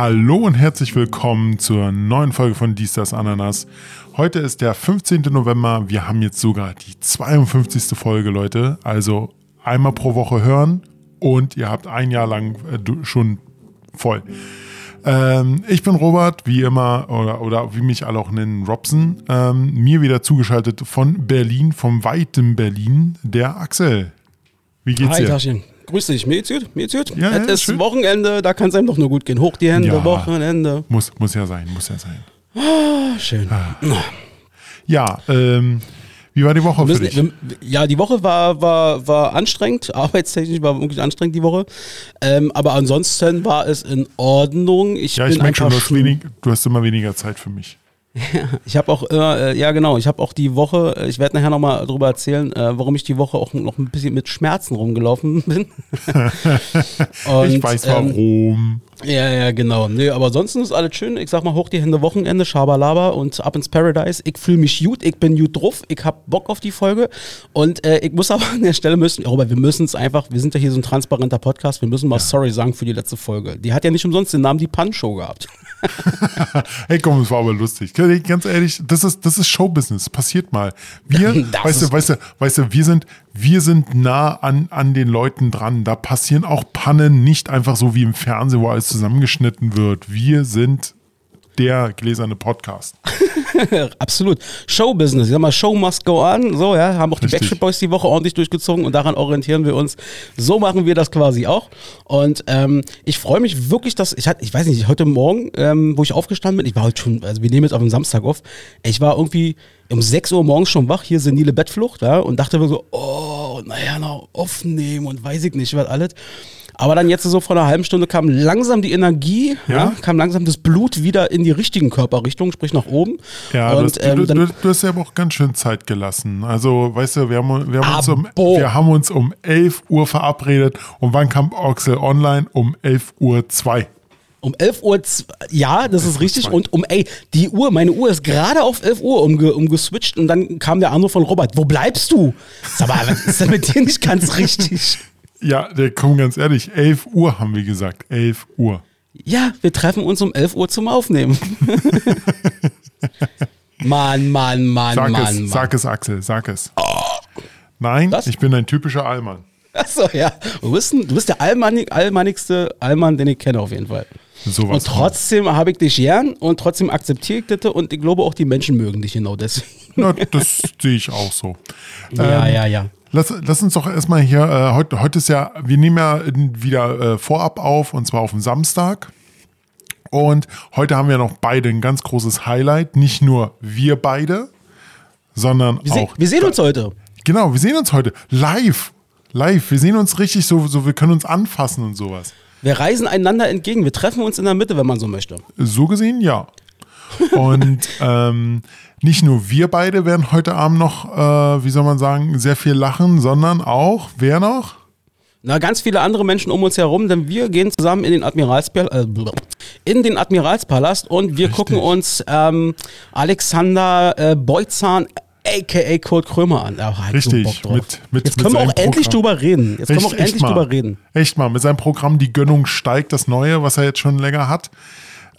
Hallo und herzlich willkommen zur neuen Folge von Dies, das Ananas. Heute ist der 15. November. Wir haben jetzt sogar die 52. Folge, Leute. Also einmal pro Woche hören und ihr habt ein Jahr lang äh, schon voll. Ähm, ich bin Robert, wie immer, oder, oder wie mich alle auch nennen, Robson. Ähm, mir wieder zugeschaltet von Berlin, vom weiten Berlin, der Axel. Wie geht's Hi, dir? Taschen. Grüß dich. Mir geht's gut. Mir geht's gut. Ja, es ja, ist schön. Wochenende, da kann es einem doch nur gut gehen. Hoch die Hände, Ja. Wochenende. Muss, muss ja sein, muss ja sein. Ah, schön. Ja, ähm, wie war die Woche Wir für müssen, dich? ja, die Woche war, war, war anstrengend. Arbeitstechnisch war wirklich anstrengend die Woche. Ähm, aber ansonsten war es in Ordnung. Ich Ja, bin ich merke schon, du hast, wenig, du hast immer weniger Zeit für mich. Ich habe auch, äh, ja genau, ich habe auch die Woche, äh, ich werde nachher nochmal darüber erzählen, äh, warum ich die Woche auch noch ein bisschen mit Schmerzen rumgelaufen bin. Und, ich weiß ähm, warum. Ja, ja, genau. Nö, aber ansonsten ist alles schön. Ich sag mal, hoch die Hände Wochenende, Schabalaba und ab ins Paradise. Ich fühle mich gut, ich bin gut drauf, ich hab Bock auf die Folge. Und äh, ich muss aber an der Stelle müssen, ja, Robert, wir müssen es einfach, wir sind ja hier so ein transparenter Podcast, wir müssen mal sorry sagen für die letzte Folge. Die hat ja nicht umsonst den Namen die Pan-Show gehabt. Hey, komm, es war aber lustig. Ganz ehrlich, das ist, das ist Showbusiness. Passiert mal. Wir, weißt du, weißt du, weißt du, wir sind, wir sind nah an, an den Leuten dran. Da passieren auch Pannen nicht einfach so wie im Fernsehen, wo alles zusammengeschnitten wird. Wir sind der gläserne Podcast. Absolut. Showbusiness. Ich sag mal, Show must go on. So, ja, haben auch die Richtig. Backstreet Boys die Woche ordentlich durchgezogen und daran orientieren wir uns. So machen wir das quasi auch. Und ähm, ich freue mich wirklich, dass ich hatte, ich weiß nicht, heute Morgen, ähm, wo ich aufgestanden bin, ich war heute schon, also wir nehmen jetzt auf den Samstag auf, ich war irgendwie um 6 Uhr morgens schon wach, hier senile Bettflucht, ja, und dachte mir so, oh, naja, noch aufnehmen und weiß ich nicht, was alles. Aber dann jetzt so vor einer halben Stunde kam langsam die Energie, Ja. ja. kam langsam das Blut wieder in die richtigen Körperrichtungen, sprich nach oben. Ja, und, das, ähm, du, du, du hast ja aber auch ganz schön Zeit gelassen. Also, weißt du, wir haben, wir haben, uns, um, wir haben uns um 11 Uhr verabredet und wann kam Oxel online? Um 11 Uhr 2. um 11 Uhr, ja, das ist richtig. Und um, ey, die Uhr, meine Uhr ist gerade auf 11 Uhr umge, umgeswitcht und dann kam der Anruf von Robert. Wo bleibst du? Sag mal, was ist denn mit dir nicht ganz richtig? Ja, der komm ganz ehrlich, 11 Uhr haben wir gesagt. 11 Uhr. Ja, wir treffen uns um 11 Uhr zum Aufnehmen. Mann, Mann, Mann, Sag Mann, es, Mann. sag es, Axel, sag es. Nein, Was? ich bin ein typischer Allmann. Achso, ja. Du bist, ein, du bist der allmannig, allmannigste Allmann, den ich kenne auf jeden Fall. Sowas Und trotzdem habe ich dich gern und trotzdem akzeptiere ich das und ich glaube auch die Menschen mögen dich genau deswegen. Na, das sehe ich auch so. Ja, Ähm, ja, ja. Lass, lass uns doch erstmal hier, äh, heute, heute ist ja, wir nehmen ja wieder äh, vorab auf und zwar auf dem Samstag. Und heute haben wir noch beide ein ganz großes Highlight. Nicht nur wir beide, sondern Wir, auch. wir sehen uns heute. Genau, wir sehen uns heute live. Live. Wir sehen uns richtig so, so wir können uns anfassen und sowas. Wir reisen einander entgegen. Wir treffen uns in der Mitte, wenn man so möchte. So gesehen, ja. Und ähm, nicht nur wir beide werden heute Abend noch, äh, wie soll man sagen, sehr viel lachen, sondern auch, wer noch? Na, ganz viele andere Menschen um uns herum, denn wir gehen zusammen in den, Admiralspal äh, in den Admiralspalast und wir gucken uns ähm, Alexander äh, Beutzahn aka Kurt Krömer an. Ich so Richtig, mit- mit- Jetzt mit können wir auch seinem endlich Programm. drüber reden. Jetzt können wir auch endlich mal. drüber reden. Echt mal, mit seinem Programm Die Gönnung steigt, das neue, was er jetzt schon länger hat.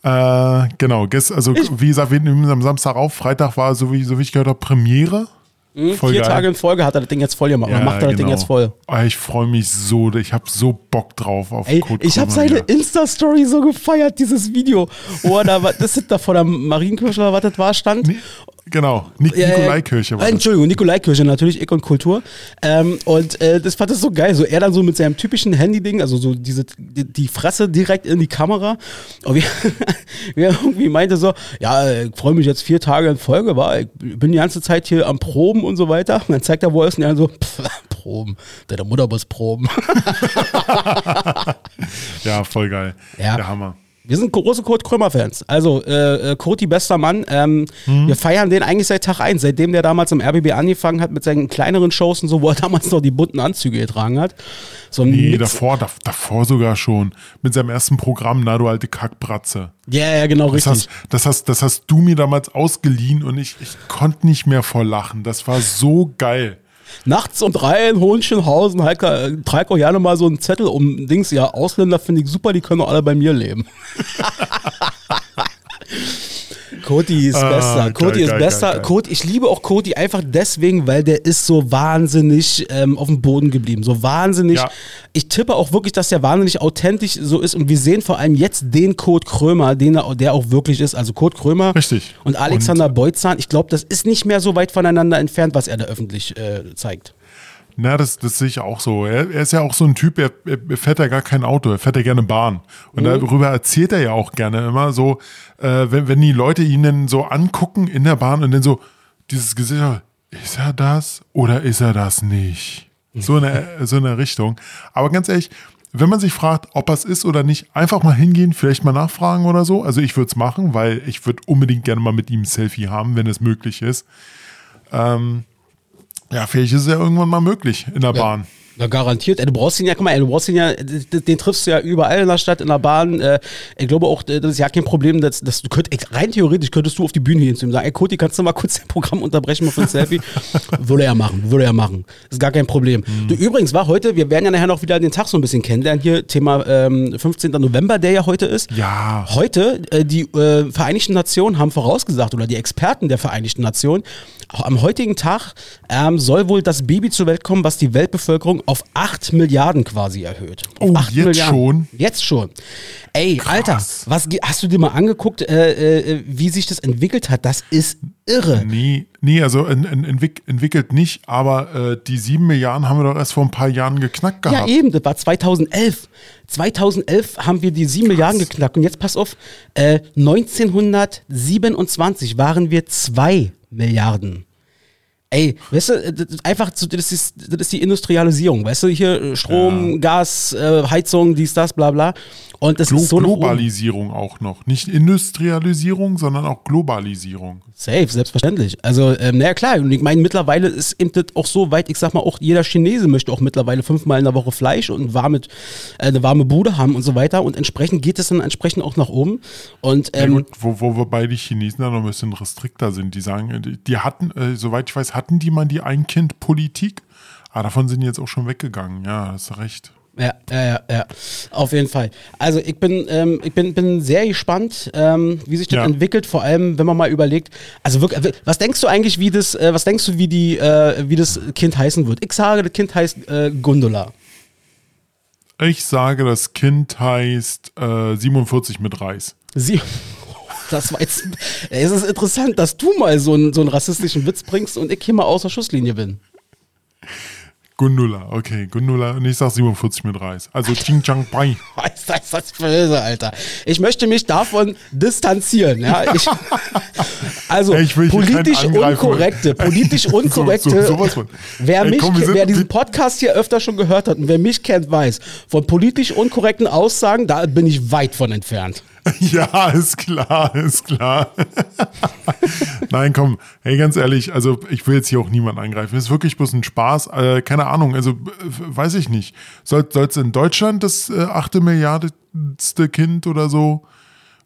Äh, genau, gest, also wie gesagt, wir nehmen am Samstag auf. Freitag war, so wie, so wie ich gehört habe, Premiere. Voll Vier geil. Tage in Folge hat er das Ding jetzt voll gemacht. Oder macht er das Ding genau. jetzt voll. Ah, Ich freue mich so, ich habe so Bock drauf auf Ey, Kurt ich habe seine. Insta-Story so gefeiert, dieses Video, wo er da, das ist da vor der Marienkirche oder was das war, stand. Ni- Genau, Nik ja, Nikolaikirche war äh, das. Entschuldigung, Nikolaikirche, natürlich, ich und Kultur. Ähm, und äh, das fand ich so geil. So er dann so mit seinem typischen Handy-Ding, also so diese, die, die Fresse direkt in die Kamera. Und wie, wie er irgendwie meinte so, ja, ich freue mich jetzt vier Tage in Folge, war, ich bin die ganze Zeit hier am Proben und so weiter. Und dann zeigt er, wo er ist und er so, pff, Proben, deine Mutter muss proben. Ja, voll geil. Ja. Der Hammer. Wir sind große Kurt Krömer-Fans. Also, äh, äh, Kurti, bester Mann. Ähm, Mhm. Wir feiern den eigentlich seit Tag 1, seitdem der damals im RBB angefangen hat mit seinen kleineren Shows und so, wo er damals noch die bunten Anzüge getragen hat. So Nee, Mix- davor, da, davor sogar schon. Mit seinem ersten Programm, na du alte Kackbratze. Ja, ja, genau, Das richtig. hast, das, hast, das hast du mir damals ausgeliehen und ich, ich konnte nicht mehr vor lachen. Das war so geil. Nachts um drei in Hohenschönhausen, Heika, äh, trag auch gerne mal so einen Zettel um Dings. Ja, Ausländer finde ich super, die können doch alle bei mir leben. Cody ist Ah, besser. Cody ist geil, besser. geil. Cody, ich liebe auch Cody einfach deswegen, weil der ist so wahnsinnig ähm, auf dem Boden geblieben. So wahnsinnig. Ja. Ich tippe auch wirklich, dass der wahnsinnig authentisch so ist. Und wir sehen vor allem jetzt den Code Krömer, den er, der auch wirklich ist. Also Code Krömer Richtig. und Alexander Beutzahn. Ich glaube, das ist nicht mehr so weit voneinander entfernt, was er da öffentlich äh, zeigt. Na, das, das sehe ich auch so. Er, er ist ja auch so ein Typ, er, er fährt ja gar kein Auto, er fährt ja gerne Bahn. Und darüber erzählt er ja auch gerne immer so, äh, wenn, wenn die Leute ihn dann so angucken in der Bahn und dann so dieses Gesicht, ist er das oder ist er das nicht? So in der, so in der Richtung. Aber ganz ehrlich, wenn man sich fragt, ob er es ist oder nicht, einfach mal hingehen, vielleicht mal nachfragen oder so. Also ich würde es machen, weil ich würde unbedingt gerne mal mit ihm ein Selfie haben, wenn es möglich ist. Ähm, ja, vielleicht ist es ja irgendwann mal möglich in der Bahn. Ja, garantiert. Du brauchst ihn ja, guck mal, du brauchst ihn ja, den, den triffst du ja überall in der Stadt, in der Bahn. Äh, ich glaube auch, das ist ja kein Problem, dass, dass du könnt, rein theoretisch könntest du auf die Bühne gehen zu ihm und sagen, ey Koti, kannst du mal kurz dein Programm unterbrechen mal für ein Selfie? würde er machen, würde er machen. Ist gar kein Problem. Du, übrigens war heute, wir werden ja nachher noch wieder den Tag so ein bisschen kennenlernen, hier Thema ähm, 15. November, der ja heute ist. Ja. Heute, äh, die äh, Vereinigten Nationen haben vorausgesagt, oder die Experten der Vereinigten Nationen, auch am heutigen Tag ähm, soll wohl das Baby zur Welt kommen, was die Weltbevölkerung auf 8 Milliarden quasi erhöht. Auf Oh, 8 jetzt schon? Jetzt schon. Ey, Alter, was, hast du dir mal angeguckt, äh, äh, wie sich das entwickelt hat? Das ist irre. Nee, nee, also en, en, entwick, entwickelt nicht, aber äh, die sieben Milliarden haben wir doch erst vor ein paar Jahren geknackt Ja, gehabt. eben, das war 2011. 2011 haben wir die 7 Milliarden geknackt. Und jetzt pass auf, äh, 1927 waren wir 2 Milliarden. Ey, weißt du, ist einfach, so, das ist, das ist die Industrialisierung, weißt du, hier äh, Strom, Gas, äh, Heizung, dies, das, bla bla. Und das Glo ist so. Globalisierung auch noch. Nicht Industrialisierung, sondern auch Globalisierung. Safe, selbstverständlich. Also, ähm, naja, klar. Und ich meine, mittlerweile ist eben das auch so weit, ich sag mal, auch jeder Chinese möchte auch mittlerweile fünfmal in der Woche Fleisch und warme, äh, eine warme Bude haben und so weiter. Und entsprechend geht es dann entsprechend auch nach oben. Und Ja, ähm, gut, wo, wo wobei die Chinesen da noch ein bisschen restrikter sind. Die sagen, äh, die, die hatten, äh, soweit ich weiß, hatten die mal die Ein-Kind-Politik. Aber davon sind die jetzt auch schon weggegangen. Ja, hast recht. Ja, ja, ja, ja. Auf jeden Fall. Also ich bin, ähm, ich bin, bin sehr gespannt, ähm, wie sich das Ja. entwickelt, vor allem wenn man mal überlegt, also wirklich, äh, was denkst du eigentlich, wie das, äh, was denkst du, wie die, äh, wie das Kind heißen wird? Ich sage, das Kind heißt äh, Gondola. Ich sage, das Kind heißt äh, 47 mit Reis. Sie. Das war jetzt. Es ist interessant, dass du mal so einen, so einen rassistischen Witz bringst und ich hier mal außer Schusslinie bin. Gundula, okay, Gundula. Und ich sag 47 mit Reis. Also Ching Chang Pai. Ist das böse, Alter. Ich möchte mich davon distanzieren. Ja? Ich, also ich politisch unkorrekte, politisch So- so- unkorrekte. sowas von. wer, Ey, mich, komm, wer diesen Podcast hier öfter schon gehört hat und wer mich kennt, weiß, von politisch unkorrekten Aussagen, da bin ich weit von entfernt. Ja, ist klar, ist klar. Nein, komm, hey, ganz ehrlich, also ich will jetzt hier auch niemanden angreifen. Es ist wirklich bloß ein Spaß. Äh, keine Ahnung, also äh, weiß ich nicht. Soll es in Deutschland das äh, achte Milliardeste Kind oder so?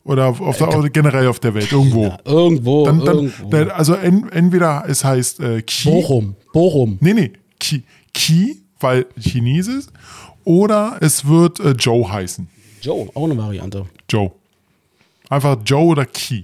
Oder auf, auf der, oder generell auf der Welt, irgendwo. Irgendwo, Dann, dann, irgendwo. dann, also en, entweder es heißt äh, Ki. Bochum, Bochum. Nee, nee, Ki, Ki, weil Chinesisch. Oder es wird äh, Joe heißen. Joe, auch eine Variante. Joe. Einfach Joe oder Key.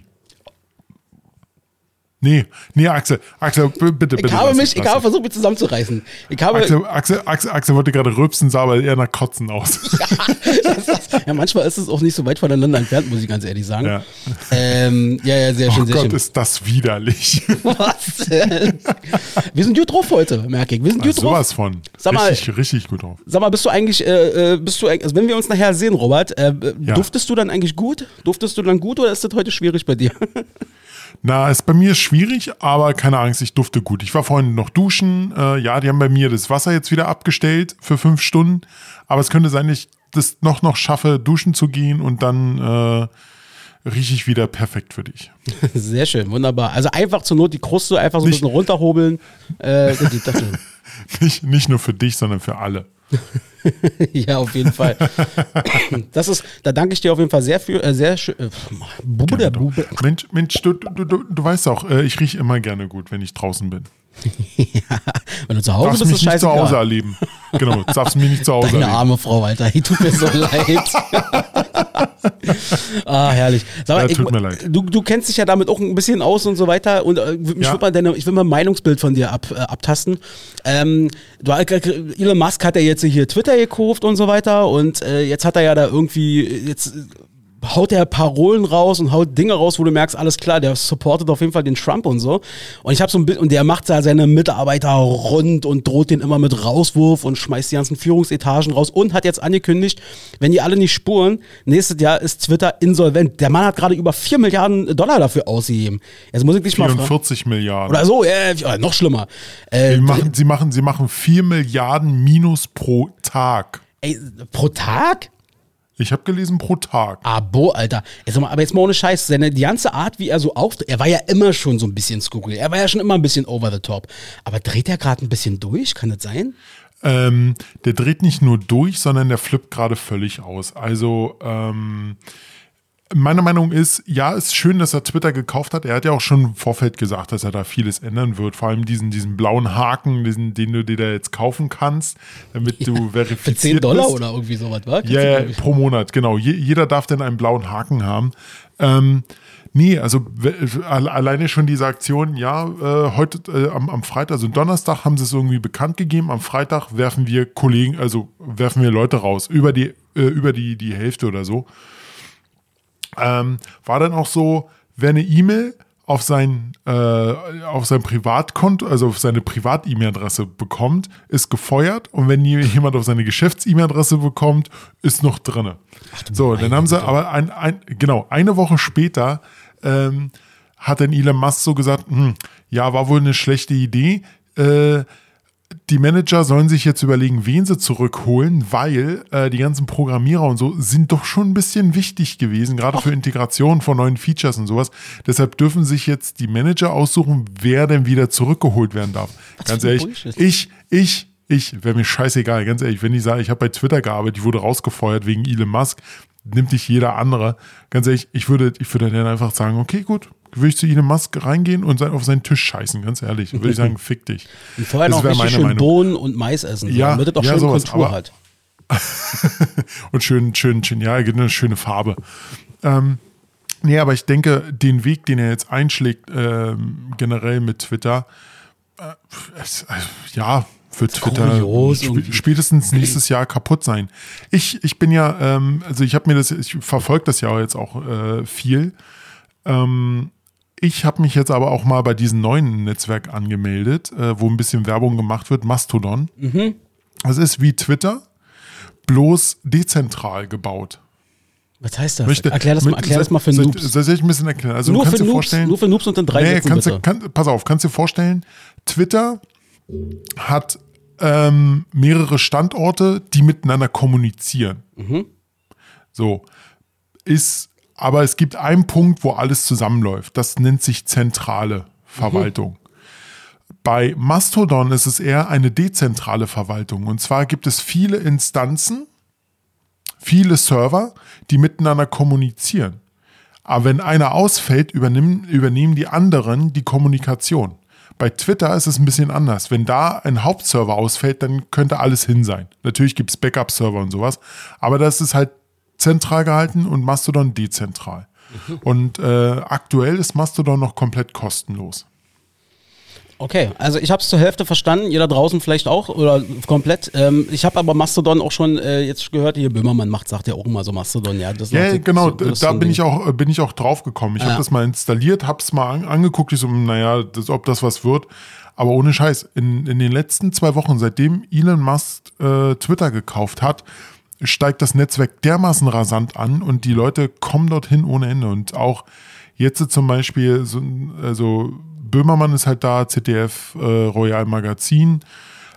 Nee, nee, Axel, Axel, bitte, bitte. Ich habe mich, ich habe versucht, mich zusammenzureißen. Ich habe, Axel, Axel, Axel, Axel wollte gerade rülpsen, sah aber eher nach Kotzen aus. ja, manchmal ist es auch nicht so weit voneinander entfernt, muss ich ganz ehrlich sagen. Ja. Ähm, ja, ja, sehr Oh schön, sehr Gott, schön. ist das widerlich. Was denn? Wir sind gut drauf heute, merke ich. Wir sind gut drauf. Sowas von. Sag mal- richtig, richtig gut drauf. Sag mal, bist du eigentlich, äh, äh, bist du, also wenn wir uns nachher sehen, Robert, äh, Ja. duftest du dann eigentlich gut? Duftest du dann gut oder ist das heute schwierig bei dir? Na, ist bei mir schwierig, aber keine Angst, ich dufte gut. Ich war vorhin noch duschen. Äh, ja, die haben bei mir das Wasser jetzt wieder abgestellt für fünf Stunden. Aber es könnte sein, dass ich das noch noch schaffe, duschen zu gehen und dann äh, rieche ich wieder perfekt für dich. Sehr schön, wunderbar. Also einfach zur Not die Kruste einfach so ein bisschen runterhobeln. Äh. Nicht, nicht nur für dich, sondern für alle. ja, auf jeden Fall. Das ist, da danke ich dir auf jeden Fall sehr für, äh, sehr schön. Äh, Bube der Bube. Mensch, Mensch du, du, du, du weißt auch, äh, ich rieche immer gerne gut, wenn ich draußen bin. Wenn du zu Hause darfst bist, mich nicht zu Hause erleben. Genau, darfst mich nicht zu Hause Deine erleben. arme Frau, Alter, die tut mir so leid. ah, herrlich. Sag mal, Ja, ich, tut mir leid. Du, du kennst dich ja damit auch ein bisschen aus und so weiter. Und äh, mich Ja. mal deine, ich will mal ein Meinungsbild von dir ab, äh, abtasten. Ähm, du, äh, Elon Musk hat ja jetzt hier Twitter gekauft und so weiter. Und äh, jetzt hat er ja da irgendwie jetzt. Haut er Parolen raus und haut Dinge raus, wo du merkst, alles klar, der supportet auf jeden Fall den Trump und so. Und ich habe so ein bisschen, und der macht da seine Mitarbeiter rund und droht den immer mit Rauswurf und schmeißt die ganzen Führungsetagen raus und hat jetzt angekündigt, wenn die alle nicht spuren, nächstes Jahr ist Twitter insolvent. Der Mann hat gerade über 4 Milliarden Dollar dafür ausgegeben. Jetzt muss ich dich mal fragen. 44 Milliarden. Oder so, äh, ja, noch schlimmer. Äh, Sie machen, sie, machen, sie machen 4 Milliarden minus pro Tag. ey, pro Tag? Ich habe gelesen pro Tag. Abo, Alter. Jetzt mal, aber jetzt mal ohne Scheiß, seine, die ganze Art, wie er so auftritt, er war ja immer schon so ein bisschen skurril. Er war ja schon immer ein bisschen over the top. Aber dreht er gerade ein bisschen durch? Kann das sein? Ähm, der dreht nicht nur durch, sondern der flippt gerade völlig aus. Also, ähm, meine Meinung ist, ja, ist schön, dass er Twitter gekauft hat. Er hat ja auch schon im Vorfeld gesagt, dass er da vieles ändern wird. Vor allem diesen, diesen blauen Haken, diesen, den du dir da jetzt kaufen kannst, damit du verifiziert Für 10 Dollar bist. oder irgendwie sowas, wa? Ja, ja, pro Monat, genau. Je, jeder darf dann einen blauen Haken haben. Ähm, nee, also alleine schon diese Aktion, ja, äh, heute äh, am, am Freitag, also Donnerstag haben sie es irgendwie bekannt gegeben, am Freitag werfen wir Kollegen, also werfen wir Leute raus, über die, äh, über die, die Hälfte oder so. Ähm, war dann auch so, wer eine E-Mail auf sein, äh, auf sein Privatkonto, also auf seine Privat-E-Mail-Adresse bekommt, ist gefeuert und wenn jemand auf seine Geschäfts-E-Mail-Adresse bekommt, ist noch drinne. So, dann haben sie aber ein, ein, genau, eine Woche später ähm, hat dann Elon Musk so gesagt, hm, ja, war wohl eine schlechte Idee. Äh, die Manager sollen sich jetzt überlegen, wen sie zurückholen, weil äh, die ganzen Programmierer und so sind doch schon ein bisschen wichtig gewesen, gerade für Integration von neuen Features und sowas. Deshalb dürfen sich jetzt die Manager aussuchen, wer denn wieder zurückgeholt werden darf. ganz für ein ehrlich, Bullshit. ich, ich, ich, wäre mir scheißegal, ganz ehrlich, wenn ich sage, ich habe bei Twitter gearbeitet, ich wurde rausgefeuert wegen Elon Musk, nimmt dich jeder andere. Ganz ehrlich, ich würde, ich würde dann einfach sagen, okay, gut, würde ich zu Elon Musk reingehen und auf seinen Tisch scheißen, ganz ehrlich. Würde ich sagen, fick dich. Und vorher Das noch richtig schön Meinung. Bohnen und Mais essen, so, Ja, damit es auch ja, schön sowas, Kontur hat. und schön, schön, schön, ja, eine schöne Farbe. Ähm, nee, aber ich denke, den Weg, den er jetzt einschlägt, ähm, generell mit Twitter, äh, es, äh, ja, wird Twitter sp spätestens nächstes Jahr kaputt sein. Ich, ich bin ja, ähm, also ich habe mir das, ich verfolge das ja jetzt auch äh, viel. Ähm, ich habe mich jetzt aber auch mal bei diesem neuen Netzwerk angemeldet, äh, wo ein bisschen Werbung gemacht wird, Mastodon. Das ist wie Twitter, bloß dezentral gebaut. Was heißt das? Möchte- erklär das, mal, mit- erklär das mal für soll, Noobs. Soll ich ein bisschen erklären? Also nur, du kannst für dir Noobs vorstellen, nur für Noobs und in drei nee, Sätzen kannst du, bitte. kann, pass auf, kannst dir vorstellen, Twitter hat ähm, mehrere Standorte, die miteinander kommunizieren. Mhm. So ist, aber es gibt einen Punkt, wo alles zusammenläuft. Das nennt sich zentrale Verwaltung. Bei Mastodon ist es eher eine dezentrale Verwaltung. Und zwar gibt es viele Instanzen, viele Server, die miteinander kommunizieren. Aber wenn einer ausfällt, übernehmen, übernehmen die anderen die Kommunikation. Bei Twitter ist es ein bisschen anders. Wenn da ein Hauptserver ausfällt, dann könnte alles hin sein. Natürlich gibt es Backup-Server und sowas, aber das ist halt zentral gehalten und Mastodon dezentral. Und äh, aktuell ist Mastodon noch komplett kostenlos. Okay, also ich habe es zur Hälfte verstanden, ihr da draußen vielleicht auch oder komplett. Ähm, ich habe aber Mastodon auch schon äh, jetzt gehört, hier Böhmermann macht, sagt ja auch immer so Mastodon, ja. Das Ja, genau, so- das da so bin Ding. ich auch, äh, bin ich auch drauf gekommen. Ich Ja. habe das mal installiert, habe es mal an, angeguckt, ich so, naja, das, ob das was wird. Aber ohne Scheiß, in, in den letzten zwei Wochen, seitdem Elon Musk äh, Twitter gekauft hat, steigt das Netzwerk dermaßen rasant an und die Leute kommen dorthin ohne Ende. Und auch jetzt zum Beispiel, so, also Böhmermann ist halt da, ZDF, äh, Royal Magazin,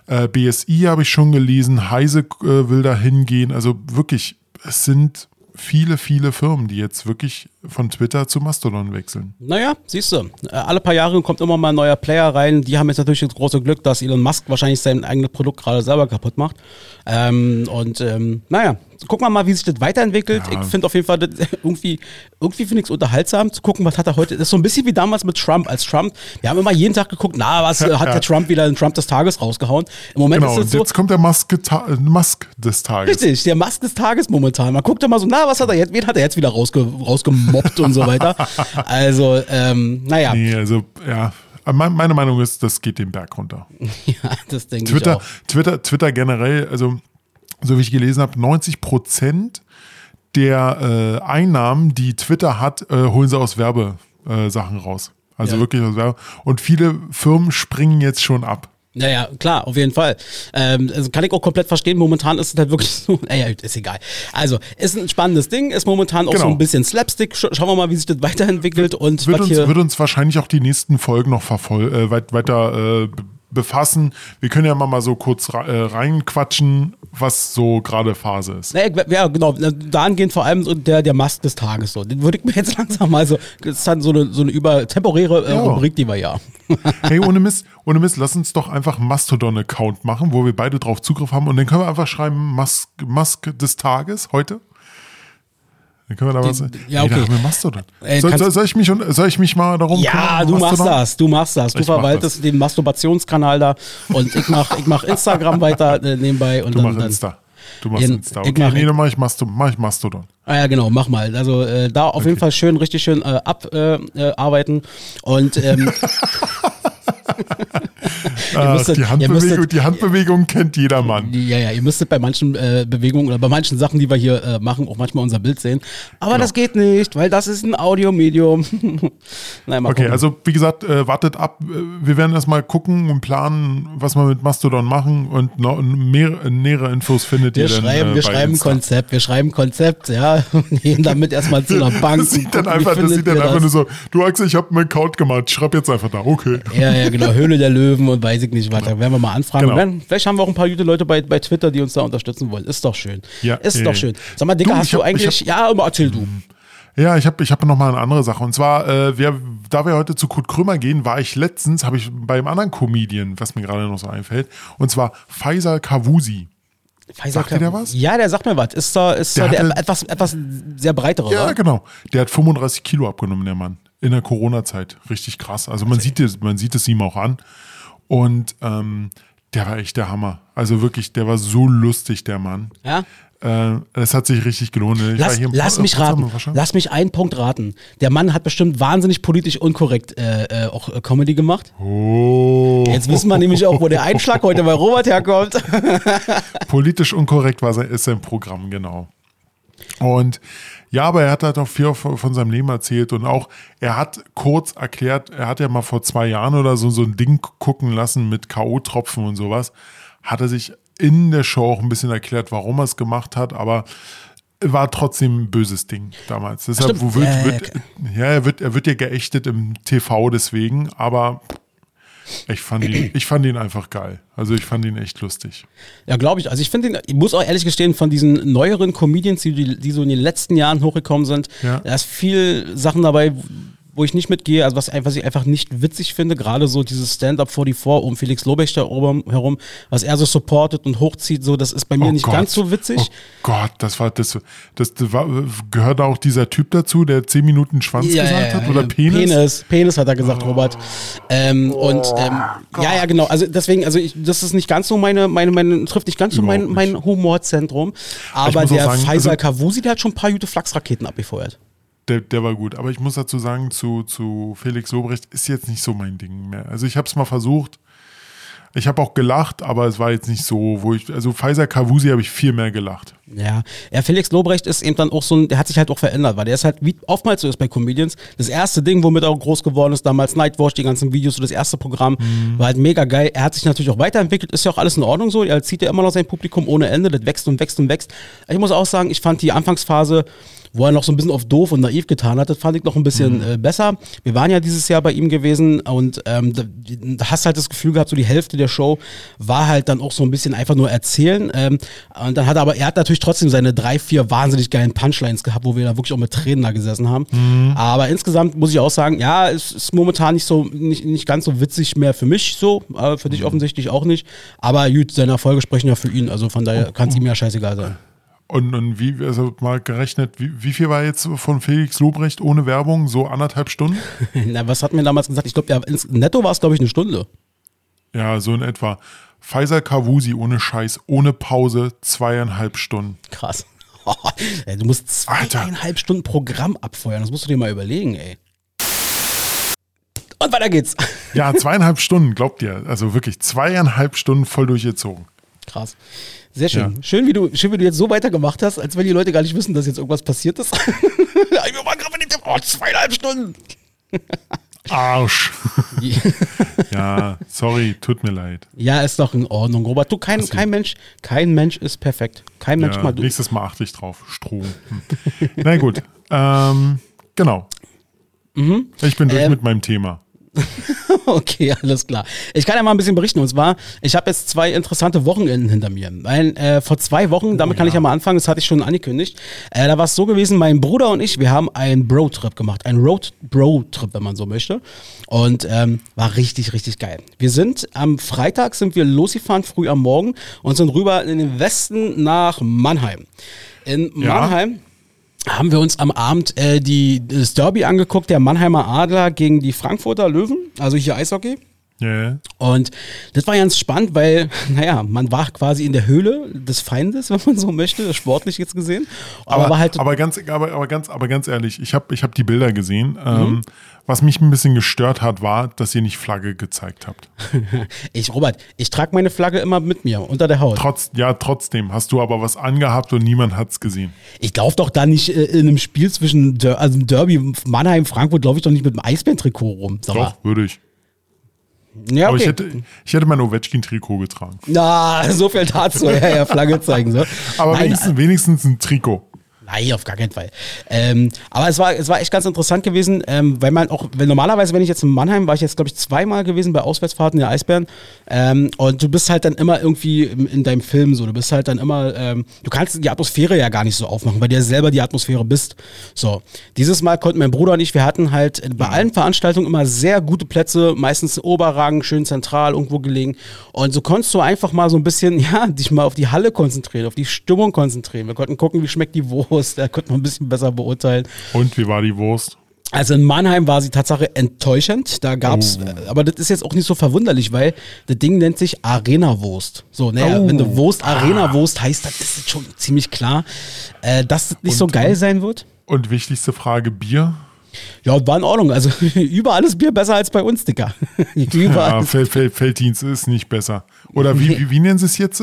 äh, BSI habe ich schon gelesen, Heise äh, will da hingehen. Also wirklich, es sind viele, viele Firmen, die jetzt wirklich von Twitter zu Mastodon wechseln. Naja, siehst du, äh, alle paar Jahre kommt immer mal ein neuer Player rein. Die haben jetzt natürlich das große Glück, dass Elon Musk wahrscheinlich sein eigenes Produkt gerade selber kaputt macht. Ähm, und ähm, naja, gucken wir mal, wie sich das weiterentwickelt. Ja. Ich finde auf jeden Fall das irgendwie, irgendwie finde ich es unterhaltsam zu gucken, was hat er heute. Das ist so ein bisschen wie damals mit Trump. Als Trump, wir haben immer jeden Tag geguckt, na, was äh, hat der Trump wieder den Trump des Tages rausgehauen. Im Moment Genau, ist es so. jetzt kommt der Musk, Musk des Tages. Richtig, der Mask des Tages momentan. Man guckt immer so, na, was hat er jetzt, wen hat er jetzt wieder rausge rausgemobbt und so weiter. Also, ähm, naja, Nee, also, ja. Me- Meine Meinung ist, das geht den Berg runter. ja, das denke ich Twitter, auch. Twitter, Twitter generell, also so wie ich gelesen habe, 90 Prozent der äh, Einnahmen, die Twitter hat, äh, holen sie aus Werbesachen äh, raus. Also Ja. wirklich aus Werbe. Und viele Firmen springen jetzt schon ab. Naja, klar, auf jeden Fall. Ähm, also kann ich auch komplett verstehen. Momentan ist es halt wirklich so, naja, ist egal. Also, ist ein spannendes Ding, ist momentan auch Genau. so ein bisschen Slapstick. Sch schauen wir mal, wie sich das weiterentwickelt und Wird uns, wird uns wahrscheinlich auch die nächsten Folgen noch verfol äh, weit, weiter äh, befassen. Wir können ja mal, so kurz äh, reinquatschen, was so gerade Phase ist. Ja, genau. Dahingehend vor allem der, der Mast des Tages. So. Den würde ich mir jetzt langsam mal so. Das ist dann so eine, so eine über temporäre äh, Ja. Rubrik, die wir ja. Hey, ohne Mist, ohne Mist, lass uns doch einfach einen Mastodon-Account machen, wo wir beide drauf Zugriff haben und dann können wir einfach schreiben, Musk des Tages heute. Dann können wir da was. ja, Nee, da okay. wir Mastodon. Ey, soll, soll, soll, ich mich, soll ich mich mal darum Ja, kümmern? du machst Mastodon? das, du machst das. Du Ich verwaltest den Masturbationskanal da und ich mach, ich mach Instagram weiter äh, nebenbei und Du dann, machst Insta. Du machst Ja, Insta. ich Okay, mach- nee, dann mach ich, Masto, mach ich Mastodon. Ah ja, genau, mach mal. Also äh, da auf jeden Fall schön, richtig schön äh, abarbeiten. Äh, arbeiten. und ähm, müsstet- die, Handbewegung, müsstet- die Handbewegung kennt jedermann. ja, ja, ihr müsstet bei manchen äh, Bewegungen oder bei manchen Sachen, die wir hier äh, machen, auch manchmal unser Bild sehen. Aber Genau. das geht nicht, weil das ist ein Audiomedium. Nein, Okay, gucken. also wie gesagt, äh, wartet ab. Äh, Wir werden erstmal gucken und planen, was wir mit Mastodon machen und noch mehr, nähere Infos findet wir ihr dann. schreiben, äh, wir schreiben Insta. Konzept, wir schreiben Konzept, ja, und gehen damit erstmal zu einer Bank. Das sieht und dann einfach, das sieht dann einfach nur das? so, du Axel, ich habe einen Account gemacht, schreib jetzt einfach da, okay. Ja, ja, genau. Höhle der Löwen und weiß ich nicht weiter. Werden wir mal anfragen. Genau. Werden, vielleicht haben wir auch ein paar gute Leute bei, bei Twitter, die uns da unterstützen wollen. Ist doch schön. Ja, ist äh, doch schön. Sag mal, Dicker, du, hast du hab- ich eigentlich. ja, aber erzähl du. Ja, ich habe ich hab noch mal eine andere Sache. Und zwar, äh, wer, da wir heute zu Kurt Krömer gehen, war ich letztens, habe ich beim anderen Comedian, was mir gerade noch so einfällt, und zwar Faisal Kavusi. Faisal Sagt dir der was? Ja, der sagt mir was. Ist da, ist Der da der hatte- etwas, etwas sehr breiterer, Ja, oder? genau. Der hat 35 Kilo abgenommen, der Mann. In der Corona-Zeit. Richtig krass. Also man sieht es, man sieht es ihm auch an. Und ähm, der war echt der Hammer. Also wirklich, der war so lustig, der Mann. Ja? Äh, Es hat sich richtig gelohnt. Ich Lass, lass mich raten. Potsdamer Warschau. Lass mich einen Punkt raten. Der Mann hat bestimmt wahnsinnig politisch unkorrekt äh, äh, auch äh, Comedy gemacht. Oh. Jetzt wissen wir nämlich auch, wo der Einschlag heute bei Robert herkommt. Politisch unkorrekt war sein, ist sein Programm, genau. Und ja, aber er hat halt auch viel von seinem Leben erzählt und auch, er hat kurz erklärt, er hat ja mal vor zwei Jahren oder so so ein Ding gucken lassen mit K.O.-Tropfen und sowas. Hat er sich in der Show auch ein bisschen erklärt, warum er es gemacht hat, aber war trotzdem ein böses Ding damals. Deshalb Stimmt. wo wird, wird, ja, er wird, er wird ja geächtet im TV deswegen, aber ich fand ihn, ich fand ihn einfach geil. Also ich fand ihn echt lustig. Ja, glaube ich. Also ich finde, ihn- ich muss auch ehrlich gestehen, von diesen neueren Comedians, die, die so in den letzten Jahren hochgekommen sind, Ja. da ist viel Sachen dabei, wo ich nicht mitgehe, also was, was ich einfach nicht witzig finde, gerade so dieses Stand-up 44 um Felix Lobrecht da oben herum, was er so supportet und hochzieht, so, das ist bei mir Oh nicht Gott. ganz so witzig. Oh Gott, das war das, das, das war, gehört auch dieser Typ dazu, der 10 Minuten Schwanz gesagt hat oder Penis. Penis, Penis hat er gesagt, Robert. Ähm, und ähm, Oh ja, ja, genau. Also deswegen, also ich, das ist nicht ganz so meine, meine, meine trifft nicht ganz so mein, mein Humorzentrum. Aber der sagen, Faisal also- Kavusi, der hat schon ein paar gute Flachsraketen abgefeuert. Der, der war gut. Aber ich muss dazu sagen, zu, zu Felix Lobrecht ist jetzt nicht so mein Ding mehr. Also ich habe es mal versucht. Ich habe auch gelacht, aber es war jetzt nicht so, wo ich, also Pfizer Kavusi habe ich viel mehr gelacht. Ja, ja, Felix Lobrecht ist eben dann auch so ein, der hat sich halt auch verändert, weil der ist halt, wie oftmals so ist bei Comedians, das erste Ding, womit er auch groß geworden ist, damals Nightwatch, die ganzen Videos, so das erste Programm, war halt mega geil. Er hat sich natürlich auch weiterentwickelt, ist ja auch alles in Ordnung so, er zieht ja immer noch sein Publikum ohne Ende, das wächst und wächst und wächst. Ich muss auch sagen, ich fand die Anfangsphase, wo er noch so ein bisschen auf doof und naiv getan hat, das fand ich noch ein bisschen äh, besser. Wir waren ja dieses Jahr bei ihm gewesen und ähm, da, da hast halt das Gefühl gehabt, so die Hälfte der Show war halt dann auch so ein bisschen einfach nur erzählen. Ähm, und dann hat er aber, er hat natürlich natürlich trotzdem seine drei, vier wahnsinnig geilen Punchlines gehabt, wo wir da wirklich auch mit Tränen da gesessen haben. Mhm. Aber insgesamt muss ich auch sagen, ja, es ist momentan nicht so, nicht, nicht ganz so witzig mehr für mich so, aber für dich Mhm. offensichtlich auch nicht. Aber gut, seine Erfolge sprechen ja für ihn, also von daher kann es ihm ja scheißegal sein. Und, und wie, also mal gerechnet, wie, wie viel war jetzt von Felix Lobrecht ohne Werbung? So anderthalb Stunden? Na, was hat mir damals gesagt? Ich glaube, ja, netto war es, glaube ich, eine Stunde. Ja, so in etwa. Faisal Kavusi ohne Scheiß, ohne Pause, zweieinhalb Stunden. Krass. Du musst zweieinhalb Stunden Programm abfeuern. Das musst du dir mal überlegen, ey. Und weiter geht's. Ja, zweieinhalb Stunden, glaubt ihr. Also wirklich zweieinhalb Stunden voll durchgezogen. Krass. Sehr schön. Ja. Schön, wie du, schön, wie du jetzt so weitergemacht hast, als wenn die Leute gar nicht wissen, dass jetzt irgendwas passiert ist. Wir waren gerade mit dem oh, zweieinhalb Stunden. Arsch. ja, sorry, tut mir leid. Ja, ist doch in Ordnung, Robert. Du, kein, kein Mensch, kein Mensch ist perfekt. Kein Mensch Ja, mal du. nächstes Mal achte ich drauf. Strom. Hm. Na gut. Ähm, genau. Ich bin durch Ähm, mit meinem Thema. Okay, alles klar. Ich kann ja mal ein bisschen berichten. Und zwar, ich habe jetzt zwei interessante Wochenenden hinter mir. Weil, äh, vor zwei Wochen, damit kann ich ja mal anfangen, das hatte ich schon angekündigt. Äh, da war es so gewesen, mein Bruder und ich, wir haben einen Bro-Trip gemacht. Einen Road-Bro-Trip, wenn man so möchte. Und ähm, war richtig, richtig geil. Wir sind am Freitag sind wir losgefahren, früh am Morgen, und sind rüber in den Westen nach Mannheim. In Ja. Haben wir uns am Abend äh, die, das Derby angeguckt, der Mannheimer Adler gegen die Frankfurter Löwen, also hier Eishockey. Ja. Und das war ganz spannend, weil, naja, man war quasi in der Höhle des Feindes, wenn man so möchte, sportlich jetzt gesehen. Aber, Aber, halt, aber, ganz, aber, aber, ganz, aber ganz ehrlich, ich habe ich hab die Bilder gesehen. Mhm. Ähm, was mich ein bisschen gestört hat, war, dass ihr nicht Flagge gezeigt habt. ich, Robert, ich trage meine Flagge immer mit mir unter der Haut. Trotz, ja, trotzdem hast du aber was angehabt und niemand hat's gesehen. Ich laufe doch da nicht äh, in einem Spiel zwischen Der also im Derby Mannheim, Frankfurt, laufe ich doch nicht mit dem Eisbären-Trikot rum. Doch, würde ich. Ja, Aber okay. ich hätte, ich hätte mein Ovechkin-Trikot getragen. Na, so viel dazu. ja, ja, Flagge zeigen. So. Aber Nein, wenigstens, wenigstens ein Trikot. Nein, auf gar keinen Fall. Ähm, aber es war, es war echt ganz interessant gewesen, ähm, weil man auch, weil normalerweise, wenn ich jetzt in Mannheim war, ich jetzt glaube ich zweimal gewesen bei Auswärtsfahrten der Eisbären ähm, und du bist halt dann immer irgendwie in, in deinem Film so, du bist halt dann immer, ähm, du kannst die Atmosphäre ja gar nicht so aufmachen, weil du ja selber die Atmosphäre bist. So, dieses Mal konnten mein Bruder und ich, wir hatten halt bei allen Veranstaltungen immer sehr gute Plätze, meistens Oberrang, schön zentral irgendwo gelegen und so konntest du einfach mal so ein bisschen, ja, dich mal auf die Halle konzentrieren, auf die Stimmung konzentrieren. Wir konnten gucken, wie schmeckt die Wurst, da konnte man ein bisschen besser beurteilen. Und wie war die Wurst? Also in Mannheim war sie Tatsache enttäuschend. Da gab's, äh, aber das ist jetzt auch nicht so verwunderlich, weil das Ding nennt sich Arena-Wurst. So, naja, Oh. wenn du Wurst Arena-Wurst heißt, das ist schon ziemlich klar, äh, dass das nicht so geil sein wird. Und wichtigste Frage, Bier? Ja, war in Ordnung. Also überall ist Bier besser als bei uns, Dicker. überall. Ja, Fel Fel Felddienst ist nicht besser. Oder wie, wie, wie nennen sie es jetzt?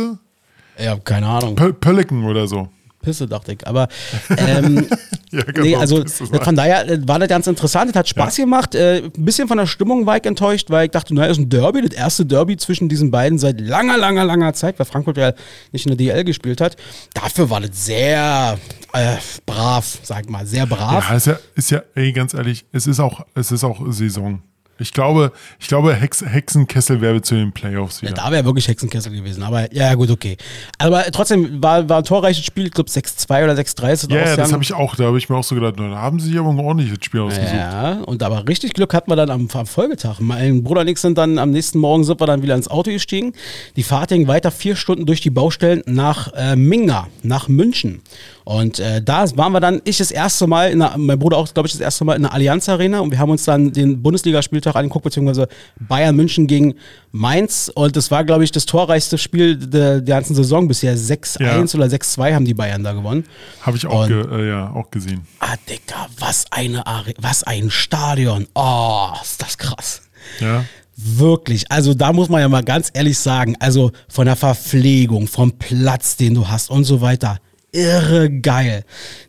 Ja, keine Ahnung. Pö Pölliken oder so. Pisse, dachte ich. Aber ähm, Ja, genau. nee, also das das von daher äh, war das ganz interessant. Es hat Spaß gemacht. Äh, ein bisschen von der Stimmung war ich enttäuscht, weil ich dachte, naja, ist ein Derby, das erste Derby zwischen diesen beiden seit langer, langer, langer Zeit, weil Frankfurt ja nicht in der DL gespielt hat. Dafür war das sehr äh, brav, sag ich mal, sehr brav. Ja, ist ja, ist ja, ey, ganz ehrlich, es ist auch, es ist auch Saison. Ich glaube, ich glaube, Hex Hexenkessel wäre zu den Playoffs wieder. Da wäre wirklich Hexenkessel gewesen, aber ja, gut, okay. Aber trotzdem war, war ein torreiches Spiel, ich glaube 6-2 oder 6-3 ist es Ja, ja, das habe ich auch, da habe ich mir auch so gedacht, da haben sie sich aber ein ordentliches Spiel ausgesucht. Ja, und aber richtig Glück hatten wir dann am, am Folgetag. Mein Bruder und ich sind dann am nächsten Morgen sind wir dann wieder ins Auto gestiegen. Die Fahrt ging weiter vier Stunden durch die Baustellen nach äh, Minga, nach München. Und äh, da waren wir dann, ich das erste Mal, der, mein Bruder auch, glaube ich, das erste Mal in der Allianz Arena und wir haben uns dann den Bundesligaspieltag angeguckt, beziehungsweise Bayern München gegen Mainz. Und das war, glaube ich, das torreichste Spiel der, der ganzen Saison bisher. 6-1 Ja. oder 6-2 haben die Bayern da gewonnen. Habe ich auch, Und- ge, äh, ja, auch gesehen. Ah, Dicker, was eine Are was ein Stadion. Oh, ist das krass. Ja. Wirklich. Also da muss man ja mal ganz ehrlich sagen, also von der Verpflegung, vom Platz, den du hast und so weiter. Irre geil.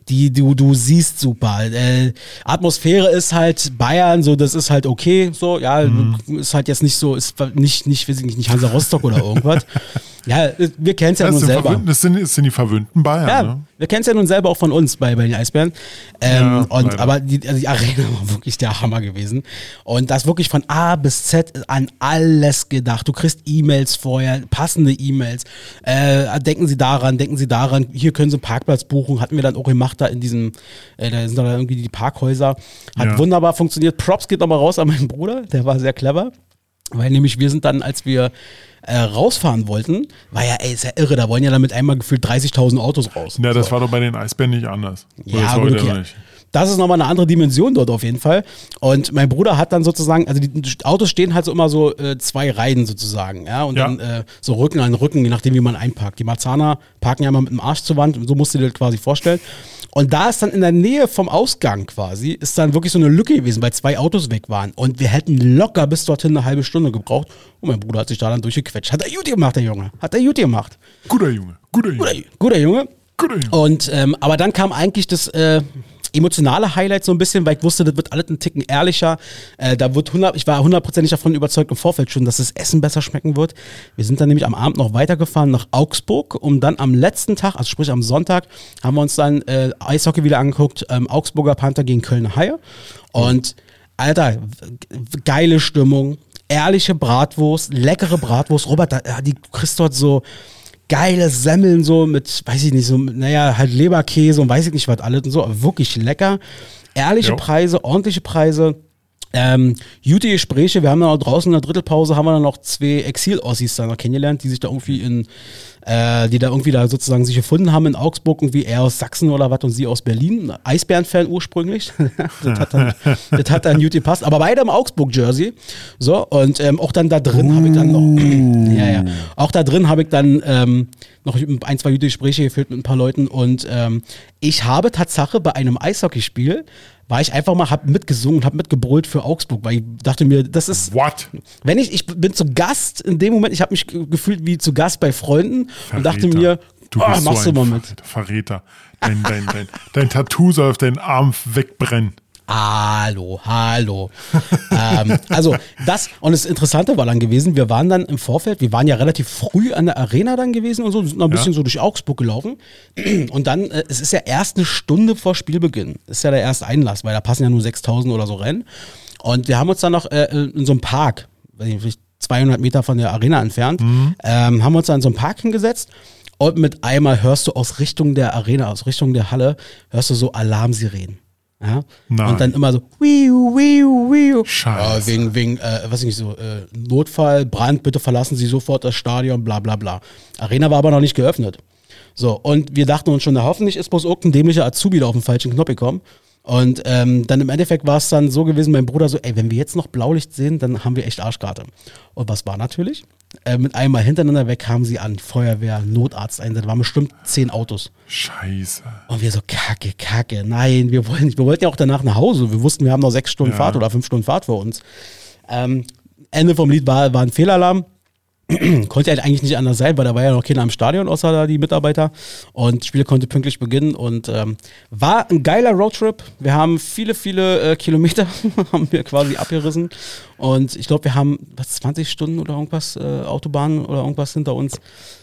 Die, du, du siehst super. Äh, Atmosphäre ist halt Bayern, so, das ist halt okay, so, ja, ist halt jetzt nicht so, ist nicht, nicht, weiß ich nicht, nicht Hansa Rostock oder irgendwas. Ja, wir kennen es ja Das nun selber. das, sind, das sind die verwöhnten Bayern. Ja, Ne? wir kennen es ja nun selber auch von uns bei, bei den Eisbären. Ähm, Ja, und, leider. aber die, also die Arena war wirklich der Hammer gewesen. Und das wirklich von A bis Z an alles gedacht. Du kriegst E-Mails vorher, passende E-Mails. Äh, denken Sie daran, denken Sie daran, hier können Sie einen Parkplatz buchen. Hatten wir dann auch gemacht da in diesem, äh, da sind da irgendwie die Parkhäuser. Hat Ja. wunderbar funktioniert. Props geht nochmal raus an meinen Bruder, der war sehr clever. Weil nämlich wir sind dann, als wir äh, rausfahren wollten, war ja, ey, ist ja irre, da wollen ja dann mit einmal gefühlt 30.000 Autos raus. Ja, das war doch bei den Eisbären nicht anders. Ja, ist gut, okay. nicht. Das ist nochmal eine andere Dimension dort auf jeden Fall. Und mein Bruder hat dann sozusagen, also die Autos stehen halt so immer so äh, zwei Reihen sozusagen, ja, und Ja. dann äh, so Rücken an Rücken, je nachdem, wie man einparkt. Die Marzahner parken ja immer mit dem Arsch zur Wand, und so musst du dir das quasi vorstellen. Und da ist dann in der Nähe vom Ausgang quasi, ist dann wirklich so eine Lücke gewesen, weil zwei Autos weg waren. Und wir hätten locker bis dorthin eine halbe Stunde gebraucht. Und mein Bruder hat sich da dann durchgequetscht. Hat er gut gemacht, der Junge. Hat er gut gemacht. Guter Junge, guter Junge. Guter, guter Junge. Guter Junge. Und ähm, aber dann kam eigentlich das äh, emotionale Highlight so ein bisschen, weil ich wusste, das wird alles ein Ticken ehrlicher. Äh, da wird 100, ich war hundertprozentig davon überzeugt im Vorfeld schon, dass das Essen besser schmecken wird. Wir sind dann nämlich am Abend noch weitergefahren nach Augsburg, um dann am letzten Tag, also sprich am Sonntag, haben wir uns dann äh, Eishockey wieder angeguckt, ähm, Augsburger Panther gegen Kölner Haie. Und Alter, geile Stimmung, ehrliche Bratwurst, leckere Bratwurst. Robert, da, ja, die kriegst dort so geile Semmeln so mit, weiß ich nicht, so, naja, halt Leberkäse und weiß ich nicht was alles und so, aber wirklich lecker. Ehrliche Jo. Preise, ordentliche Preise. Ähm, gute Gespräche, wir haben dann auch draußen in der Drittelpause haben wir dann noch zwei Exil-Ossis da noch kennengelernt, die sich da irgendwie in, äh, die da irgendwie da sozusagen sich gefunden haben in Augsburg, irgendwie er aus Sachsen oder was und sie aus Berlin, Eisbären-Fan ursprünglich. das, hat dann, das hat dann gut gepasst, aber beide im Augsburg-Jersey. So, und ähm, auch dann da drin habe ich dann noch, ja, ja, auch da drin habe ich dann ähm, noch ein, zwei gute Gespräche geführt mit ein paar Leuten. Und ähm, ich habe Tatsache bei einem Eishockeyspiel war ich einfach mal, hab mitgesungen und hab mitgebrüllt für Augsburg, weil ich dachte mir, das ist, What? wenn ich, ich bin zu Gast in dem Moment, ich habe mich ge- gefühlt wie zu Gast bei Freunden und dachte Verräter. mir, du oh, machst so du mal mit. Verräter. Verräter. Dein, dein, dein, dein Tattoo soll auf deinen Arm wegbrennen. Hallo, hallo. ähm, also das, und das Interessante war dann gewesen, wir waren dann im Vorfeld, wir waren ja relativ früh an der Arena dann gewesen und so, sind noch ein Ja. bisschen so durch Augsburg gelaufen. Und dann, äh, es ist ja erst eine Stunde vor Spielbeginn, ist ja der erste Einlass, weil da passen ja nur 6000 oder so rein. Und wir haben uns dann noch äh, in so einem Park, weiß ich nicht, vielleicht 200 Meter von der Arena entfernt, ähm, haben uns dann in so einen Park hingesetzt. Und mit einmal hörst du aus Richtung der Arena, aus Richtung der Halle, hörst du so Alarmsirenen. Ja? Nein. Und dann immer so, wiu, wiu, wiu. Scheiße. Ja, wegen, wegen, äh, was ich nicht so, äh, Notfall, Brand, bitte verlassen Sie sofort das Stadion, bla bla bla. Arena war aber noch nicht geöffnet. So, und wir dachten uns schon, na, hoffentlich ist bloß irgendein dämlicher Azubi da auf den falschen Knopf gekommen. Und ähm, dann im Endeffekt war es dann so gewesen, mein Bruder so, ey, wenn wir jetzt noch Blaulicht sehen, dann haben wir echt Arschkarte. Und was war natürlich? Äh, mit einmal hintereinander weg kamen sie an, Feuerwehr, Notarzt ein, da waren bestimmt zehn Autos. Scheiße. Und wir so, kacke, kacke, nein, wir wollen nicht, wir wollten ja auch danach nach Hause. Wir wussten, wir haben noch sechs Stunden Ja. Fahrt oder fünf Stunden Fahrt vor uns. Ähm, Ende vom Lied war, war ein Fehlalarm. konnte halt eigentlich nicht anders sein, weil da war ja noch keiner im Stadion, außer da die Mitarbeiter. Und das Spiel konnte pünktlich beginnen und ähm, war ein geiler Roadtrip. Wir haben viele, viele äh, Kilometer haben wir quasi abgerissen. Und ich glaube, wir haben was, 20 Stunden oder irgendwas äh, Autobahn oder irgendwas hinter uns.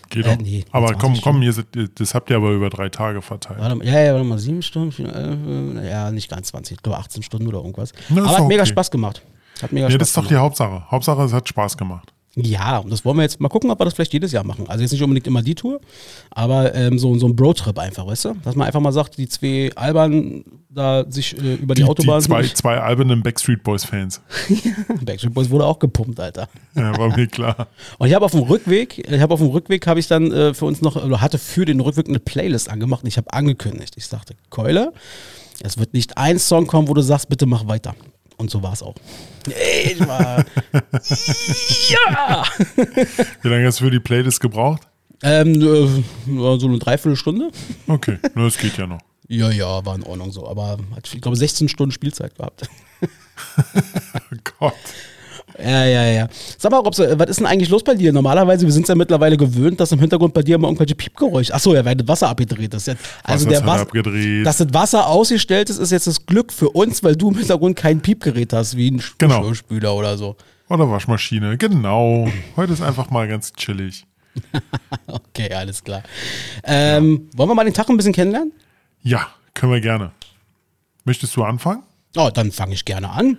Geht Äh, doch. nee, aber 20 komm, komm, Stunden. ihr seid, das habt ihr aber über drei Tage verteilt. Warte mal, ja, ja, warte mal, sieben Stunden, äh, ja, nicht ganz 20, ich glaube 18 Stunden oder irgendwas. Na, Aber hat doch mega okay. Spaß gemacht. Hat mega Ja, Spaß das ist doch die gemacht. Hauptsache. Hauptsache, es hat Spaß gemacht. Ja, und das wollen wir jetzt mal gucken, ob wir das vielleicht jedes Jahr machen. Also jetzt nicht unbedingt immer die Tour, aber ähm, so, so ein Bro-Trip einfach, weißt du? Dass man einfach mal sagt, die zwei Alban da sich äh, über die, Die, Autobahn die zwei, zwei albernen Backstreet Boys Fans. Backstreet Boys wurde auch gepumpt, Alter. Ja, war mir klar. Und ich habe auf dem Rückweg, ich habe auf dem Rückweg habe ich dann äh, für uns noch, oder hatte für den Rückweg eine Playlist angemacht und ich habe angekündigt. Ich sagte, Keule, es wird nicht ein Song kommen, wo du sagst, bitte mach weiter. Und so war es auch. Ey, Ich war, ja! Wie lange hast du für die Playlist gebraucht? ähm, äh, so eine Dreiviertelstunde. Okay, nur das geht ja noch. Ja, ja, war in Ordnung so. Aber hat, ich glaube, 16 Stunden Spielzeit gehabt. Oh Gott. Ja, ja, ja. Sag mal, Robs, was ist denn eigentlich los bei dir? Normalerweise, wir sind ja mittlerweile gewöhnt, dass im Hintergrund bei dir immer irgendwelche Piepgeräusche. Achso, ja, weil das Wasser abgedreht ist. Ja, Also Was der Wasser. abgedreht? Dass das Wasser ausgestellt ist, ist jetzt das Glück für uns, weil du im Hintergrund kein Piepgerät hast, wie ein Genau. Geschirrspüler oder so. Oder Waschmaschine. Genau. Heute ist einfach mal ganz chillig. okay, alles klar. Ähm, Wollen wir mal den Tag ein bisschen kennenlernen? Ja, können wir gerne. Möchtest du anfangen? Oh, dann fange ich gerne an.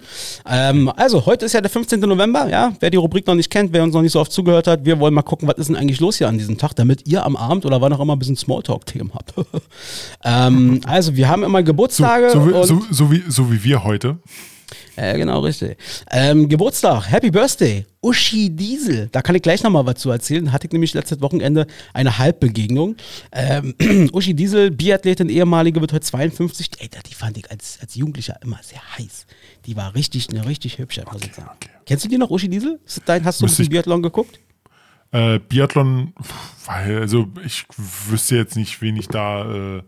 Ähm, also, heute ist ja der 15. November, ja. Wer die Rubrik noch nicht kennt, wer uns noch nicht so oft zugehört hat, wir wollen mal gucken, was ist denn eigentlich los hier an diesem Tag, damit ihr am Abend oder wann auch immer ein bisschen Smalltalk-Themen habt. ähm, also, wir haben immer Geburtstage. so, so, so, wie, so wie wir heute. Ja, genau, richtig. Ähm, Geburtstag, Happy Birthday, Uschi Diesel. Da kann ich gleich nochmal was zu erzählen. Hatte ich nämlich letztes Wochenende eine Halbbegegnung. Ähm, Uschi Diesel, Biathletin, ehemalige, wird heute 52. Ey, die fand ich als, als Jugendlicher immer sehr heiß. Die war richtig, eine richtig hübsche, muss ich sagen. okay. Kennst du die noch, Uschi Diesel? Ist dein, hast du ein bisschen Biathlon geguckt? Äh, Biathlon, weil, also ich wüsste jetzt nicht, wen ich da. Äh,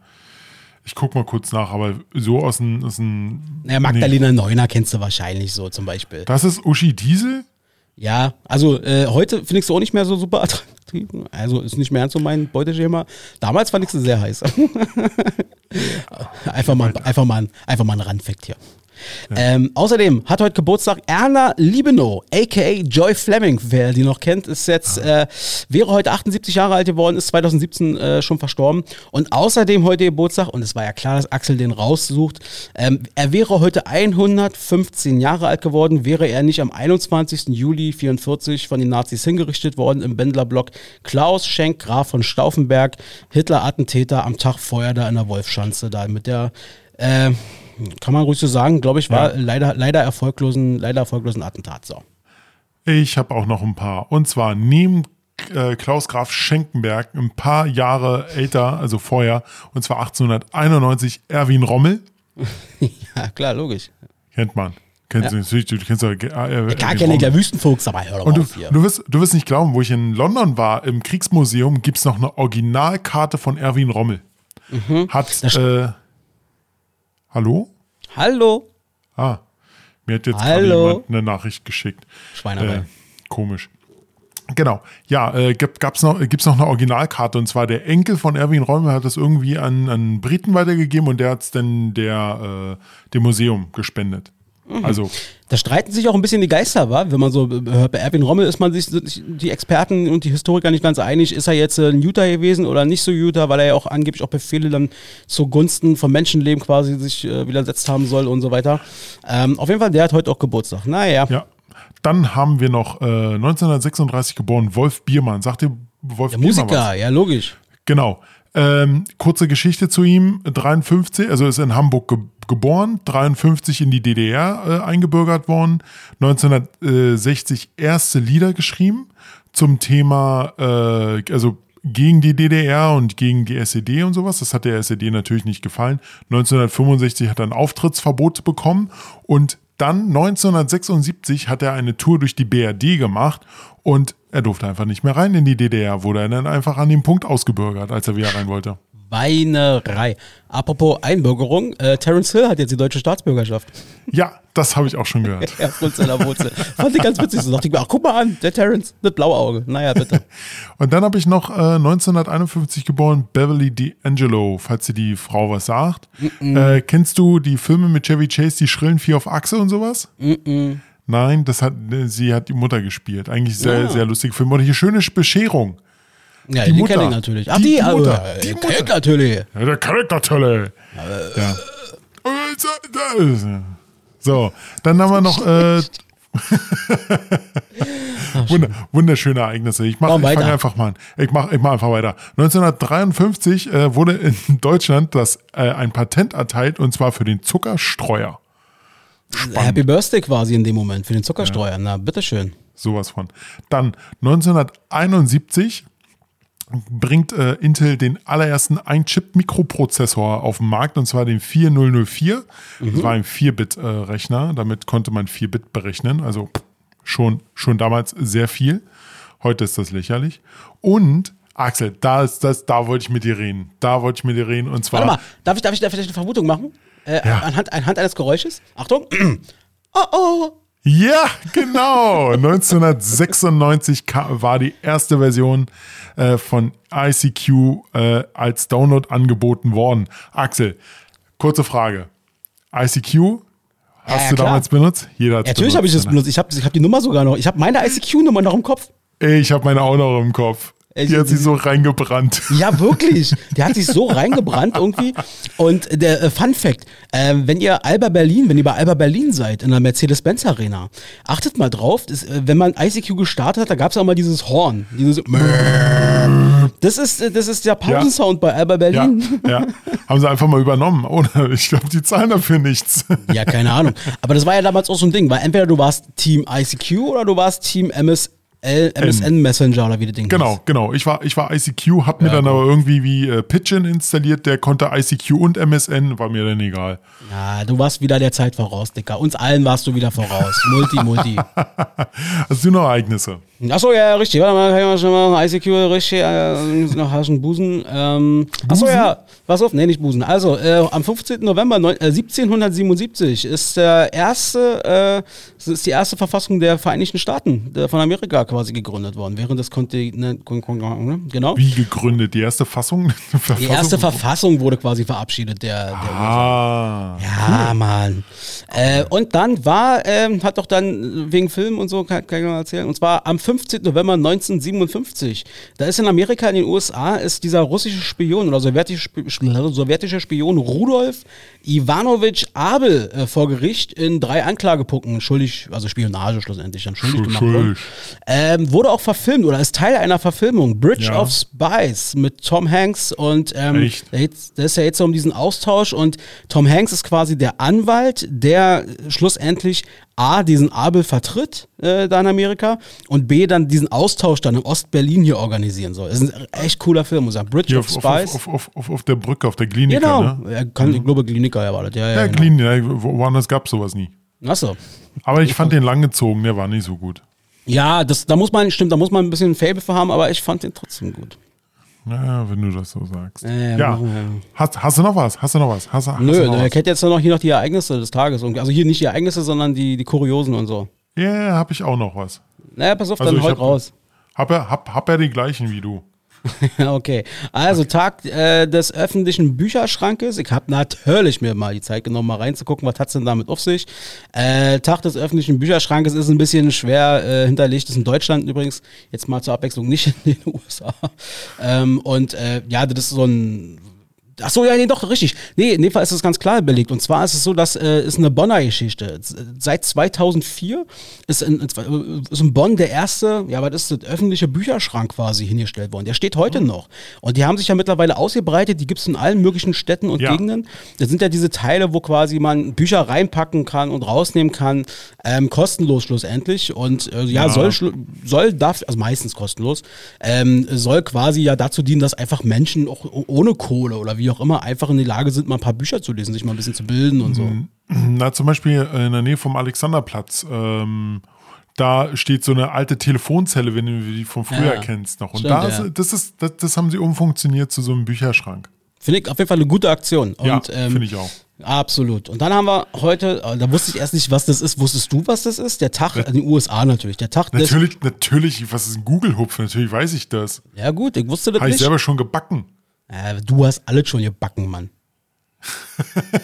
ich guck mal kurz nach, aber so aus dem. Aus dem Naja, Magdalena Neuner kennst du wahrscheinlich so zum Beispiel. Das ist Uschi Diesel? Ja, also äh, heute finde ich sie auch nicht mehr so super attraktiv. Also ist nicht mehr so mein Beuteschema. Damals fand ich sie sehr heiß. einfach, mal, einfach, mal, ein- einfach mal ein Randfact hier. Ähm, außerdem hat heute Geburtstag Erna Liebenow, aka Joy Fleming. Wer die noch kennt, ist jetzt, äh, wäre heute 78 Jahre alt geworden, ist 2017 äh, schon verstorben. Und außerdem heute Geburtstag, und es war ja klar, dass Axel den raussucht, ähm, er wäre heute 115 Jahre alt geworden, wäre er nicht am 21. Juli 44 von den Nazis hingerichtet worden im Bendlerblock. Klaus Schenk, Graf von Stauffenberg, Hitler-Attentäter am Tag vorher da in der Wolfschanze, da mit der äh, kann man ruhig so sagen, glaube ich, war Ja. leider, leider erfolglosen, leider erfolglosen Attentat. So. Ich habe auch noch ein paar. Und zwar neben äh, Klaus Graf Schenkenberg ein paar Jahre älter, also vorher, und zwar 1891, Erwin Rommel. ja, klar, logisch. Kennt man. Kennst du natürlich, du kennst doch. Äh, Klar Erwin kenne ich Rommel. der Wüstenfuchs, aber hör doch Und du, auf hier. du, wirst, du wirst nicht glauben, wo ich in London war, im Kriegsmuseum gibt es noch eine Originalkarte von Erwin Rommel. Mhm. Hat, äh, hallo? Hallo, Ah, mir hat jetzt gerade jemand eine Nachricht geschickt. Schweinerei. Äh, komisch. Genau, ja, äh, gibt gab's noch, gibt's noch eine Originalkarte und zwar der Enkel von Erwin Rommel hat das irgendwie an, an Briten weitergegeben und der hat es dann der, äh, dem Museum gespendet. Mhm. Also, Da streiten sich auch ein bisschen die Geister, wa? Wenn man so äh, hört, bei Erwin Rommel ist man sich, die Experten und die Historiker nicht ganz einig, ist er jetzt äh, ein Utah gewesen oder nicht so Utah, weil er ja auch angeblich auch Befehle dann zugunsten vom Menschenleben quasi sich äh, widersetzt haben soll und so weiter. Ähm, auf jeden Fall, der hat heute auch Geburtstag. Naja. ja. Dann haben wir noch äh, 1936 geboren Wolf Biermann. Sagt ihr Wolf Der Biermann was? Musiker, ja, logisch. Genau. Ähm, kurze Geschichte zu ihm. 53, also ist in Hamburg ge geboren, 53 in die DDR äh, eingebürgert worden, 1960 erste Lieder geschrieben zum Thema, äh, also gegen die DDR und gegen die SED und sowas. Das hat der SED natürlich nicht gefallen. 1965 hat er ein Auftrittsverbot bekommen und dann 1976 hat er eine Tour durch die BRD gemacht und er durfte einfach nicht mehr rein in die DDR, wurde er dann einfach an dem Punkt ausgebürgert, als er wieder rein wollte. Weinerei. Apropos Einbürgerung, äh, Terence Hill hat jetzt die deutsche Staatsbürgerschaft. Ja, das habe ich auch schon gehört. Ja, Frunzeler Wurzel. Fand ich ganz witzig. So dachte ich mir, ach, guck mal an, der Terence, das blaue Auge. Naja, bitte. Und dann habe ich noch äh, 1951 geboren, Beverly D'Angelo, falls dir die Frau was sagt. Äh, kennst du die Filme mit Chevy Chase, die schrillen vier auf Achse und sowas? Nein, das hat, sie hat die Mutter gespielt. Eigentlich sehr, Ja. sehr lustige Film. Und hier schöne Bescherung. Ja, Die die, Mutter. natürlich. Ach, Die- die, die Mutter. äh, Die Mutter. ich natürlich. Ja, der Charaktertolle. Ja. So, dann haben wir noch äh, Wunder, wunderschöne Ereignisse. Ich weiter. einfach mal an. Ich mache ich mach einfach weiter. 1953 äh, wurde in Deutschland das, äh, ein Patent erteilt und zwar für den Zuckerstreuer. Happy Birthday quasi in dem Moment für den Zuckerstreuer. Na, bitteschön. Sowas von. Dann 1971 bringt äh, Intel den allerersten Ein-Chip-Mikroprozessor auf den Markt und zwar den 4004. Das war ein 4-Bit-Rechner. Damit konnte man 4-Bit berechnen. Also schon, schon damals sehr viel. Heute ist das lächerlich. Und Axel, da ist das, da wollte ich mit dir reden. Da wollte ich mit dir reden. Und zwar. Warte mal, darf ich, darf ich da vielleicht eine Vermutung machen? Äh, Ja. anhand, anhand eines Geräusches? Achtung. oh, oh. Ja, genau. 1996 ka- war die erste Version äh, von ICQ äh, als Download angeboten worden. Axel, kurze Frage. ICQ hast ja, du klar. damals benutzt? Jeder hat Natürlich habe ich das benutzt. Ich habe ich hab die Nummer sogar noch. Ich habe meine ICQ-Nummer noch im Kopf. Ich habe meine auch noch im Kopf. Die hat sich so reingebrannt. Ja, wirklich. Die hat sich so reingebrannt irgendwie. Und der äh, Fun Fact, äh, wenn ihr Alba Berlin, wenn ihr bei Alba Berlin seid, in der Mercedes-Benz Arena, achtet mal drauf, das, äh, wenn man ICQ gestartet hat, da gab es auch mal dieses Horn. Dieses das ist, äh, das ist der Pausensound ja. bei Alba Berlin. Ja, ja, haben sie einfach mal übernommen. Oder ich glaube, die zahlen dafür nichts. Ja, keine Ahnung. Aber das war ja damals auch so ein Ding, weil entweder du warst Team ICQ oder du warst Team MS MSN Messenger oder wie das Ding Genau, hieß. genau. Ich war, ich war ICQ, hab mir ja, dann aber irgendwie wie äh, Pigeon installiert, der konnte ICQ und MSN, war mir dann egal. Ja, du warst wieder der Zeit voraus, Dicker. Uns allen warst du wieder voraus. Multi, Multi. Hast du noch Ereignisse? Achso, ja, richtig. Warte mal, kann ich mal schon mal ICQ richtig äh, noch hast Busen. Ähm, achso, ja, pass auf, nee, nicht Busen. Also, äh, am 15. November neun, äh, 1777 ist der erste, äh, ist die erste Verfassung der Vereinigten Staaten der, von Amerika quasi gegründet worden, während des Kontinent, genau. Wie gegründet? Die erste Fassung? Die erste Verfassung wurde quasi verabschiedet, der, der Ah. Ja, cool. Mann. Äh, und dann war, äh, hat doch dann wegen Film und so, kann, kann ich mal erzählen, und zwar am 15. 15. November 1957. Da ist in Amerika, in den USA, ist dieser russische Spion oder sowjetische, sowjetische Spion Rudolf Ivanovich Abel äh, vor Gericht in drei Anklagepunkten schuldig, also Spionage schlussendlich, dann schuldig gemacht worden. Ähm, wurde auch verfilmt oder ist Teil einer Verfilmung, Bridge ja. of Spies mit Tom Hanks und ähm, da ist ja jetzt um diesen Austausch und Tom Hanks ist quasi der Anwalt, der schlussendlich A, diesen Abel vertritt äh, da in Amerika und B, dann diesen Austausch dann in Ostberlin hier organisieren soll. Das ist ein echt cooler Film, muss ich sagen. Bridge hier of auf, Spies. Auf, auf, auf, auf, der Brücke, auf der Klinik. Genau, ne? er kann, mhm. ich glaube, Kliniker erwartet. Ja, ja, ja, genau. Klinik, ja, woanders gab es sowas nie. Achso. Aber ich fand den langgezogen, der war nicht so gut. Ja, das, da muss man, stimmt, da muss man ein bisschen ein Fable für haben, aber ich fand den trotzdem gut. Naja, wenn du das so sagst. Äh, ja. Hast, hast du noch was? Hast du noch was? Hast, hast Nö, noch ich hätte jetzt noch hier noch die Ereignisse des Tages. Also hier nicht die Ereignisse, sondern die, die Kuriosen und so. Ja, yeah, habe ich auch noch was. Naja, pass auf, also dann heute raus. Hab er, hab, hab er die gleichen wie du. okay, also Tag äh, des öffentlichen Bücherschrankes. Ich habe natürlich mir mal die Zeit genommen, mal reinzugucken, was hat es denn damit auf sich. Äh, Tag des öffentlichen Bücherschrankes ist ein bisschen schwer äh, hinterlegt, ist in Deutschland übrigens, jetzt mal zur Abwechslung nicht in den USA. Ähm, und äh, ja, das ist so ein Ach so, ja, nee, doch, richtig. Nee, in dem Fall ist es ganz klar belegt. Und zwar ist es so, dass äh, ist eine Bonner Geschichte. Seit 2004 ist in, ist in Bonn der erste, ja, was ist das, öffentliche Bücherschrank quasi hingestellt worden. Der steht heute mhm. noch. Und die haben sich ja mittlerweile ausgebreitet. Die gibt es in allen möglichen Städten und ja. Gegenden. Das sind ja diese Teile, wo quasi man Bücher reinpacken kann und rausnehmen kann. Ähm, kostenlos schlussendlich. Und äh, ja, ja, soll, soll, darf, also meistens kostenlos, ähm, soll quasi ja dazu dienen, dass einfach Menschen auch ohne Kohle oder wie auch immer einfach in die Lage sind, mal ein paar Bücher zu lesen, sich mal ein bisschen zu bilden und so. Mhm. Na, zum Beispiel in der Nähe vom Alexanderplatz. Ähm, da steht so eine alte Telefonzelle, wenn du die von früher ja, kennst noch. Und stimmt, da ist, ja. das, ist, das, das, haben sie umfunktioniert zu so einem Bücherschrank. Finde ich auf jeden Fall eine gute Aktion. Und, ja, ähm, finde ich auch. Absolut. Und dann haben wir heute, äh, da wusste ich erst nicht, was das ist. Wusstest du, was das ist? Der Tag in den USA natürlich. Der Tag Natürlich, natürlich, was ist ein Google-Hupf? Natürlich weiß ich das. Ja, gut, ich wusste das Habe nicht. ich selber schon gebacken. Äh, du hast alles schon gebacken, Mann.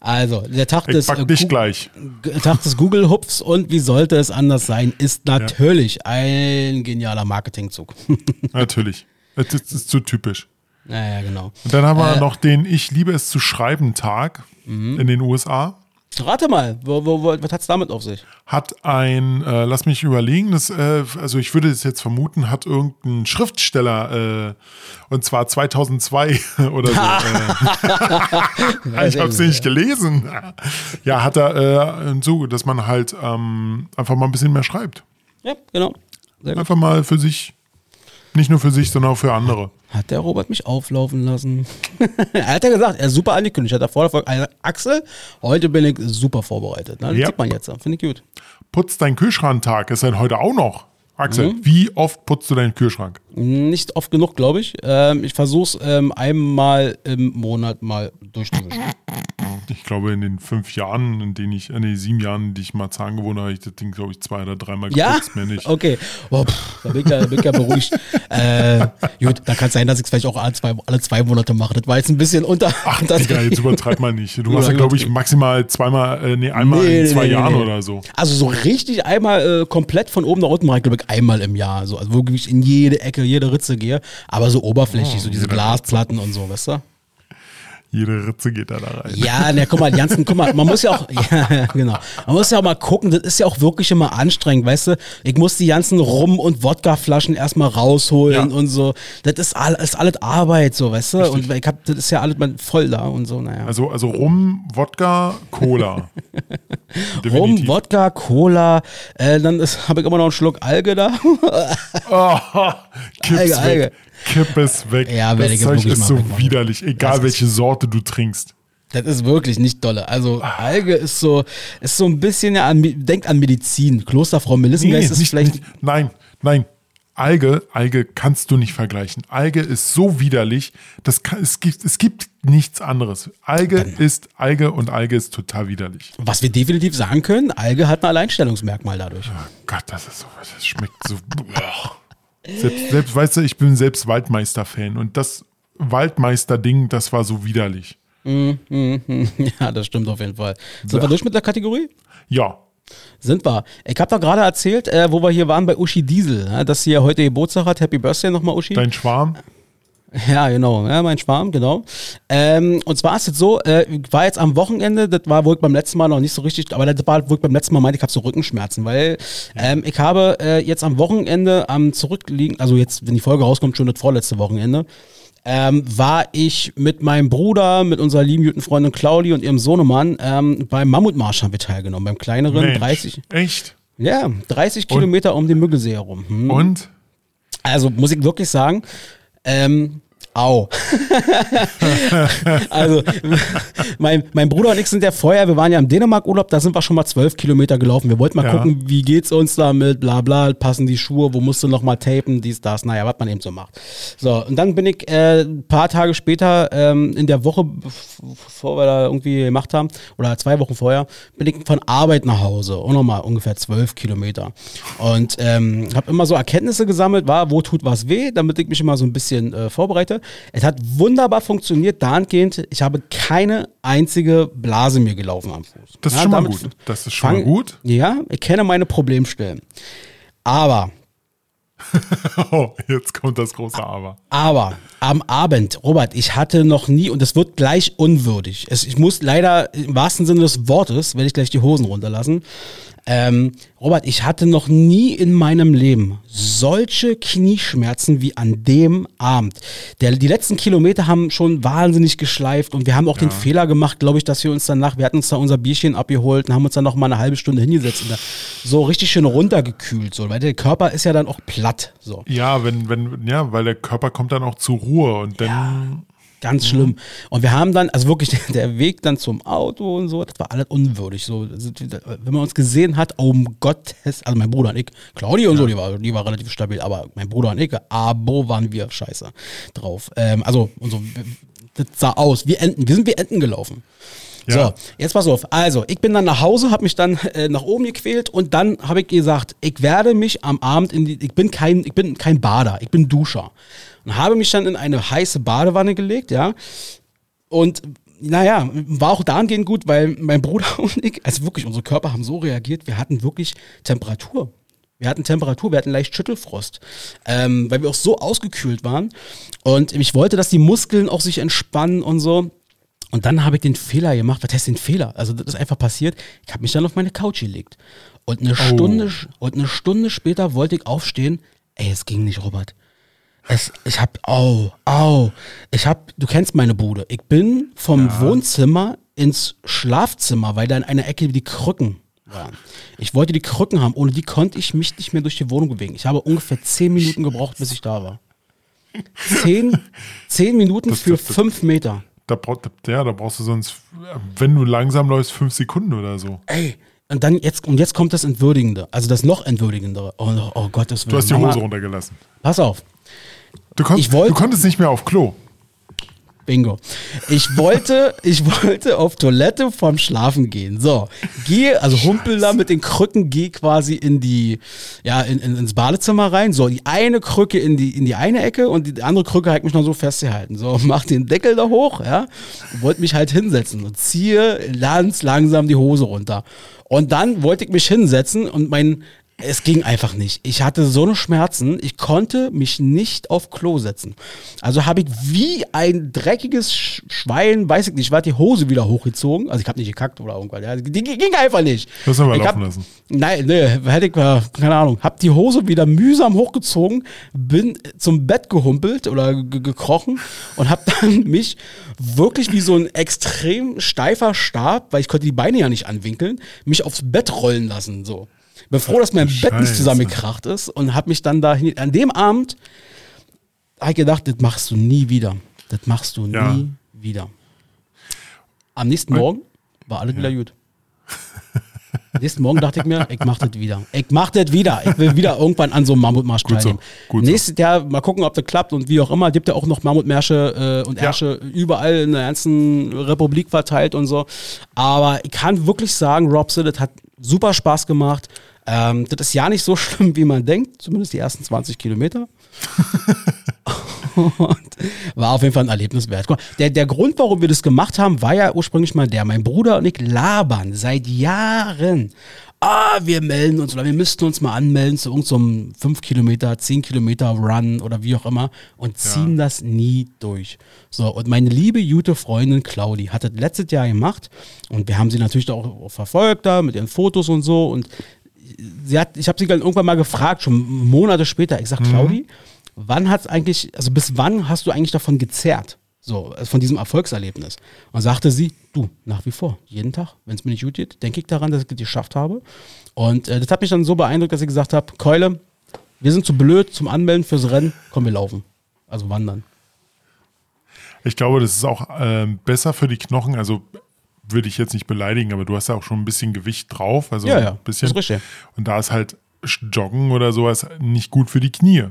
also, der Tag ich des, gleich. Tag des Google-Hupfs und wie sollte es anders sein, ist natürlich ja. ein genialer Marketingzug. natürlich. Das ist zu typisch. Naja, genau. Und dann haben wir äh, noch den Ich liebe es zu schreiben Tag mhm. in den USA. Rate mal, wo, wo, wo, was hat es damit auf sich? Hat ein, äh, lass mich überlegen, das, äh, also ich würde es jetzt vermuten, hat irgendein Schriftsteller, äh, und zwar 2002 oder so. äh, ich habe es nicht gelesen. Ja, hat er äh, so, dass man halt ähm, einfach mal ein bisschen mehr schreibt. Ja, genau. Einfach mal für sich, nicht nur für sich, sondern auch für andere. Hat der Robert mich auflaufen lassen? er hat ja gesagt, er ist super angekündigt. Hat er vorher eine Axel, heute bin ich super vorbereitet. Das ja. sieht man jetzt. Finde ich gut. Putz deinen Kühlschranktag ist dann heute auch noch. Axel, mhm. wie oft putzt du deinen Kühlschrank? Nicht oft genug, glaube ich. Ähm, ich versuche es ähm, einmal im Monat mal durchzuwischen. Ich glaube, in den fünf Jahren, in denen ich, in den sieben Jahren, die ich mal Zahn gewohnt habe, habe ich das Ding, glaube ich, zwei oder dreimal Ja? geputzt, mehr nicht. Okay. Oh, pff, da bin ich ja, bin ich ja beruhigt. äh, gut, dann kann es sein, dass ich es vielleicht auch alle zwei, alle zwei Monate mache. Das war jetzt ein bisschen unter. Ach, das, Digga, jetzt übertreib mal nicht. Du machst Ja, glaube ich, maximal zweimal, äh, nee, einmal Nee, in nee, zwei nee, Jahren nee. oder so. Also so richtig einmal äh, komplett von oben nach unten ich, einmal im Jahr. So. Also wirklich in jede Ecke, jede Ritze gehe. Aber so oberflächlich, Oh, so diese Glasplatten und so, weißt du? Jede Ritze geht da, da rein. Ja, na guck mal, die ganzen, guck mal, man muss ja auch, ja, genau, man muss ja auch mal gucken, das ist ja auch wirklich immer anstrengend, weißt du? Ich muss die ganzen Rum- und Wodkaflaschen erstmal rausholen Ja. und so. Das ist, all, ist alles Arbeit, so, weißt du? Richtig. Und ich hab, das ist ja alles mal voll da und so, naja. Also, also Rum, Wodka, Cola. Rum. Wodka, Cola, äh, dann habe ich immer noch einen Schluck Alge da. Oh, kipp's Alge, weg. Alge. Kipp es weg. Ja, werde das Zeug ist so wegmachen. widerlich, egal welche Sorte du trinkst. Das ist wirklich nicht dolle. Also Alge ist so, ist so ein bisschen ja an, denkt an Medizin. Klosterfrau Melissengeist ist nicht, vielleicht. nicht, nein, nein. Alge, Alge kannst du nicht vergleichen. Alge ist so widerlich, das kann, es, gibt, es gibt nichts anderes. Alge ist Alge und Alge ist total widerlich. Was wir definitiv sagen können, Alge hat ein Alleinstellungsmerkmal dadurch. Oh Gott, das ist so, das schmeckt so. Selbst, selbst, weißt du, ich bin selbst Waldmeister-Fan und das Waldmeister-Ding, das war so widerlich. ja, das stimmt auf jeden Fall. Sind wir durch mit der Kategorie? Ja, Sind wir. Ich habe doch gerade erzählt, äh, wo wir hier waren bei Uschi Diesel, ja, dass sie ja heute Geburtstag hat. Happy Birthday nochmal, Uschi. dein Schwarm. Ja, genau, ja, mein Schwarm, genau. Ähm, und zwar ist es so, äh, ich war jetzt am Wochenende, das war wohl beim letzten Mal noch nicht so richtig, aber das war wohl beim letzten Mal meinte, ich habe so Rückenschmerzen, weil ähm, ich habe äh, jetzt am Wochenende am Zurückliegen, also jetzt, wenn die Folge rauskommt, schon das vorletzte Wochenende, ähm, war ich mit meinem Bruder, mit unserer lieben guten Freundin Claudi und ihrem Sohnemann ähm, beim Mammutmarsch haben wir teilgenommen, beim kleineren, Mensch, 30, Echt? ja, 30 Kilometer um den Müggelsee herum. Hm. Und? Also muss ich wirklich sagen, ähm, au. also mein, mein Bruder und ich sind ja vorher, wir waren ja im Dänemark-Urlaub, da sind wir schon mal zwölf Kilometer gelaufen. Wir wollten mal Ja. gucken, wie geht's uns damit, bla bla, passen die Schuhe, wo musst du noch mal tapen, dies, das, naja, was man eben so macht. So, und dann bin ich äh, ein paar Tage später ähm, in der Woche, bevor wir da irgendwie gemacht haben, oder zwei Wochen vorher, bin ich von Arbeit nach Hause, auch nochmal ungefähr zwölf Kilometer. Und ähm, habe immer so Erkenntnisse gesammelt, war, wo tut was weh, damit ich mich immer so ein bisschen äh, vorbereite. Es hat wunderbar funktioniert, dahingehend, ich habe keine einzige Blase mir gelaufen am Fuß. Das ist Ja, schon mal gut. Das ist schon mal fang- gut. Ja, ich kenne meine Problemstellen. Aber Oh, jetzt kommt das große Aber. Aber am Abend, Robert, ich hatte noch nie, und es wird gleich unwürdig. Es, ich muss leider im wahrsten Sinne des Wortes, werde ich gleich die Hosen runterlassen. Ähm, Robert, ich hatte noch nie in meinem Leben solche Knieschmerzen wie an dem Abend. Der, die letzten Kilometer haben schon wahnsinnig geschleift und wir haben auch den Fehler gemacht, glaube ich, dass wir uns danach, wir hatten uns da unser Bierchen abgeholt und haben uns dann noch mal eine halbe Stunde hingesetzt und da so richtig schön runtergekühlt, so, weil der Körper ist ja dann auch platt, so. Ja, wenn, wenn, ja, weil der Körper kommt dann auch zur Ruhe und dann. Ganz schlimm. Und wir haben dann, also wirklich der Weg dann zum Auto und so, das war alles unwürdig. So, wenn man uns gesehen hat, um Gottes, also mein Bruder und ich, Claudia und so, die war, die war relativ stabil, aber mein Bruder und ich, abo waren wir scheiße drauf. Ähm, also, und so, das sah aus wie Enten, wir sind wie Enten gelaufen. Ja. So, jetzt pass auf. Also, ich bin dann nach Hause, habe mich dann äh, nach oben gequält und dann habe ich gesagt, ich werde mich am Abend in die, ich bin kein, ich bin kein Bader, ich bin Duscher. Und habe mich dann in eine heiße Badewanne gelegt, ja. Und naja, war auch dahingehend gut, weil mein Bruder und ich, also wirklich, unsere Körper haben so reagiert, wir hatten wirklich Temperatur. Wir hatten Temperatur, wir hatten leicht Schüttelfrost, ähm, weil wir auch so ausgekühlt waren. Und ich wollte, dass die Muskeln auch sich entspannen und so. Und dann habe ich den Fehler gemacht. Was heißt den Fehler? Also das ist einfach passiert. Ich habe mich dann auf meine Couch gelegt. Und eine Stunde und eine Stunde später wollte ich aufstehen. Ey, es ging nicht, Robert. Es, ich hab, au, au. Ich hab, du kennst meine Bude. Ich bin vom Wohnzimmer ins Schlafzimmer, weil da in einer Ecke die Krücken waren. Ich wollte die Krücken haben. Ohne die konnte ich mich nicht mehr durch die Wohnung bewegen. Ich habe ungefähr zehn Minuten gebraucht, bis ich da war. Zehn, zehn Minuten für das- das- fünf Meter. Da, ja, da brauchst du sonst, wenn du langsam läufst, fünf Sekunden oder so. Ey, und dann jetzt, und jetzt kommt das Entwürdigende, also das noch Entwürdigendere. Oh, oh Gottes Willen. Du hast die Mama, Hose runtergelassen. Pass auf. Du, konntest, Ich wollt- du konntest nicht mehr auf Klo. Bingo. Ich wollte, ich wollte auf Toilette vorm Schlafen gehen. So, gehe, also humpel da mit den Krücken, gehe quasi in die, ja, in, in, ins Badezimmer rein. So, die eine Krücke in die, in die eine Ecke und die andere Krücke hat mich noch so festgehalten. So, mach den Deckel da hoch, ja, wollte mich halt hinsetzen und ziehe ganz langsam die Hose runter. Und dann wollte ich mich hinsetzen und mein es ging einfach nicht. Ich hatte so eine Schmerzen, ich konnte mich nicht auf Klo setzen. Also habe ich wie ein dreckiges Schwein, weiß ich nicht, war die Hose wieder hochgezogen. Also ich habe nicht gekackt oder irgendwas. Ja, die, ging einfach nicht. Das haben wir ich laufen lassen. Nein, nee, hätte ich, keine Ahnung, habe die Hose wieder mühsam hochgezogen, bin zum Bett gehumpelt oder gekrochen und habe dann mich wirklich wie so ein extrem steifer Stab, weil ich konnte die Beine ja nicht anwinkeln, mich aufs Bett rollen lassen, so. Bin froh, dass mein Scheiße. Bett nicht zusammengekracht ist und habe mich dann da hin. An dem Abend habe ich gedacht, das machst du nie wieder. Das machst du ja. nie wieder. Am nächsten Morgen war alles ja. wieder gut. Am nächsten Morgen dachte ich mir, ich mach das wieder. Ich mach das wieder. Ich will wieder irgendwann an so einem Mammutmarsch gut teilnehmen. So, gut Nächstes so. Jahr mal gucken, ob das klappt und wie auch immer. Gibt ja auch noch Mammutmärsche äh, und Ärsche ja. überall in der ganzen Republik verteilt und so. Aber ich kann wirklich sagen, Rob Siddett hat super Spaß gemacht. Ähm, das ist ja nicht so schlimm, wie man denkt, zumindest die ersten 20 Kilometer. und war auf jeden Fall ein Erlebnis wert. Der, der Grund, warum wir das gemacht haben, war ja ursprünglich mal der. Mein Bruder und ich labern seit Jahren. Ah, wir melden uns oder wir müssten uns mal anmelden zu irgendeinem so 5 Kilometer, 10 Kilometer Run oder wie auch immer und ziehen ja. das nie durch. So, und meine liebe, gute Freundin Claudi hat das letztes Jahr gemacht und wir haben sie natürlich auch verfolgt da mit ihren Fotos und so und sie hat, ich habe sie irgendwann mal gefragt, schon Monate später, ich sag, mhm. Claudi, wann hat es eigentlich, also bis wann hast du eigentlich davon gezerrt? So, also von diesem Erfolgserlebnis. Und sagte sie, du, nach wie vor, jeden Tag, wenn es mir nicht gut geht, denke ich daran, dass ich es geschafft habe. Und äh, das hat mich dann so beeindruckt, dass ich gesagt habe, Keule, wir sind zu blöd zum Anmelden fürs Rennen, komm, wir laufen. Also wandern. Ich glaube, das ist auch äh, besser für die Knochen. Also würde ich jetzt nicht beleidigen, aber du hast ja auch schon ein bisschen Gewicht drauf. Also ja, ja, ein bisschen. Und da ist halt Joggen oder sowas nicht gut für die Knie.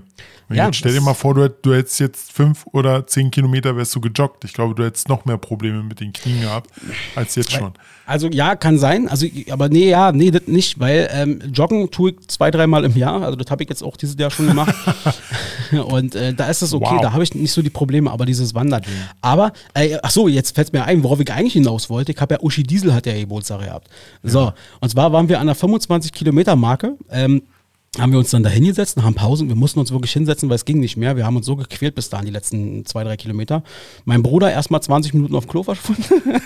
Ja, jetzt stell dir mal vor, du, du hättest jetzt fünf oder zehn Kilometer wärst du gejoggt. Ich glaube, du hättest noch mehr Probleme mit den Knien gehabt als jetzt schon. Also ja, kann sein. Also, aber nee, ja, nee, das nicht, weil ähm, Joggen tue ich zwei, dreimal im Jahr. Also das habe ich jetzt auch dieses Jahr schon gemacht. Und äh, da ist es okay, wow. da habe ich nicht so die Probleme, aber dieses Wandern. Mhm. Aber, äh, ach so, jetzt fällt mir ein, worauf ich eigentlich hinaus wollte. Ich habe ja Uschi Diesel hat ja Geburtstag gehabt. So, ja. und zwar waren wir an der 25 Kilometer Marke. Ähm, haben wir uns dann da hingesetzt, haben Pausen. Wir mussten uns wirklich hinsetzen, weil es ging nicht mehr. Wir haben uns so gequält bis dahin, die letzten zwei, drei Kilometer. Mein Bruder erst mal 20 Minuten auf Klo verschwunden.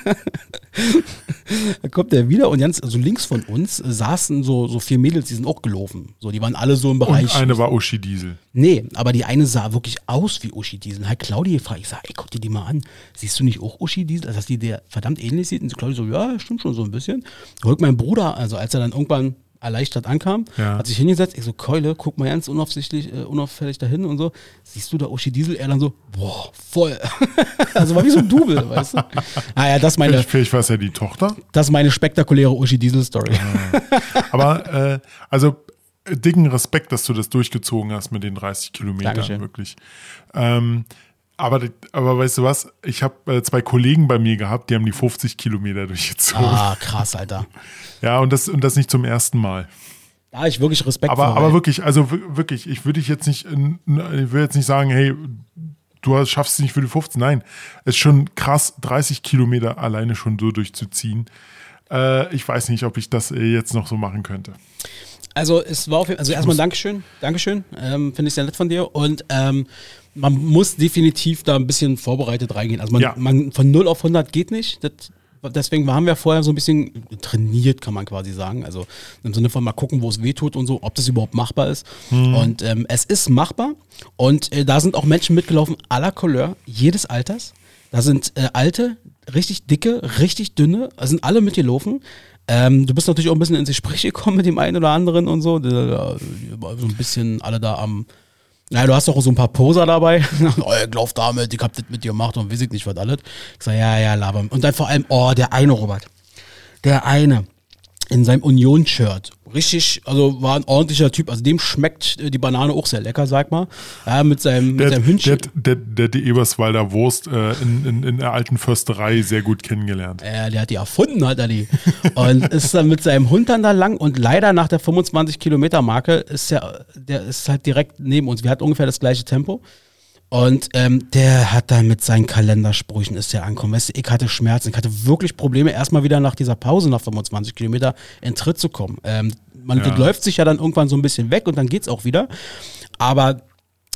da kommt er wieder und ganz, also links von uns saßen so, so vier Mädels, die sind auch gelaufen. So, die waren alle so im Bereich. Und eine war Uschi Diesel. Nee, aber die eine sah wirklich aus wie Uschi Diesel. Hat Claudia gefragt, ich sag, ey, guck dir die mal an. Siehst du nicht auch Uschi Diesel? Also, dass die der verdammt ähnlich sieht. Und Claudia so, ja, stimmt schon so ein bisschen. Rückt mein Bruder, also als er dann irgendwann erleichtert ankam, ja. hat sich hingesetzt, ich so, Keule, guck mal ganz unauffällig, äh, unauffällig dahin und so. Siehst du da Uschi Diesel? Er dann so, boah, voll. also war wie so ein Double, weißt du? Ah ja, das meine. Vielleicht war es ja die Tochter. Das ist meine spektakuläre Uschi Diesel-Story. Ja. Aber, äh, also, dicken Respekt, dass du das durchgezogen hast mit den 30 Kilometern, Dankeschön. wirklich. Ähm, aber, aber weißt du was? Ich habe äh, zwei Kollegen bei mir gehabt, die haben die 50 Kilometer durchgezogen. Ah, krass, Alter. ja, und das, und das nicht zum ersten Mal. Da ich wirklich Respekt aber, vor. Aber wirklich, also wirklich, ich würde jetzt nicht, ich will jetzt nicht sagen, hey, du schaffst es nicht für die 15. Nein, es ist schon krass, 30 Kilometer alleine schon so durchzuziehen. Äh, ich weiß nicht, ob ich das äh, jetzt noch so machen könnte. Also es war auf jeden Fall, also erstmal Dankeschön, Dankeschön, ähm, finde ich sehr nett von dir und ähm, man muss definitiv da ein bisschen vorbereitet reingehen. Also man, ja. man von 0 auf 100 geht nicht. Das, deswegen haben wir vorher so ein bisschen trainiert, kann man quasi sagen. Also im Sinne von mal gucken, wo es weh tut und so, ob das überhaupt machbar ist. Hm. Und ähm, es ist machbar. Und äh, da sind auch Menschen mitgelaufen aller Couleur, jedes Alters. Da sind äh, alte, richtig dicke, richtig dünne, da sind alle mitgelaufen. Ähm, du bist natürlich auch ein bisschen ins Gespräch gekommen mit dem einen oder anderen und so. so ein bisschen alle da am ja, du hast doch so ein paar Poser dabei. oh, lauf damit, ich hab das mit dir gemacht und weiß ich nicht, was alles. Ich sag, ja, ja, laber. Und dann vor allem, oh, der eine, Robert. Der eine. In seinem Union-Shirt. Richtig, also war ein ordentlicher Typ. Also dem schmeckt äh, die Banane auch sehr lecker, sag mal. Ja, mit seinem, Der, mit seinem Hündchen. der, der, der die Eberswalder Wurst äh, in, in, in der alten Försterei sehr gut kennengelernt. Ja, der hat die erfunden, hat er die. Und ist dann mit seinem Hund dann da lang und leider nach der 25 Kilometer Marke ist der, der ist halt direkt neben uns. Wir hatten ungefähr das gleiche Tempo. Und ähm, der hat dann mit seinen Kalendersprüchen ist der angekommen. Weißt du, ich hatte Schmerzen, ich hatte wirklich Probleme, erstmal wieder nach dieser Pause nach 25 Kilometer in Tritt zu kommen. Ähm, man Ja. läuft sich ja dann irgendwann so ein bisschen weg und dann geht's auch wieder. Aber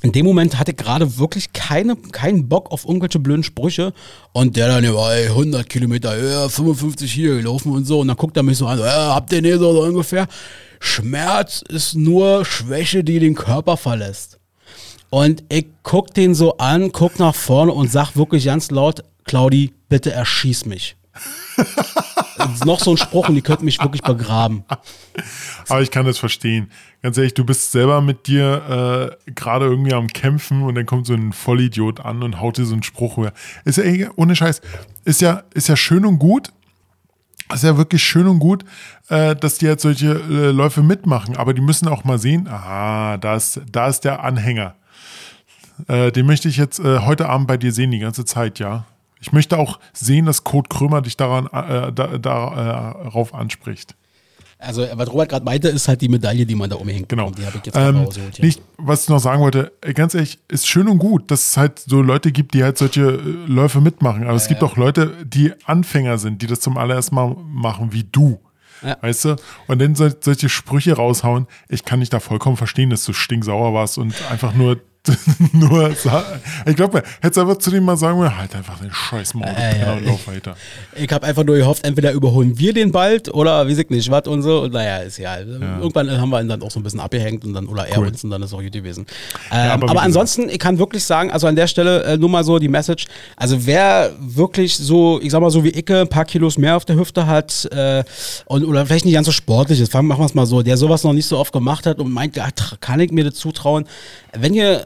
in dem Moment hatte ich gerade wirklich keine, keinen Bock auf irgendwelche blöden Sprüche. Und der dann, ey, 100 Kilometer, ja, 55 hier gelaufen und so. Und dann guckt er mich so an, ja, habt ihr nicht so, so ungefähr? Schmerz ist nur Schwäche, die den Körper verlässt. Und ich guck den so an, guck nach vorne und sag wirklich ganz laut, Claudi, bitte erschieß mich. Noch so ein Spruch und die könnten mich wirklich begraben. Aber ich kann das verstehen. Ganz ehrlich, du bist selber mit dir äh, gerade irgendwie am Kämpfen und dann kommt so ein Vollidiot an und haut dir so einen Spruch rüber. Ist ja eh, ohne Scheiß, ist ja, ist ja schön und gut. Ist ja wirklich schön und gut, äh, dass die jetzt solche äh, Läufe mitmachen, aber die müssen auch mal sehen, aha, da ist, da ist der Anhänger. Äh, den möchte ich jetzt äh, heute Abend bei dir sehen, die ganze Zeit, ja. Ich möchte auch sehen, dass Kurt Krömer dich daran, äh, da, da, äh, darauf anspricht. Also, was Robert gerade meinte, ist halt die Medaille, die man da umhängt. Genau. Und die habe ich jetzt Ähm, rausgeholt hier. nicht, was ich noch sagen wollte, äh, ganz ehrlich, ist schön und gut, dass es halt so Leute gibt, die halt solche äh, Läufe mitmachen. Aber es gibt auch Leute, die Anfänger sind, die das zum allerersten Mal machen, wie du. Ja. Weißt du? Und dann sol solche Sprüche raushauen. Ich kann dich da vollkommen verstehen, dass du stinksauer warst und einfach nur. nur sa- ich glaube, hättest einfach zu dem mal sagen müssen, halt einfach den scheiß Maul, Äh, ja. und lauf weiter. Ich habe einfach nur gehofft, entweder überholen wir den bald oder weiß ich nicht, was und so. Und naja, ist ja. Irgendwann haben wir ihn dann auch so ein bisschen abgehängt und dann, oder er Cool. uns und dann ist auch gut gewesen. Ja, Ähm, aber wie aber gesagt- ansonsten, ich kann wirklich sagen, also an der Stelle äh, nur mal so die Message. Also wer wirklich so, ich sag mal so wie Icke, ein paar Kilos mehr auf der Hüfte hat äh, und, oder vielleicht nicht ganz so sportlich ist, machen wir es mal so, der sowas noch nicht so oft gemacht hat und meint, ja, kann ich mir das zutrauen. Wenn ihr,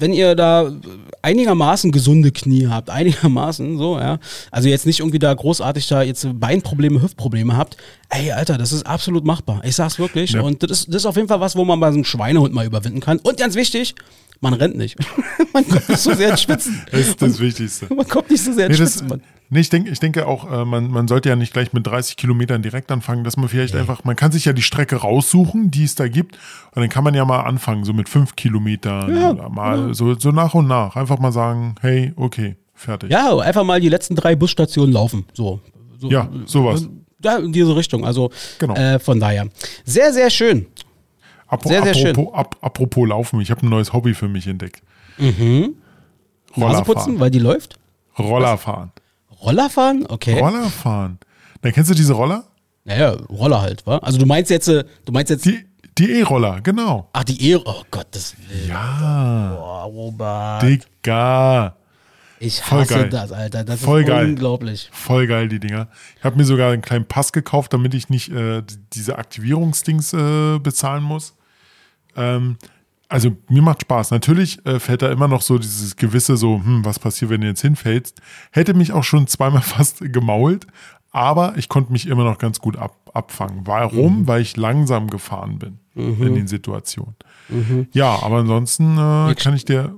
wenn ihr da einigermaßen gesunde Knie habt, einigermaßen so, ja, also jetzt nicht irgendwie da großartig da jetzt Beinprobleme, Hüftprobleme habt, ey, Alter, das ist absolut machbar. Ich sag's wirklich. Ja. Und das ist, das ist auf jeden Fall was, wo man bei so einem Schweinehund mal überwinden kann. Und ganz wichtig, man rennt nicht. man kommt nicht so sehr ins Schwitzen. Das ist das Wichtigste. Man kommt nicht so sehr ins Nee, das, Schwitzen. Mann. nee, ich, denke, ich denke auch, äh, man, man sollte ja nicht gleich mit 30 Kilometern direkt anfangen, dass man vielleicht einfach, man kann sich ja die Strecke raussuchen, die es da gibt, und dann kann man ja mal anfangen, so mit 5 Kilometern Ja, oder so, so nach und nach. Einfach mal sagen, hey, okay, fertig. Ja, einfach mal die letzten drei Busstationen laufen. So. so Ja, sowas. Ja, in diese Richtung. Also Genau. äh, von daher. Sehr, sehr schön. Apro- sehr, sehr schön. apropos, ap apropos Laufen, ich habe ein neues Hobby für mich entdeckt. Nase Roller putzen, weil die läuft. Roller fahren. Roller fahren? Okay. Roller fahren. Dann kennst du diese Roller? Naja, Roller halt, wa? Also du meinst jetzt, äh, du meinst jetzt, Die die E-Roller, genau. ach, die E, oh Gottes Willen. Ja, Boah, Robert. Digga. Ich hasse das, Alter. Das Voll ist geil. unglaublich. Voll geil, die Dinger. Ich habe mir sogar einen kleinen Pass gekauft, damit ich nicht äh, diese Aktivierungsdings äh, bezahlen muss. Ähm, also mir macht Spaß. Natürlich äh, fällt da immer noch so dieses gewisse so, hm, was passiert, wenn du jetzt hinfällst. Hätte mich auch schon zweimal fast gemault, aber ich konnte mich immer noch ganz gut ab, abfangen. Warum? Weil ich langsam gefahren bin in den Situationen. Ja, aber ansonsten äh, kann ich dir...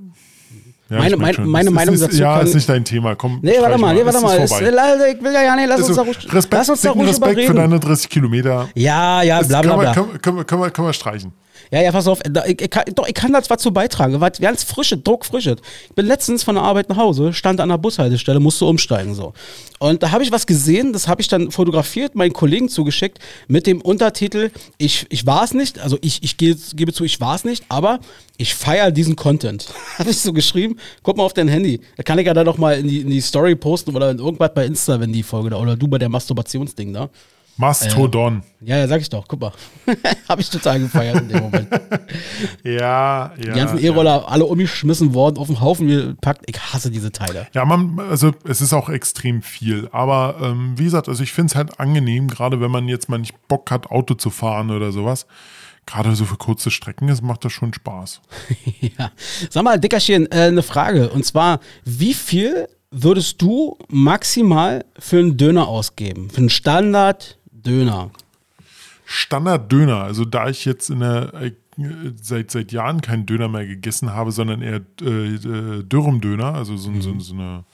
Ja, Meine- ich meine- schon, meine Meinung ist, dazu Ja, kann- ist nicht dein Thema. Komm, Nee, warte mal, nee, warte mal. ist Ist, äh, ich will ja, ja, nee, lass uns Also, da ruhig, Respekt, lass uns da ruhig Respekt für überreden. deine 30 Kilometer. Ja, ja, Das bla bla können, wir, bla. können, wir, können, wir, können wir streichen. Ja, ja, pass auf. Da, ich, ich, kann, doch, ich kann da zwar zu beitragen, was ganz frische, druckfrische. Ich bin letztens von der Arbeit nach Hause, stand an der Bushaltestelle, musste umsteigen so. Und da habe ich was gesehen, das habe ich dann fotografiert, meinen Kollegen zugeschickt, mit dem Untertitel, ich, ich war es nicht, also ich, ich gebe, gebe zu, ich war es nicht, aber ich feiere diesen Content. habe ich so geschrieben, guck mal auf dein Handy. Da kann ich ja dann noch mal in die, in die Story posten oder in irgendwas bei Insta, wenn die Folge da, oder du bei der Masturbationsding da. Mastodon. Ja, ja, sag ich doch, guck mal. habe ich total gefeiert in dem Moment. Ja, ja. Die ganzen ja. E-Roller alle umgeschmissen worden, auf den Haufen gepackt. Ich hasse diese Teile. Ja, man, also es ist auch extrem viel. Aber ähm, wie gesagt, also ich finde es halt angenehm, gerade wenn man jetzt mal nicht Bock hat, Auto zu fahren oder sowas. Gerade so für kurze Strecken, es macht das schon Spaß. ja. Sag mal, Dickerchen, äh, eine Frage. Und zwar, wie viel würdest du maximal für einen Döner ausgeben? Für einen Standard-Döner? Standard-Döner, also da ich jetzt in der, äh, seit, seit Jahren keinen Döner mehr gegessen habe, sondern eher äh, äh, Dürrum-Döner, also so, so, so eine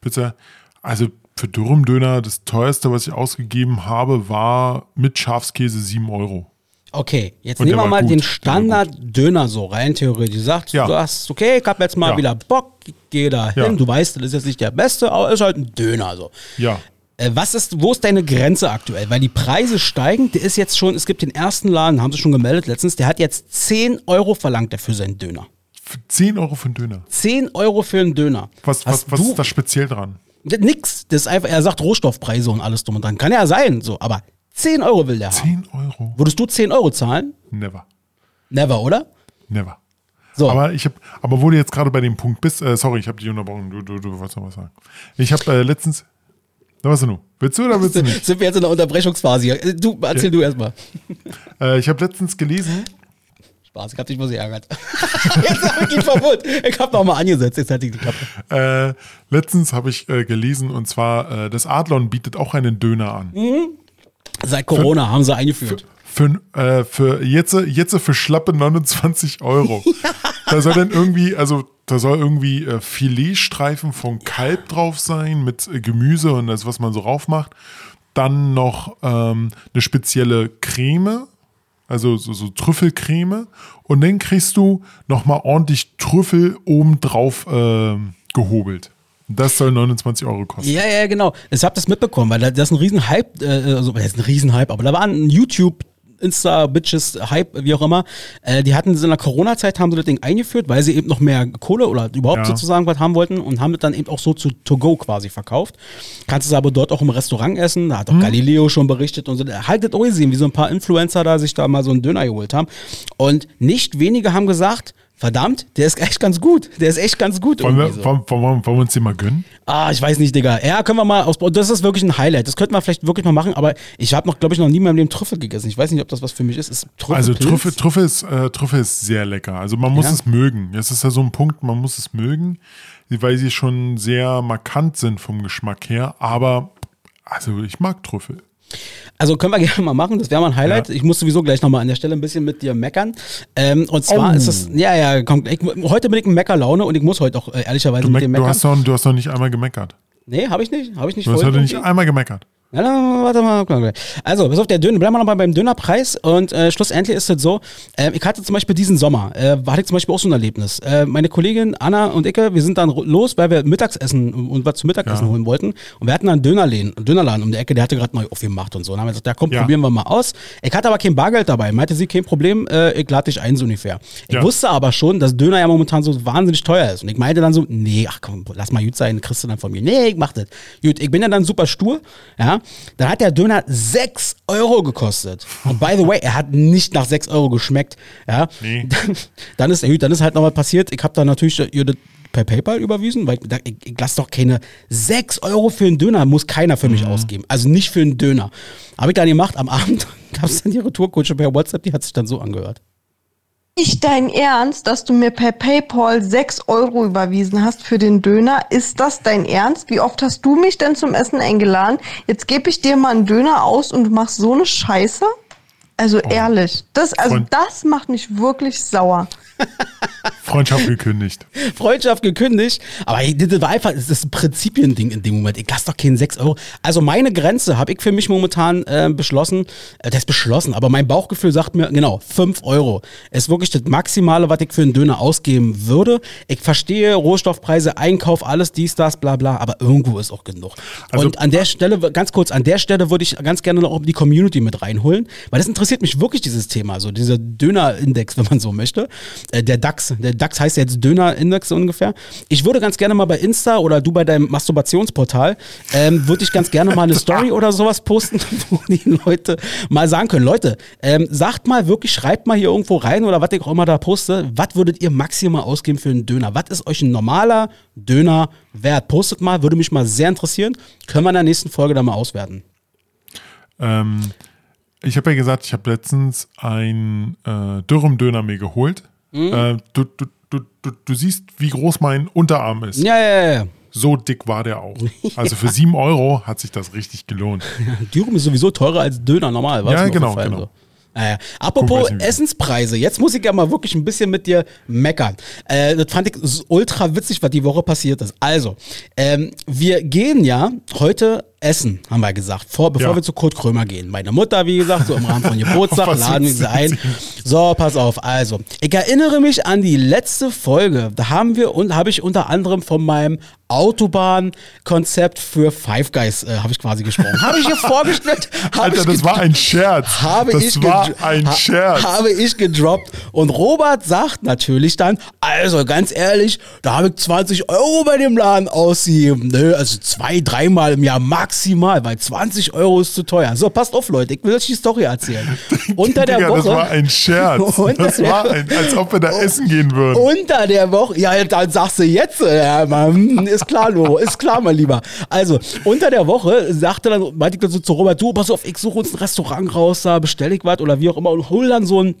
Pizza. Also für Dürrum-Döner, das teuerste, was ich ausgegeben habe, war mit Schafskäse 7 Euro. Okay, jetzt Und nehmen wir mal gut, den Standard-Döner so rein, theoretisch. Du sagst, Ja. du hast, okay, ich hab jetzt mal Ja. wieder Bock, geh da hin. Ja. Du weißt, das ist jetzt nicht der beste, aber ist halt ein Döner so. Ja. Äh, was ist, wo ist deine Grenze aktuell? Weil die Preise steigen, der ist jetzt schon, es gibt den ersten Laden, haben sie schon gemeldet letztens, der hat jetzt 10 Euro verlangt dafür seinen Döner. Für 10 Euro für einen Döner. 10 Euro für einen Döner. Was, was, was ist da speziell dran? Nix. Das ist einfach, er sagt Rohstoffpreise und alles drum und dran. Kann ja sein, so, aber 10 Euro will der haben. 10 Euro? Würdest du 10 Euro zahlen? Never. Never, oder? Never. So. Aber ich habe, aber wo du jetzt gerade bei dem Punkt bist, äh, sorry, ich habe dich unterbrochen, du, du, du wolltest noch was sagen. Ich habe äh, letztens, na was denn du? Willst du oder willst du nicht? Sind wir jetzt in der Unterbrechungsphase hier? Äh, Du, erzähl Ja. du erstmal. Äh, ich habe letztens gelesen, Spaß, ich hab dich mal sehr ärgert. jetzt hab ich ihn verwirrt. Ich hab noch mal angesetzt, jetzt hatte ich die Klappe. äh, letztens habe ich äh, gelesen und zwar, äh, das Adlon bietet auch einen Döner an. Seit Corona haben sie eingeführt. Für, äh, für jetzt, jetzt für schlappe 29 Euro. Da soll dann irgendwie, also da soll irgendwie äh, Filetstreifen von Kalb drauf sein mit äh, Gemüse und das, was man so rauf macht. Dann noch ähm, eine spezielle Creme, also so, so Trüffelcreme. Und dann kriegst du nochmal ordentlich Trüffel obendrauf äh, gehobelt. Das soll 29 Euro kosten. Ja, ja, genau. Ich hab das mitbekommen, weil da- das ist ein Riesenhype, äh, also das ist ein Riesenhype, aber da war ein YouTube Insta, Bitches, Hype, wie auch immer, äh, die hatten in der Corona-Zeit, haben sie das Ding eingeführt, weil sie eben noch mehr Kohle oder überhaupt Ja. sozusagen was haben wollten und haben es dann eben auch so zu To-Go quasi verkauft. Kannst es aber dort auch im Restaurant essen, da hat auch Galileo schon berichtet und so. Haltet euch sehen, wie so ein paar Influencer da sich da mal so einen Döner geholt haben. Und nicht wenige haben gesagt, verdammt, der ist echt ganz gut, der ist echt ganz gut. Wollen wir, so. wollen, wollen, wollen wir uns den mal gönnen? Ah, ich weiß nicht, Digga. Ja, können wir mal ausbauen. Das ist wirklich ein Highlight. Das könnten wir vielleicht wirklich mal machen, aber ich habe noch, glaube ich, noch nie in meinem Leben Trüffel gegessen. Ich weiß nicht, ob das was für mich ist. ist Trüffel Also? Trüffel, Trüffel, ist, äh, Trüffel ist sehr lecker. Also man muss Ja? es mögen. Das ist ja so ein Punkt, man muss es mögen, weil sie schon sehr markant sind vom Geschmack her. Aber also ich mag Trüffel. Also können wir gerne mal machen, das wäre mal ein Highlight. Ja. Ich muss sowieso gleich nochmal an der Stelle ein bisschen mit dir meckern. Ähm, und zwar Oh. ist es, ja, ja, komm, ich, heute bin ich in Meckerlaune und ich muss heute auch äh, ehrlicherweise Du, mit dir du, meckern. hast noch, du hast noch nicht einmal gemeckert. nee, habe ich nicht. Habe ich nicht Du hast heute nicht einmal gemeckert. Warte mal. Also, pass auf, der Döner, bleiben wir noch mal beim Dönerpreis. Und äh, schlussendlich ist es so, äh, ich hatte zum Beispiel diesen Sommer, äh, hatte ich zum Beispiel auch so ein Erlebnis. Äh, meine Kollegin Anna und ich, wir sind dann los, weil wir Mittagsessen und was zum Mittagessen Ja. holen wollten. Und wir hatten dann einen Dönerladen, einen Dönerladen um die Ecke, der hatte gerade neu aufgemacht und so. Und dann haben wir gesagt, ja komm, Ja. probieren wir mal aus. Ich hatte aber kein Bargeld dabei. Meinte sie, kein Problem, äh, ich lade dich ein, so ungefähr. Ich Ja. wusste aber schon, dass Döner ja momentan so wahnsinnig teuer ist. Und ich meinte dann so, nee, ach komm, lass mal gut sein, kriegst du dann von mir. Nee, ich mach das. Gut, ich bin ja dann super stur, ja. Dann hat der Döner 6 Euro gekostet. Und by the way, er hat nicht nach 6 Euro geschmeckt, ja. Nee. Dann, dann ist, dann ist halt noch was passiert. Ich habe dann natürlich das per PayPal überwiesen, weil ich, dachte, ich, ich lasse doch keine 6 Euro für einen Döner, muss keiner für mich ausgeben. Also nicht für einen Döner. Habe ich dann gemacht, am Abend gab es dann die Retourkutsche per WhatsApp, die hat sich dann so angehört. Nicht dein Ernst, dass du mir per PayPal 6 Euro überwiesen hast für den Döner? Ist das dein Ernst? Wie oft hast du mich denn zum Essen eingeladen? Jetzt gebe ich dir mal einen Döner aus und du machst so eine Scheiße? Also ehrlich, das, also das macht mich wirklich sauer. Freundschaft gekündigt. Freundschaft gekündigt. Aber das war einfach, das ist ein Prinzipiending in dem Moment. Ich lasse doch keinen 6 Euro. Also meine Grenze habe ich für mich momentan äh, beschlossen. Äh, das ist beschlossen, aber mein Bauchgefühl sagt mir, genau, 5 Euro. Ist wirklich das Maximale, was ich für einen Döner ausgeben würde. Ich verstehe Rohstoffpreise, Einkauf, alles dies, das, bla bla, aber irgendwo ist auch genug. Also- Und an der Stelle, ganz kurz, an der Stelle würde ich ganz gerne noch die Community mit reinholen, weil das interessiert mich wirklich, dieses Thema, so dieser Döner-Index, wenn man so möchte. Äh, der DAX, der DAX heißt ja jetzt Döner-Index ungefähr. Ich würde ganz gerne mal bei Insta oder du bei deinem Masturbationsportal, ähm, würde ich ganz gerne mal eine Story oder sowas posten, wo die Leute mal sagen können, Leute, ähm, sagt mal wirklich, schreibt mal hier irgendwo rein oder was ich auch immer da poste, was würdet ihr maximal ausgeben für einen Döner? Was ist euch ein normaler Döner wert? Postet mal, würde mich mal sehr interessieren. Können wir in der nächsten Folge dann mal auswerten. Ähm, ich habe ja gesagt, ich habe letztens ein äh, Dürrum-Döner mir geholt. Mhm. Äh, du, du, du, du, du siehst, wie groß mein Unterarm ist. Ja, ja, ja. so dick war der auch. Also für 7 Euro hat sich das richtig gelohnt. Dürüm ist sowieso teurer als Döner normal. was Ja, genau, genau. So. Naja. Apropos weiß nicht, wie- Essenspreise, jetzt muss ich ja mal wirklich ein bisschen mit dir meckern. Äh, das fand ich ultra witzig, was die Woche passiert ist. Also, ähm, wir gehen ja heute essen, haben wir gesagt, vor, bevor Ja. wir zu Kurt Krömer gehen. Meine Mutter, wie gesagt, so im Rahmen von Geburtstag, laden wir sie ein. So, pass auf. Also, ich erinnere mich an die letzte Folge. Da haben wir und habe ich unter anderem von meinem Autobahnkonzept für Five Guys äh, habe ich quasi gesprochen. Habe ich hier vorgestellt? Alter, das war ein Scherz. habe das ich war ein ha- Scherz. Habe ich gedroppt. Und Robert sagt natürlich dann, also ganz ehrlich, da habe ich 20 Euro bei dem Laden ausgegeben. Nö, also zwei, dreimal im Jahr maximal, weil 20 Euro ist zu teuer. So, passt auf, Leute, ich will euch die Story erzählen. Unter der Digga, Woche. das war ein Scherz. Das war ein, als ob wir da essen gehen würden. Unter der Woche, ja, dann sagst du jetzt, äh, ja, Mann, ist klar, Loro, ist klar, mein Lieber. Also, unter der Woche sagte dann, meinte ich dann so zu Robert, du, pass auf, ich suche uns ein Restaurant raus, da bestell ich was oder wie auch immer und hol dann so ein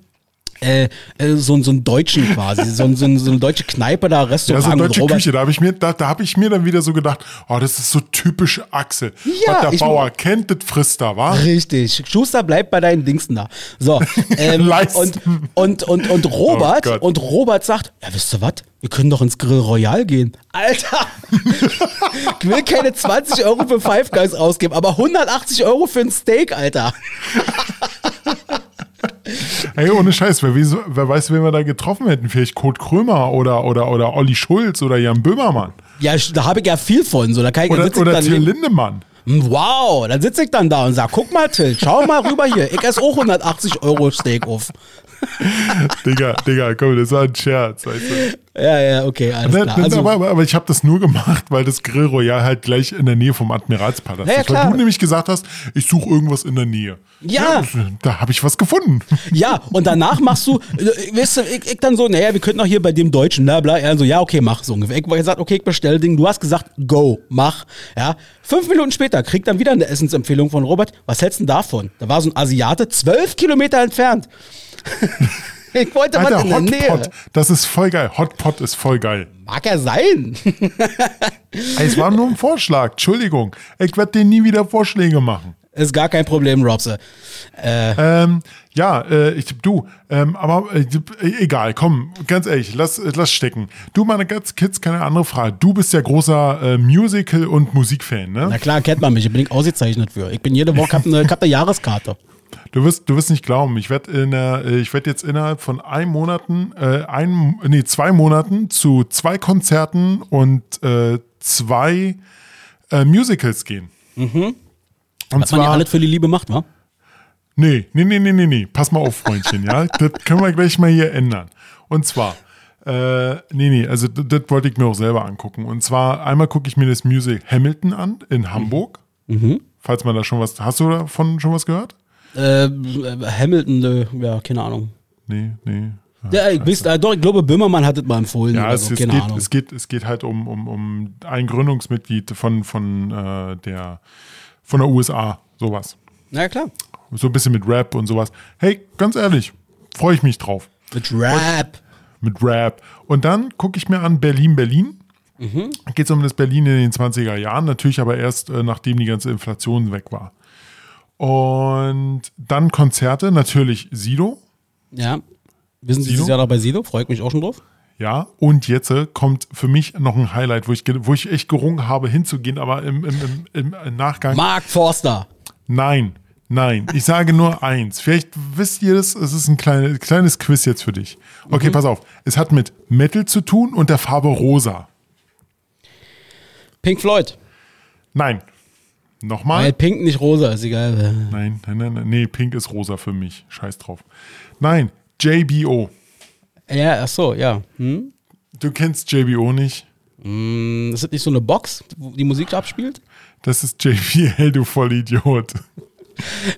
äh, äh, so, ein- so einen Deutschen quasi, so, so, so eine deutsche Kneipe da, Ja, Restaurant. so und deutsche Robert- Küche, da habe ich, mir, da, da hab ich mir dann wieder so gedacht, oh, das ist so typisch Axel. Ja, Was der Bauer kennt, das frisst er, wa? Richtig. Schuster bleibt bei deinen Dingsten da. So. Ähm, und, und, und, und Robert, Oh und Robert sagt, ja, wisst ihr was? Wir können doch ins Grill Royal gehen. Alter! ich will keine 20 Euro für Five Guys ausgeben, aber 180 Euro für ein Steak, Alter. Ey, ohne Scheiß, wer, weiß- wer weiß, wen wir da getroffen hätten. Vielleicht Kurt Krömer oder, oder, oder Olli Schulz oder Jan Böhmermann. Ja, da habe ich ja viel von. So, da kann ich, Oder, oder Till Lindemann. Wow, dann sitze ich dann da und sag, guck mal, Till, schau mal rüber hier. Ich esse auch 180 Euro Steak auf. Digga, Digga, komm, das war ein Scherz. Weißt du? Ja, ja, okay, alles Ne, klar. Also, aber, aber, ich habe das nur gemacht, weil das Grill Royal halt gleich in der Nähe vom Admiralspalast Ja, ja, ist. Weil du nämlich gesagt hast, ich suche irgendwas in der Nähe. Ja. das- da habe ich was gefunden. Ja, und danach machst du, äh, weißt du, ich, ich dann so, naja, wir könnten auch hier bei dem Deutschen, bla bla. Er so, ja, okay, mach so ungefähr. Ich hab gesagt, okay, ich bestell Ding. Du hast gesagt, go, mach. Ja, fünf Minuten später kriegt dann wieder eine Essensempfehlung von Robert. Was hältst du denn davon? Da war so ein Asiate, zwölf Kilometer entfernt. ich wollte was Alter, in der Nähe. Hotpot, das ist voll geil. Hotpot ist voll geil. Mag ja sein. Es war nur ein Vorschlag, Entschuldigung. Ich werde dir nie wieder Vorschläge machen. Ist gar kein Problem, Robse. Ähm, ja, äh, ich, du, ähm, aber äh, egal, komm, ganz ehrlich, lass, lass stecken. Du, meine ganz Kids, keine andere Frage. Du bist ja großer äh, Musical- und Musikfan, ne? Na klar, kennt man mich. Ich bin ausgezeichnet für. Ich bin jede Woche, hab eine, hab eine Jahreskarte. Du wirst, du wirst nicht glauben, ich werde in äh, ich werde jetzt innerhalb von einem Monaten, äh, ein, nee, zwei Monaten zu zwei Konzerten und äh, zwei äh, Musicals gehen. Und Was man ja alles für die Liebe macht, wa? Nee, nee, nee, nee, nee, nee. Pass mal auf, Freundchen, ja. Das können wir gleich mal hier ändern. Und zwar, äh, nee, nee, also das, das wollte ich mir auch selber angucken. Und zwar, einmal gucke ich mir das Music Hamilton an in Hamburg. Falls man da schon was, hast du davon schon was gehört? Äh, Hamilton, äh, ja, keine Ahnung. Nee, nee. Ja, ich weiß, äh, doch, ich glaube, Böhmermann hat es mal empfohlen. Ja, oder es, so, es, geht, es, geht, es geht halt um, um, um ein Gründungsmitglied von, von, äh, der, von der USA, sowas. Na klar. So ein bisschen mit Rap und sowas. Hey, ganz ehrlich, freue ich mich drauf. Mit Rap. mit Rap. Und dann gucke ich mir an Berlin, Berlin. Geht es um das Berlin in den 20er Jahren, natürlich aber erst äh, nachdem die ganze Inflation weg war. Und dann Konzerte, natürlich Sido, Ja. Wir sind Sido? dieses Jahr noch bei Sido, freut mich auch schon drauf. ja. Und jetzt äh, kommt für mich noch ein Highlight, wo ich, wo ich echt gerungen habe, hinzugehen, aber im, im, im, im Nachgang. Mark Forster. Nein, nein. Ich sage nur eins. Vielleicht wisst ihr das, es ist ein kleine, kleines Quiz jetzt für dich. Okay, pass auf. Es hat mit Metal zu tun und der Farbe rosa. Pink Floyd. Nein. Nochmal? Weil Pink nicht rosa ist, egal. Nein, nein, nein, nein. Nee, pink ist rosa für mich. Scheiß drauf. Nein, JBO. Ja, ach so, ja. Hm? Du kennst JBO nicht? Hm, Ist das nicht so eine Box, wo die Musik abspielt? Das ist JBL, du Vollidiot.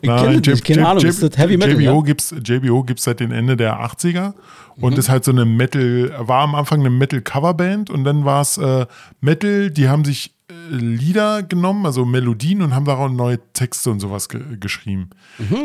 Ich kenne nicht, keine Ahnung. Ist das Heavy Metal? JBO Ja? gibt's, JBO gibt's seit den Ende der 80er und Mhm. ist halt so eine Metal, war am Anfang eine Metal-Coverband und dann war es äh, Metal, die haben sich Lieder genommen, also Melodien und haben daraus neue Texte und sowas ge geschrieben.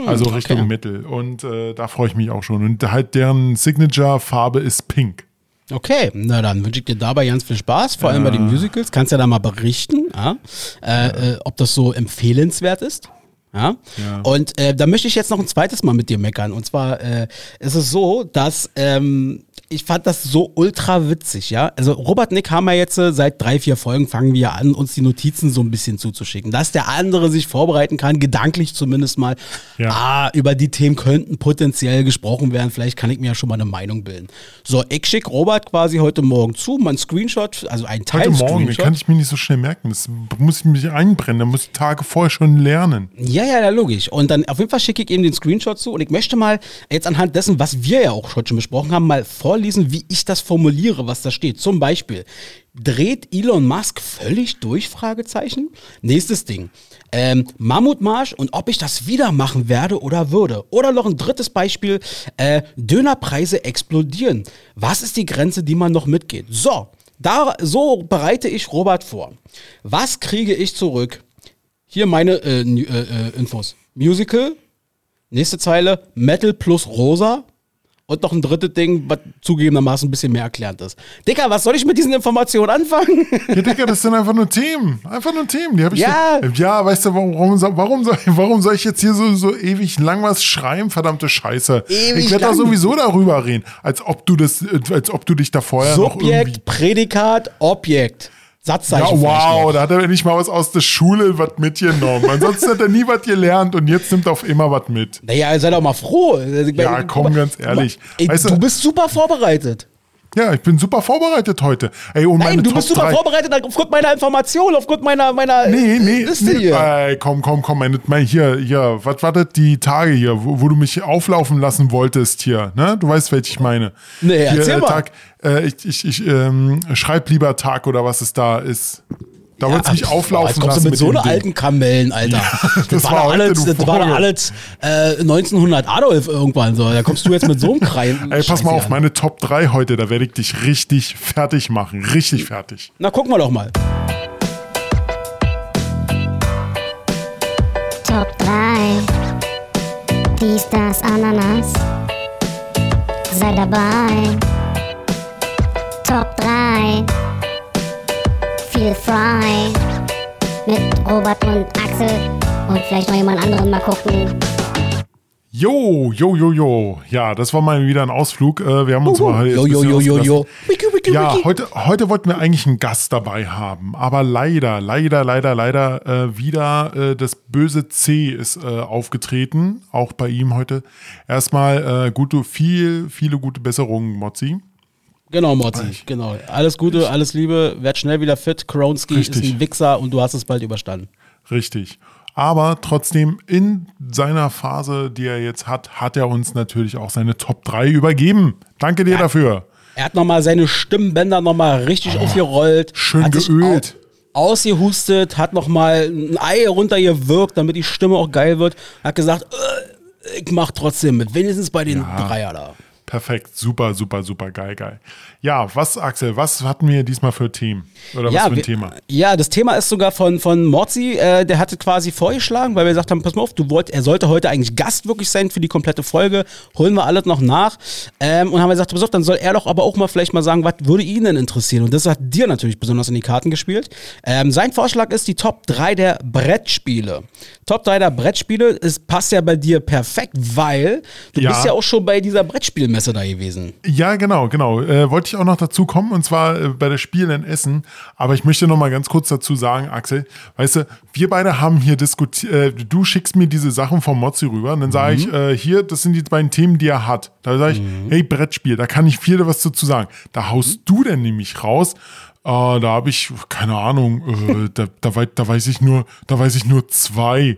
also Richtung Mhm, okay. Metal. Und äh, da freue ich mich auch schon. Und halt deren Signature-Farbe ist pink. Okay, na dann wünsche ich dir dabei ganz viel Spaß, vor allem bei den Musicals. Kannst ja da mal berichten, ja? Äh, äh, ob das so empfehlenswert ist. Ja? Ja. Und äh, da möchte ich jetzt noch ein zweites Mal mit dir meckern. Und zwar äh, ist es so, dass ähm, ich fand das so ultra witzig, ja. Also Robert Nick haben wir jetzt äh, seit drei, vier Folgen fangen wir an, uns die Notizen so ein bisschen zuzuschicken. Dass der andere sich vorbereiten kann, gedanklich zumindest mal, Ja. ah, über die Themen könnten potenziell gesprochen werden. Vielleicht kann ich mir ja schon mal eine Meinung bilden. So, ich schicke Robert quasi heute Morgen zu, mein Screenshot, also ein Teil Heute Morgen, kann ich mir nicht so schnell merken. Das muss ich mich einbrennen, da muss ich Tage vorher schon lernen. Ja, ja, ja, logisch. Und dann auf jeden Fall schicke ich ihm den Screenshot zu und ich möchte mal jetzt anhand dessen, was wir ja auch schon besprochen haben, mal vorlesen, wie ich das formuliere, was da steht. Zum Beispiel, dreht Elon Musk völlig durch? Fragezeichen. Nächstes Ding. Ähm, Mammutmarsch und ob ich das wieder machen werde oder würde. Oder noch ein drittes Beispiel, äh, Dönerpreise explodieren. Was ist die Grenze, die man noch mitgeht? So, da, so bereite ich Robert vor. Was kriege ich zurück? Hier meine äh, äh, äh, Infos. Musical, nächste Zeile, Metal plus Rosa und noch ein drittes Ding, was zugegebenermaßen ein bisschen mehr erklärt ist. Dicker, was soll ich mit diesen Informationen anfangen? Ja, Digga, das sind einfach nur Themen. Einfach nur Themen. Die habe ich Ja. ja, weißt du, warum, soll- warum, soll, warum soll ich jetzt hier so, so ewig lang was schreiben, verdammte Scheiße? Ewig ich werde lang. sowieso darüber reden, als ob du das, äh, als ob du dich da vorher noch irgendwie. Subjekt, Prädikat, Objekt. Satzzeichen. Ja, wow, da hat er nicht mal was aus der Schule was mitgenommen. Ansonsten hat er nie was gelernt und jetzt nimmt er auf immer was mit. Naja, sei doch mal froh. Ja, komm, ganz ehrlich. Ey, Weißt du- du bist super vorbereitet. Ja, ich bin super vorbereitet heute. Ey, meine Nein, du Top bist super 3. vorbereitet aufgrund meiner Information, aufgrund meiner, meiner Nee, nee, Liste nee. hier. Ey, komm, komm, komm, meine, meine, hier, hier, was war das, die Tage hier, wo, wo du mich auflaufen lassen wolltest hier, ne? Du weißt, welche ich meine. Nee, hier, erzähl äh, mal. Tag, äh, ich, ich, ich ähm, schreib lieber Tag oder was es da ist. Da wolltest du mich auflaufen jetzt kommst lassen du mit, so einer alten Kamellen, Alter. das, das war war alles, das war alles äh, 1900 Adolf irgendwann so. Da kommst du jetzt mit so einem Kreien. Ey, pass Scheiße mal auf, an. meine Top 3 heute, da werde ich dich richtig fertig machen. Richtig fertig. Na, gucken wir doch mal. Top 3. Dies, das, Ananas. Sei dabei. Top 3. Feel frei. Mit Robert und Axel. Und vielleicht noch jemand anderen mal gucken. Jo, jo, jo, jo. Ja, das war mal wieder ein Ausflug. Äh, wir haben uns mal jetzt Jo, jo, jo, jo, jo. Wiki, wiki, Ja, wiki. heute, heute wollten wir eigentlich einen Gast dabei haben, aber leider, leider, leider, leider äh, wieder äh, das böse C ist äh, aufgetreten, auch bei ihm heute. Erstmal äh, gute, viel, viele gute Besserungen, Mozzi. Genau, Mozzi, genau. Alles Gute, alles Liebe, werd schnell wieder fit. Kronski ist Richtig. ein Wichser und du hast es bald überstanden. Richtig. Aber trotzdem in seiner Phase, die er jetzt hat, hat er uns natürlich auch seine Top 3 übergeben. Danke dir dafür. Er hat nochmal seine Stimmbänder nochmal richtig aufgerollt. Oh, schön hat sich geölt. au- Ausgehustet, hat nochmal ein Ei runtergewirkt, damit die Stimme auch geil wird. Hat gesagt, äh, ich mach trotzdem mit, wenigstens bei den Dreier da. Perfekt, super, super, super geil, geil. Ja, was, Axel, was hatten wir diesmal für Themen? Oder was ja, für ein wir- Thema? Ja, das Thema ist sogar von, von Morzi, äh, der hatte quasi vorgeschlagen, weil wir gesagt haben, pass mal auf, du wollt, er sollte heute eigentlich Gast wirklich sein für die komplette Folge, holen wir alles noch nach. Ähm, und haben wir gesagt, pass auf, dann soll er doch aber auch mal vielleicht mal sagen, was würde ihn denn interessieren? Und das hat dir natürlich besonders in die Karten gespielt. Ähm, sein Vorschlag ist die Top 3 der Brettspiele. Top 3 der Brettspiele, es passt ja bei dir perfekt, weil du Ja. bist ja auch schon bei dieser Brettspielmesse da gewesen. Ja, genau, genau. Äh, wollte ich auch noch dazu kommen, und zwar äh, bei der Spiel in Essen. Aber ich möchte noch mal ganz kurz dazu sagen, Axel, weißt du, wir beide haben hier diskutiert, äh, du schickst mir diese Sachen vom Mozzi rüber und dann sage ich, äh, hier, das sind die beiden Themen, die er hat. Da sage ich, hey, Brettspiel, da kann ich viel was dazu sagen. Da haust du denn nämlich raus. Äh, da habe ich, keine Ahnung, äh, da, da, wei- da weiß ich nur, da weiß ich nur zwei.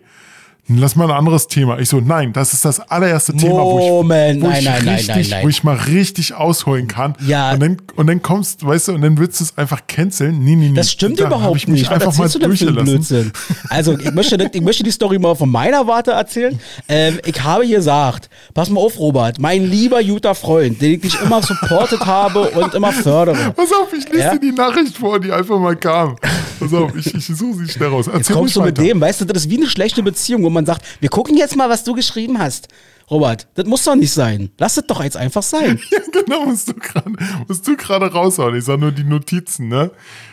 Lass mal ein anderes Thema. Ich so, nein, das ist das allererste Thema, wo ich, Moment, wo nein, ich nein, richtig, nein, wo ich mal richtig ausholen kann. Ja. Und dann, und dann kommst, weißt du, und dann willst du es einfach canceln. Nee, nee, nee. Das stimmt Da überhaupt nicht. Was einfach mal erzählst du denn für. Blödsinn? Also, ich möchte, ich möchte die Story mal von meiner Warte erzählen. Ähm, ich habe gesagt, pass mal auf, Robert, mein lieber guter Freund, den ich dich immer supportet habe und immer fördere. Pass auf, ich lese Ja? dir die Nachricht vor, die einfach mal kam. Pass auf, ich, ich suche sie schnell raus. Jetzt Erzähl kommst du mit dem, weißt du, das ist wie eine schlechte Beziehung, wo man sagt, wir gucken jetzt mal, was du geschrieben hast. Robert, das muss doch nicht sein. Lass es doch jetzt einfach sein. Ja, genau, musst du gerade musst du gerade raushauen. Ich sag nur die Notizen, ne?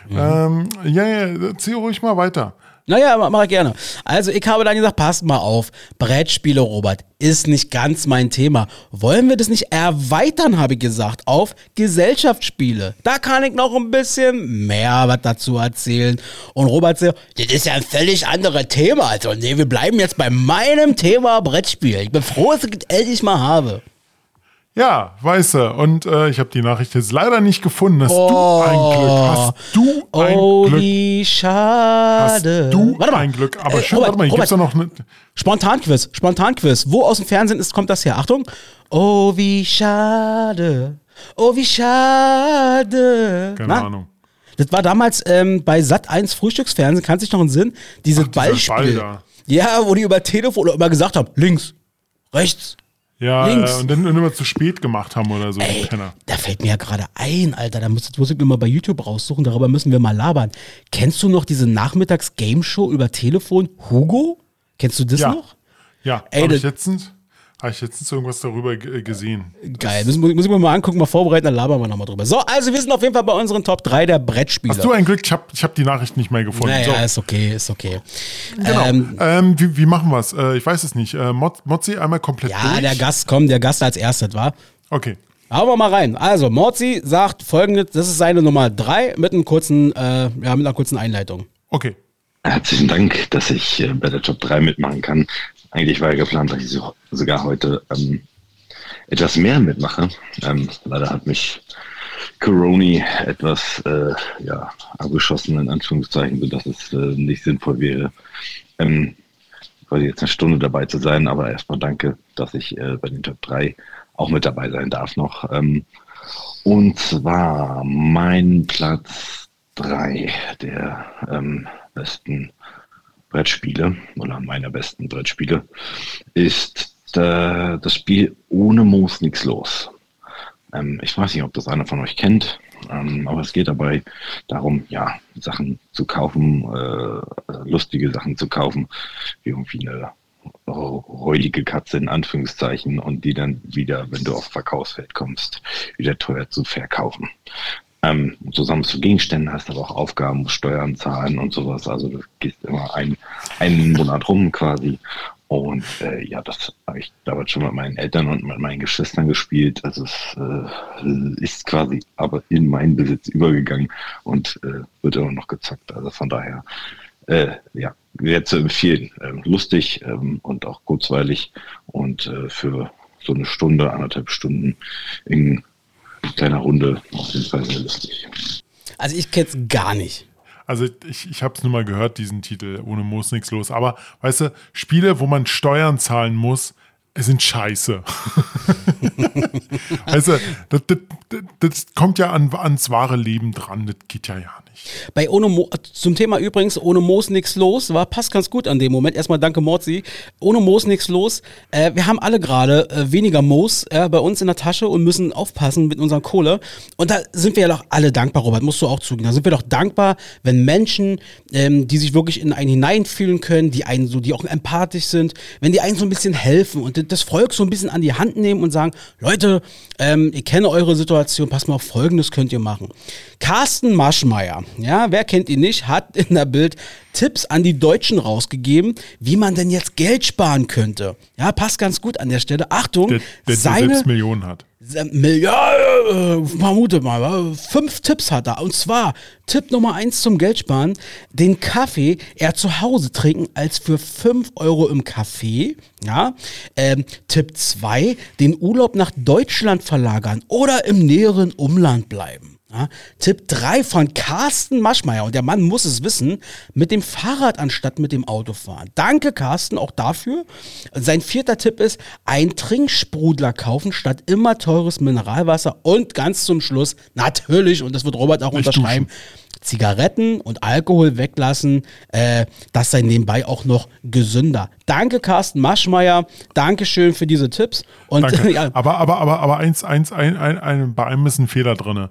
Ähm, ja, ja, erzähl ruhig mal weiter. Naja, ma- mach ich gerne. Also, ich habe dann gesagt, passt mal auf. Brettspiele, Robert, ist nicht ganz mein Thema. Wollen wir das nicht erweitern, habe ich gesagt, auf Gesellschaftsspiele? Da kann ich noch ein bisschen mehr was dazu erzählen. Und Robert so, das ist ja ein völlig anderes Thema. Also, nee, wir bleiben jetzt bei meinem Thema Brettspiel. Ich bin froh, dass ich es endlich mal habe. Ja, weißt du, und äh, ich habe die Nachricht jetzt leider nicht gefunden. Hast du ein Glück? Hast du ein oh, Glück? wie Hast schade. du Warte mal. ein Glück? Aber Äh, schön, Robert, warte mal, hier gibt's da Robert. noch eine. Spontanquiz, Spontanquiz. Wo aus dem Fernsehen ist, kommt das her? Achtung. Oh, wie schade. Oh, wie schade. Keine Na? Ahnung. Das war damals ähm, bei Sat 1 Frühstücksfernsehen, kannst du dich noch einen Sinn? Diese Ball Ballspiel. da. Ja, wo die über Telefon oder immer gesagt haben, links, rechts. Ja, Links. äh, und dann immer zu spät gemacht haben oder so, Ey, da fällt mir ja gerade ein, Alter. Da muss, muss ich mir mal bei YouTube raussuchen. Darüber müssen wir mal labern. Kennst du noch diese Nachmittags-Game-Show über Telefon? Hugo? Kennst du das Ja. noch? Ja, Ey, das- letztens, hab ich letztens irgendwas darüber ge- gesehen. Geil, muss, muss ich mir mal angucken, mal vorbereiten, dann labern wir nochmal drüber. So, also wir sind auf jeden Fall bei unseren Top 3 der Brettspiele. Hast du ein Glück? Ich habe ich hab die Nachricht nicht mehr gefunden. naja, so, ist okay, ist okay. genau. Ähm, Ähm, wie, wie machen wir es? Äh, ich weiß es nicht. Äh, Mod, Mozzi einmal komplett ja, durch? der Gast, komm, der Gast als erstes, war. Okay. Hauen wir mal rein. Also, Morzi sagt folgendes, das ist seine Nummer 3 mit einem kurzen, äh, ja, mit einer kurzen Einleitung. Okay. Herzlichen Dank, dass ich äh, bei der Top 3 mitmachen kann. Eigentlich war ja geplant, dass ich so, sogar heute ähm, etwas mehr mitmache. Ähm, leider hat mich Coroni etwas äh, ja, abgeschossen, in Anführungszeichen, sodass es äh, nicht sinnvoll wäre, ähm, quasi jetzt eine Stunde dabei zu sein. Aber erstmal danke, dass ich äh, bei den Top 3 auch mit dabei sein darf noch. Ähm, und zwar mein Platz 3 der ähm, besten Brettspiele oder meiner besten Brettspiele ist äh, das Spiel Ohne Moos nichts los. Ähm, ich weiß nicht, ob das einer von euch kennt, ähm, aber es geht dabei darum, ja, Sachen zu kaufen, äh, lustige Sachen zu kaufen, wie irgendwie eine räudige Katze in Anführungszeichen und die dann wieder, wenn du auf Verkaufsfeld kommst, wieder teuer zu verkaufen. Ähm, so sammelst du Gegenstände, hast aber auch Aufgaben, Steuern zahlen und sowas. Also du gehst immer ein, einen Monat rum quasi. Und äh, ja, das habe ich damals schon mit meinen Eltern und mit meinen Geschwistern gespielt. Also es äh, ist quasi aber in meinen Besitz übergegangen und äh, wird immer noch gezockt. Also von daher, äh, ja, wäre zu empfehlen. Ähm, lustig ähm, und auch kurzweilig und äh, für so eine Stunde, anderthalb Stunden in kleiner Runde auf jeden Fall sehr lustig. Also ich kenn's gar nicht. Also ich, ich habe es nur mal gehört, diesen Titel, ohne Moos nichts los. Aber weißt du, Spiele, wo man Steuern zahlen muss, sind scheiße. du, das, das, das, kommt ja an, ans wahre Leben dran, das geht ja ja nicht. Bei ohne Mo zum Thema übrigens, ohne Moos nix los, war passt ganz gut an dem Moment. Erstmal danke Morzi. Ohne Moos nix los. Äh, wir haben alle gerade äh, weniger Moos äh, bei uns in der Tasche und müssen aufpassen mit unserer Kohle. Und da sind wir ja doch alle dankbar, Robert, musst du auch zugeben. Da sind wir doch dankbar, wenn Menschen, ähm, die sich wirklich in einen hineinfühlen können, die einen so, die auch empathisch sind, wenn die einen so ein bisschen helfen und das Volk so ein bisschen an die Hand nehmen und sagen, Leute, ähm, ich kenne eure Situation, passt mal auf, folgendes könnt ihr machen. Carsten Maschmeyer, ja, wer kennt ihn nicht, hat in der Bild Tipps an die Deutschen rausgegeben, wie man denn jetzt Geld sparen könnte. Ja, passt ganz gut an der Stelle. Achtung, Der, der seine selbst Millionen hat. Milliarden, vermute mal, fünf Tipps hat er. Und zwar Tipp Nummer eins zum Geldsparen, den Kaffee eher zu Hause trinken als für fünf Euro im Café. Ja. Ähm, Tipp zwei, den Urlaub nach Deutschland verlagern oder im näheren Umland bleiben. Ja, Tipp 3 von Carsten Maschmeyer, und der Mann muss es wissen, mit dem Fahrrad anstatt mit dem Auto fahren. Danke, Carsten, auch dafür. Sein vierter Tipp ist, ein Trinksprudler kaufen statt immer teures Mineralwasser. Und ganz zum Schluss, natürlich, und das wird Robert auch Nicht unterschreiben, Zigaretten und Alkohol weglassen. Äh, das sei nebenbei auch noch gesünder. Danke, Carsten Maschmeyer. Dankeschön für diese Tipps. Und ja, Aber, aber, aber, aber eins, eins, ein, ein, ein, bei einem ist ein Fehler drin.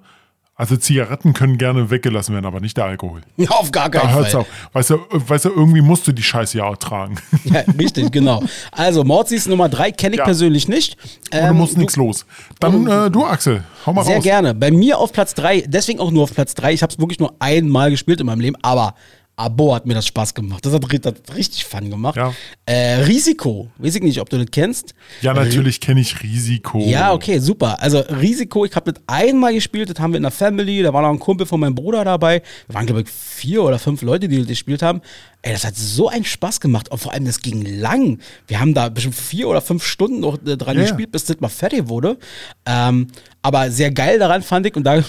Also Zigaretten können gerne weggelassen werden, aber nicht der Alkohol. Auf gar keinen Da hört's Fall. auf. Weißt du, weißt du, irgendwie musst du die Scheiße ja auch tragen. Ja, richtig, genau. Also, Mordzis Nummer drei kenne ich Ja. persönlich nicht. Und du Ähm, musst nichts los. Dann äh, du, Axel, hau mal Sehr raus. gerne. Bei mir auf Platz drei, deswegen auch nur auf Platz drei. Ich habe es wirklich nur einmal gespielt in meinem Leben, aber Abo hat mir das Spaß gemacht. Das hat, das hat richtig Fun gemacht. Ja. Äh, Risiko, weiß ich nicht, ob du das kennst. Ja, natürlich kenne ich Risiko. Ja, okay, super. Also Risiko, ich habe das einmal gespielt, das haben wir in der Family, da war noch ein Kumpel von meinem Bruder dabei. Wir waren, glaube ich, vier oder fünf Leute, die das gespielt haben. Ey, das hat so einen Spaß gemacht und vor allem, das ging lang. Wir haben da bestimmt vier oder fünf Stunden noch äh, dran ja. gespielt, bis das mal fertig wurde. Ähm, aber sehr geil daran fand ich, und da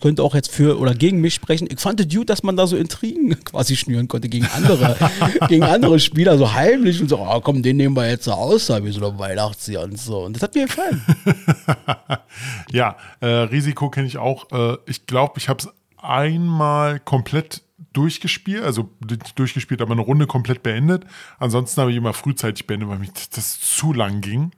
könnte auch jetzt für oder gegen mich sprechen, ich fand gut, dass man da so Intrigen quasi schnüren konnte gegen andere, gegen andere Spieler, so heimlich und so, oh, komm, den nehmen wir jetzt so aus, wie so eine Weihnachtsjahr und so. Und das hat mir gefallen. Ja, äh, Risiko kenne ich auch. Äh, ich glaube, ich habe es einmal komplett durchgespielt, also durchgespielt, aber eine Runde komplett beendet. Ansonsten habe ich immer frühzeitig beendet, weil mir das zu lang ging.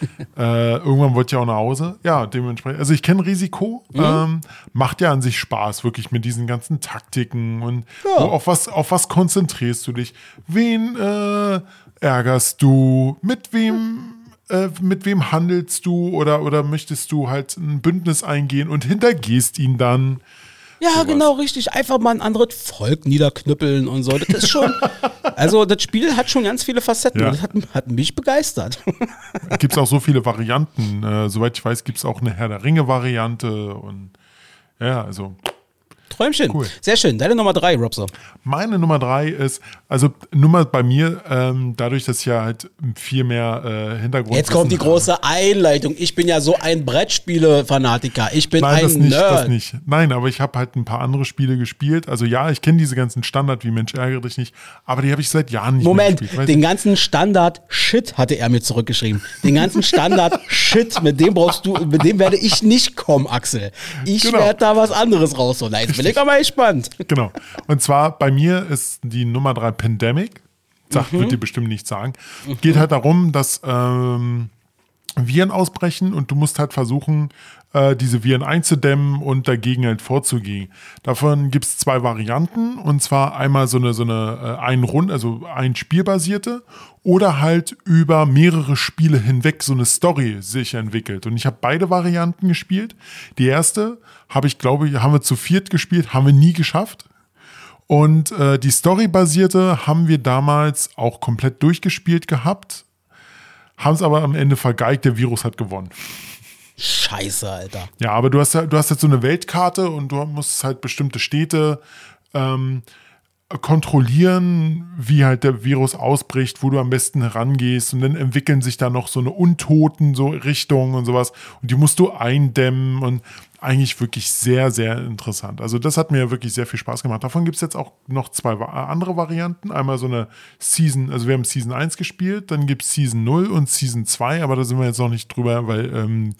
äh, irgendwann wollte ich auch nach Hause. Ja, dementsprechend. Also ich kenne Risiko. Ähm, macht ja an sich Spaß, wirklich mit diesen ganzen Taktiken und Ja. wo, auf, was, auf was konzentrierst du dich? Wen äh, ärgerst du? Mit wem äh, mit wem handelst du oder, oder möchtest du halt ein Bündnis eingehen und hintergehst ihn dann? Ja, genau, richtig. Einfach mal ein anderes Volk niederknüppeln und so. Das ist schon. also, das Spiel hat schon ganz viele Facetten. Ja. und Das hat, hat mich begeistert. Gibt es auch so viele Varianten. Äh, soweit ich weiß, gibt es auch eine Herr der Ringe-Variante und ja, also Träumchen. Cool. Sehr schön. Deine Nummer drei, Robster. Meine Nummer drei ist, also Nummer bei mir, ähm, dadurch, dass ich ja halt viel mehr äh, Hintergrund. Jetzt kommt die große Einleitung. Ich bin ja so ein Brettspiele-Fanatiker. Ich bin Nein, ein das nicht, Nerd. das nicht. Nein, aber ich habe halt ein paar andere Spiele gespielt. Also ja, ich kenne diese ganzen Standard wie Mensch ärgere dich nicht, aber die habe ich seit Jahren nicht Moment, mehr gespielt. Den ganzen Standard-Shit hatte er mir zurückgeschrieben. Den ganzen Standard-Shit, mit dem brauchst du, mit dem werde ich nicht kommen, Axel. Ich Genau. werde da was anderes rausholen. Na, Jetzt ich aber gespannt. Genau. Und zwar bei mir ist die Nummer drei Pandemic. Sagt, Mhm. wird dir bestimmt nicht sagen. Geht halt darum, dass ähm, Viren ausbrechen und du musst halt versuchen, äh, diese Viren einzudämmen und dagegen halt vorzugehen. Davon gibt es zwei Varianten und zwar einmal so eine, so eine äh, ein Rund, also ein Spielbasierte oder halt über mehrere Spiele hinweg so eine Story sich entwickelt. Und ich habe beide Varianten gespielt. Die erste habe ich, glaube ich, haben wir zu viert gespielt, haben wir nie geschafft. Und äh, die Story-basierte haben wir damals auch komplett durchgespielt gehabt, haben es aber am Ende vergeigt, der Virus hat gewonnen. Scheiße, Alter. Ja, aber du hast ja, du hast jetzt so eine Weltkarte und du musst halt bestimmte Städte ähm, kontrollieren, wie halt der Virus ausbricht, wo du am besten herangehst und dann entwickeln sich da noch so eine Untoten so Richtungen und sowas und die musst du eindämmen und eigentlich wirklich sehr, sehr interessant. Also das hat mir wirklich sehr viel Spaß gemacht. Davon gibt es jetzt auch noch zwei wa- andere Varianten. Einmal so eine Season, also wir haben Season 1 gespielt, dann gibt es Season 0 und Season 2, aber da sind wir jetzt noch nicht drüber, weil ähm,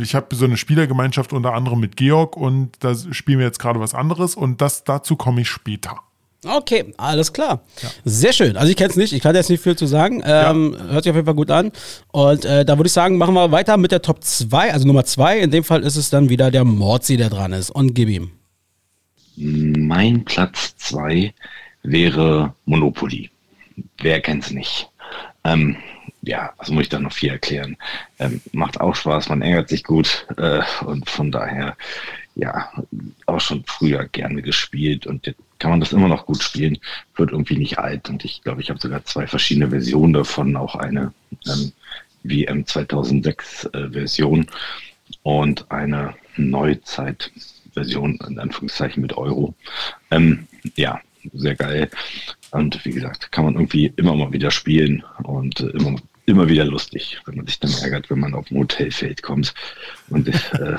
ich habe so eine Spielergemeinschaft unter anderem mit Georg und da spielen wir jetzt gerade was anderes und das dazu komme ich später. Okay, alles klar. Sehr schön. Also ich kenne es nicht, ich kann jetzt nicht viel zu sagen. Ähm, Hört sich auf jeden Fall gut an. Und äh, da würde ich sagen, machen wir weiter mit der Top 2, also Nummer 2. In dem Fall ist es dann wieder der Morzi, der dran ist. Und gib ihm. Mein Platz zwei wäre Monopoly. Wer kennt's nicht? Ähm, ja, was muss ich da noch viel erklären? Ähm, macht auch Spaß, man ärgert sich gut äh, und von daher, ja, auch schon früher gerne gespielt und jetzt kann man das immer noch gut spielen, wird irgendwie nicht alt und ich glaube, ich habe sogar zwei verschiedene Versionen davon, auch eine ähm, WM 2006 äh, Version und eine Neuzeit-Version, in Anführungszeichen mit Euro. Ähm, ja, sehr geil. Und wie gesagt, kann man irgendwie immer mal wieder spielen und äh, immer, immer wieder lustig, wenn man sich dann ärgert, wenn man auf ein Hotelfeld kommt und äh,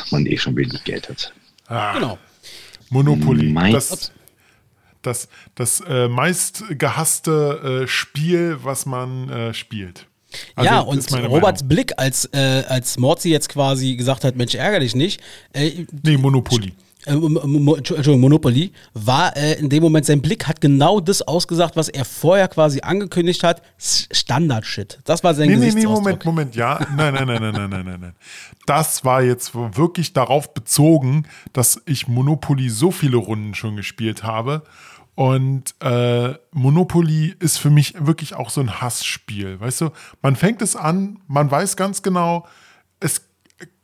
man eh schon wenig Geld hat. Genau. Monopoly. Mein- das das, das äh, meist gehasste äh, Spiel, was man äh, spielt. Also, ja, und Roberts Meinung. Blick, als, äh, als Morzi jetzt quasi gesagt hat, Mensch, ärger dich nicht. Äh, Nee, Monopoly. Äh, Entschuldigung, Monopoly, war äh, in dem Moment, sein Blick hat genau das ausgesagt, was er vorher quasi angekündigt hat. Standard-Shit. Das war sein Nee, nee, nee, Gesichtsausdruck. Moment, Moment, ja. Nein, nein, nein, nein, nein, nein, nein, nein. Das war jetzt wirklich darauf bezogen, dass ich Monopoly so viele Runden schon gespielt habe. Und äh, Monopoly ist für mich wirklich auch so ein Hassspiel. Weißt du, man fängt es an, man weiß ganz genau, es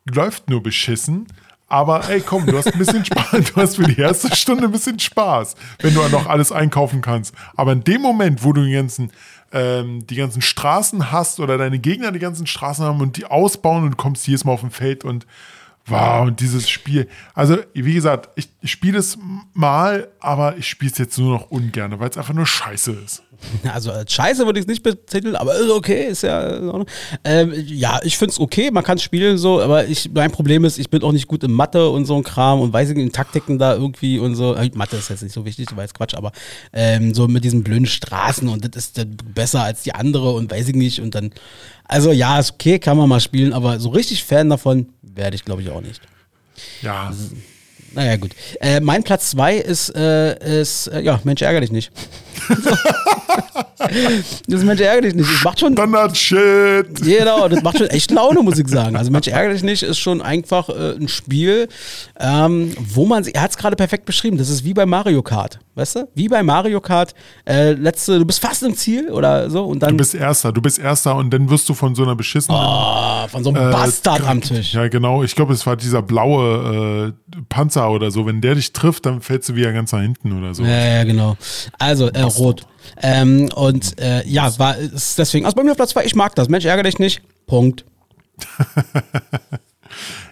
läuft nur beschissen. Aber ey, komm, du hast ein bisschen Spaß. Du hast für die erste Stunde ein bisschen Spaß, wenn du noch alles einkaufen kannst. Aber in dem Moment, wo du die ganzen, ähm, die ganzen Straßen hast oder deine Gegner die ganzen Straßen haben und die ausbauen und du kommst jedes Mal auf ein Feld und wow, und dieses Spiel. Also, wie gesagt, ich, ich spiele es mal, aber ich spiele es jetzt nur noch ungern, weil es einfach nur scheiße ist. Also als scheiße würde ich es nicht betiteln, aber ist okay, ist ja. Ähm, ja, ich finde es okay, man kann es spielen so, aber ich, mein Problem ist, ich bin auch nicht gut in Mathe und so ein Kram und weiß ich nicht, in Taktiken da irgendwie und so. Äh, Mathe ist jetzt nicht so wichtig, weil es Quatsch, aber ähm, so mit diesen blöden Straßen und das ist dann besser als die andere und weiß ich nicht und dann, also ja, ist okay, kann man mal spielen, aber so richtig Fan davon werde ich glaube ich auch nicht. Ja, Naja, gut. Äh, mein Platz zwei ist, äh, ist äh, ja, Mensch, ärgere dich nicht. das ist Mensch, ärgere dich nicht. Das macht schon, Standard-Shit. genau, das macht schon echt Laune, muss ich sagen. Also Mensch, ärgere dich nicht ist schon einfach äh, ein Spiel, ähm, wo man, er hat es gerade perfekt beschrieben, das ist wie bei Mario Kart, weißt du? Wie bei Mario Kart, äh, letzte, du bist fast im Ziel oder so und dann Du bist Erster, du bist Erster und dann wirst du von so einer beschissenen ah, von so einem Äh, Bastard am Tisch. Ja, genau. Ich glaube, es war dieser blaue äh, Panzer oder so. Wenn der dich trifft, dann fällst du wieder ganz nach hinten oder so. Ja, ja, genau. Also, äh, rot. Ähm, und äh, ja, war ist deswegen, also bei mir auf Platz 2, ich mag das. Mensch, ärgere dich nicht. Punkt.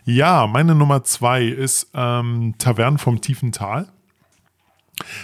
Ja, meine Nummer zwei ist ähm, Tavernen vom tiefen Tal.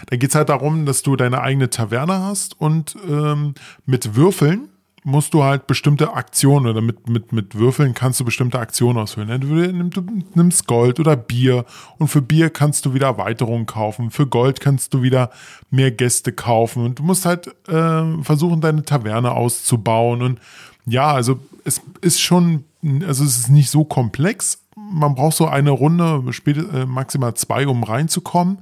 Da geht es halt darum, dass du deine eigene Taverne hast und ähm, mit Würfeln musst du halt bestimmte Aktionen oder mit, mit, mit Würfeln kannst du bestimmte Aktionen ausführen. Entweder du nimmst Gold oder Bier und für Bier kannst du wieder Erweiterungen kaufen. Für Gold kannst du wieder mehr Gäste kaufen und du musst halt äh, versuchen, deine Taverne auszubauen. Und ja, also es ist schon, also es ist nicht so komplex. Man braucht so eine Runde, äh, maximal zwei, um reinzukommen.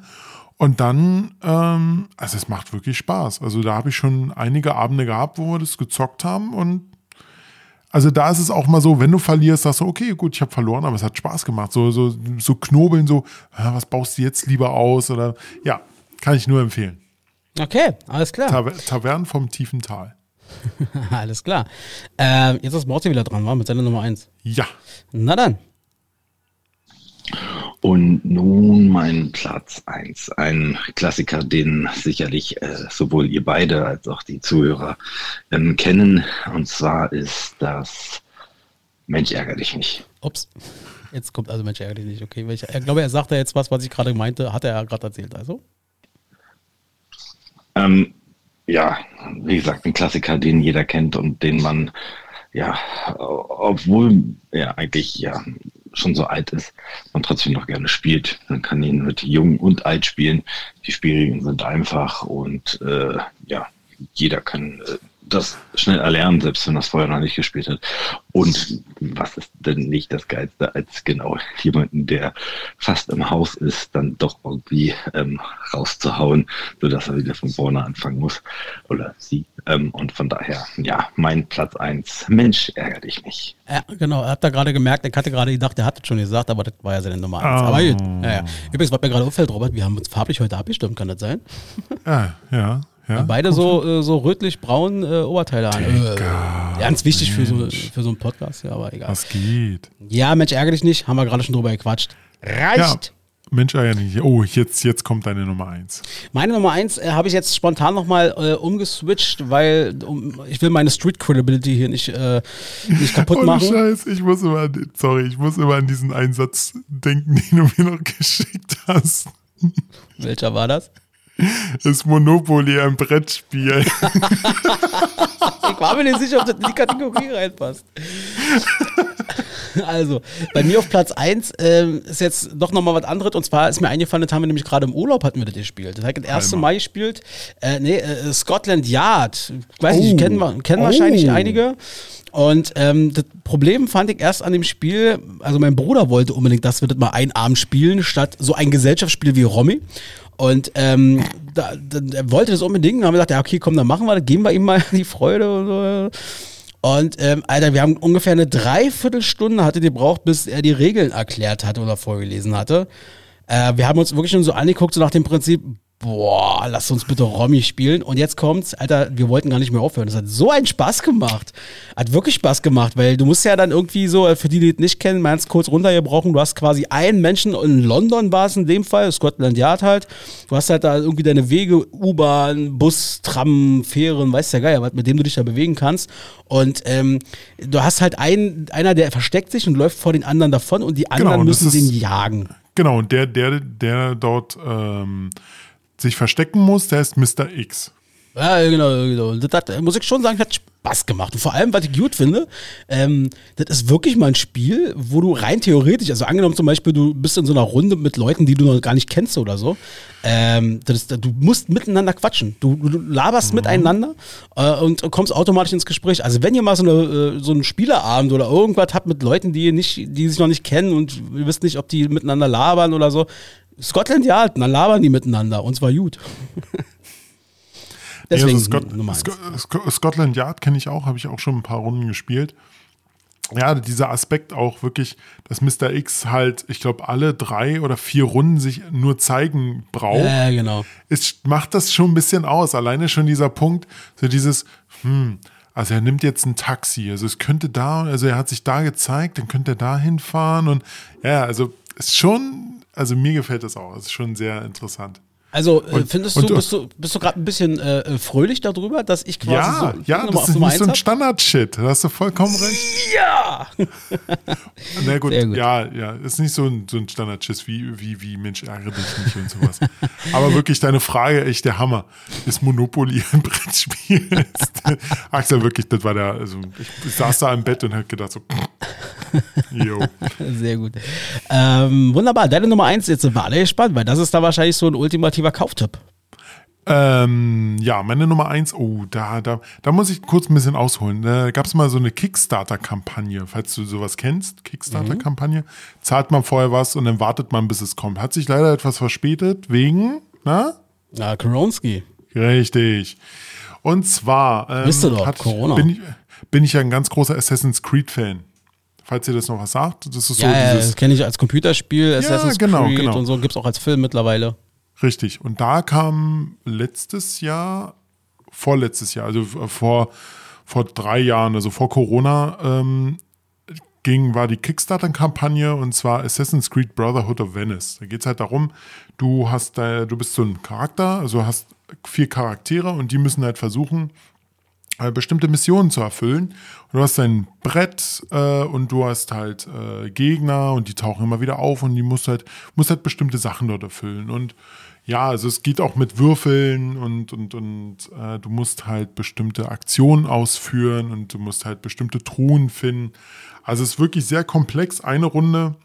Und dann, ähm, also es macht wirklich Spaß. Also da habe ich schon einige Abende gehabt, wo wir das gezockt haben. Und also da ist es auch mal so, wenn du verlierst, sagst du, okay, gut, ich habe verloren, aber es hat Spaß gemacht. So, so, so knobeln, so, was baust du jetzt lieber aus? Oder ja, kann ich nur empfehlen. Okay, alles klar. Taver Tavernen vom tiefen Tal. alles klar. Ähm, jetzt ist Morty wieder dran, war mit seiner Nummer 1. Ja. Na dann. Und nun mein Platz 1, ein Klassiker, den sicherlich äh, sowohl ihr beide als auch die Zuhörer ähm, kennen. Und zwar ist das Mensch ärgere dich nicht. Ups. Jetzt kommt also Mensch, ärgere dich nicht. Okay, ich, ich glaube, er sagte jetzt was, was ich gerade meinte, hat er ja gerade erzählt. Also. Ähm, ja, wie gesagt, ein Klassiker, den jeder kennt und den man, ja, obwohl er eigentlich ja schon so alt ist, man trotzdem noch gerne spielt. Man kann ihn mit jung und alt spielen. Die Spielregeln sind einfach und äh, ja, jeder kann äh, das schnell erlernen, selbst wenn das vorher noch nicht gespielt hat. Und was ist denn nicht das Geilste, als genau jemanden, der fast im Haus ist, dann doch irgendwie ähm, rauszuhauen, sodass er wieder von vorne anfangen muss oder sie. Ähm, und von daher, ja, mein Platz 1. Mensch, ärgere dich nicht. Ja, genau, er hat da gerade gemerkt, ich hatte gerade gedacht, er hat es schon gesagt, aber das war ja seine Nummer 1. Oh. Aber gut. Ja, ja. Übrigens, was mir gerade auffällt, Robert, wir haben uns farblich heute abgestimmt, kann das sein? Ja, ja. Ja. Beide so, äh, so rötlich-braun äh, Oberteile an. Äh, ganz wichtig für so, für so einen Podcast, ja, aber egal. Was geht? Ja, Mensch, ärgere dich nicht, haben wir gerade schon drüber gequatscht. Ja. Reicht! Mensch, ärgere dich nicht. Oh, jetzt, jetzt kommt deine Nummer eins. Meine Nummer 1 äh, habe ich jetzt spontan nochmal äh, umgeswitcht, weil um, ich will meine Street Credibility hier nicht, äh, nicht kaputt Ohne machen. Scheiß, ich muss immer, sorry, ich muss immer an diesen Einsatz denken, den du mir noch geschickt hast. Welcher war das? Ist Monopoly ein Brettspiel? ich war mir nicht sicher, ob das in die Kategorie reinpasst. Also, bei mir auf Platz 1 ähm, ist jetzt doch nochmal was anderes. Und zwar ist mir eingefallen, das haben wir nämlich gerade im Urlaub hatten wir das gespielt. Das hat das erste. Mal gespielt. Äh, nee, äh, Scotland Yard. Ich weiß nicht, Oh. kennen, wir- kennen Oh. wahrscheinlich einige. Und ähm, das Problem fand ich erst an dem Spiel, also mein Bruder wollte unbedingt, dass wir das mal einen Abend spielen, statt so ein Gesellschaftsspiel wie Romy. Und ähm, da, da, er wollte das unbedingt. Dann haben wir gesagt, ja, okay, komm, dann machen wir das, geben wir ihm mal die Freude und so. Und ähm, Alter, wir haben ungefähr eine Dreiviertelstunde hatte gebraucht, bis er die Regeln erklärt hatte oder vorgelesen hatte. Äh, wir haben uns wirklich schon so angeguckt, so nach dem Prinzip, boah, lass uns bitte Romy spielen. Und jetzt kommt's, Alter, wir wollten gar nicht mehr aufhören. Das hat so einen Spaß gemacht. Hat wirklich Spaß gemacht, weil du musst ja dann irgendwie so, äh, für die, die es nicht kennen, ganz kurz runtergebrochen, du hast quasi einen Menschen, in London war es in dem Fall, Scotland Yard halt. Du hast halt da irgendwie deine Wege, U-Bahn, Bus, Tram, Fähren, weiß der Geier, was, mit dem du dich da bewegen kannst. Und ähm, du hast halt einen, einer, der versteckt sich und läuft vor den anderen davon und die anderen Genau, müssen den jagen. Genau, und der, der, der dort ähm, sich verstecken muss, der ist Mr. X. Ja, genau, genau. Das hat, muss ich schon sagen, hat Spaß gemacht. Und vor allem, was ich gut finde, ähm, das ist wirklich mal ein Spiel, wo du rein theoretisch, also angenommen zum Beispiel, du bist in so einer Runde mit Leuten, die du noch gar nicht kennst oder so, ähm, das ist, du musst miteinander quatschen. Du, du laberst miteinander äh, und kommst automatisch ins Gespräch. Also wenn ihr mal so, eine, äh, so einen Spielerabend oder irgendwas habt mit Leuten, die, nicht, die sich noch nicht kennen und ihr wisst nicht, ob die miteinander labern oder so, Scotland Yard, dann labern die miteinander und zwar gut. Deswegen also Scott, Nummer eins. Sco- Sco- Scotland Yard kenne ich auch, habe ich auch schon ein paar Runden gespielt. Ja, dieser Aspekt auch wirklich, dass Mr. X halt, ich glaube, alle drei oder vier Runden sich nur zeigen braucht. Ja, genau. es macht das schon ein bisschen aus. Alleine schon dieser Punkt, so dieses, hm, also er nimmt jetzt ein Taxi. Also es könnte da, also er hat sich da gezeigt, dann könnte er da hinfahren und ja, also ist schon, also mir gefällt das auch. Es ist schon sehr interessant. Also äh, Und- findest und du, du- bist du, bist du gerade ein bisschen äh, äh, fröhlich darüber, dass ich quasi Ja, so ja, das ist nicht so ein? Standard-Shit. Da hast du vollkommen recht. Ja! Na gut, gut. ja, ja, ist nicht so ein, so ein Standard-Schiss wie, wie, wie Mensch, ärgere dich nicht und sowas. Aber wirklich deine Frage, echt der Hammer. Ist Monopoly ein Brettspiel? Axel, wirklich, das war der, also ich, ich saß da im Bett und hab gedacht so, jo. Sehr gut. Ähm, wunderbar. Deine Nummer eins, jetzt sind wir alle gespannt, weil das ist da wahrscheinlich so ein ultimativer Kauftipp. Ähm, ja, meine Nummer eins, oh, da, da, da muss ich kurz ein bisschen ausholen. Da gab es mal so eine Kickstarter-Kampagne, falls du sowas kennst, Kickstarter-Kampagne. Zahlt man vorher was und dann wartet man, bis es kommt. Hat sich leider etwas verspätet, wegen, na? Ja, Koronski. Richtig. Und zwar ähm, Wisst ihr doch, Corona. Bin, ich, bin ich ja ein ganz großer Assassin's Creed-Fan. Falls ihr das noch was sagt, das ist so Ja, ja, dieses das kenne ich als Computerspiel, Assassin's genau, Creed genau. und so, gibt es auch als Film mittlerweile. Richtig. Und da kam letztes Jahr, vorletztes Jahr, also vor, vor drei Jahren, also vor Corona, ähm, ging, war die Kickstarter-Kampagne und zwar Assassin's Creed Brotherhood of Venice. Da geht es halt darum, du hast da, du bist so ein Charakter, also hast vier Charaktere und die müssen halt versuchen, äh, bestimmte Missionen zu erfüllen. Und du hast ein Brett äh, und du hast halt äh, Gegner und die tauchen immer wieder auf und die musst halt, musst halt bestimmte Sachen dort erfüllen. Und ja, also es geht auch mit Würfeln und, und, und äh, du musst halt bestimmte Aktionen ausführen und du musst halt bestimmte Truhen finden. Also es ist wirklich sehr komplex. Eine Runde,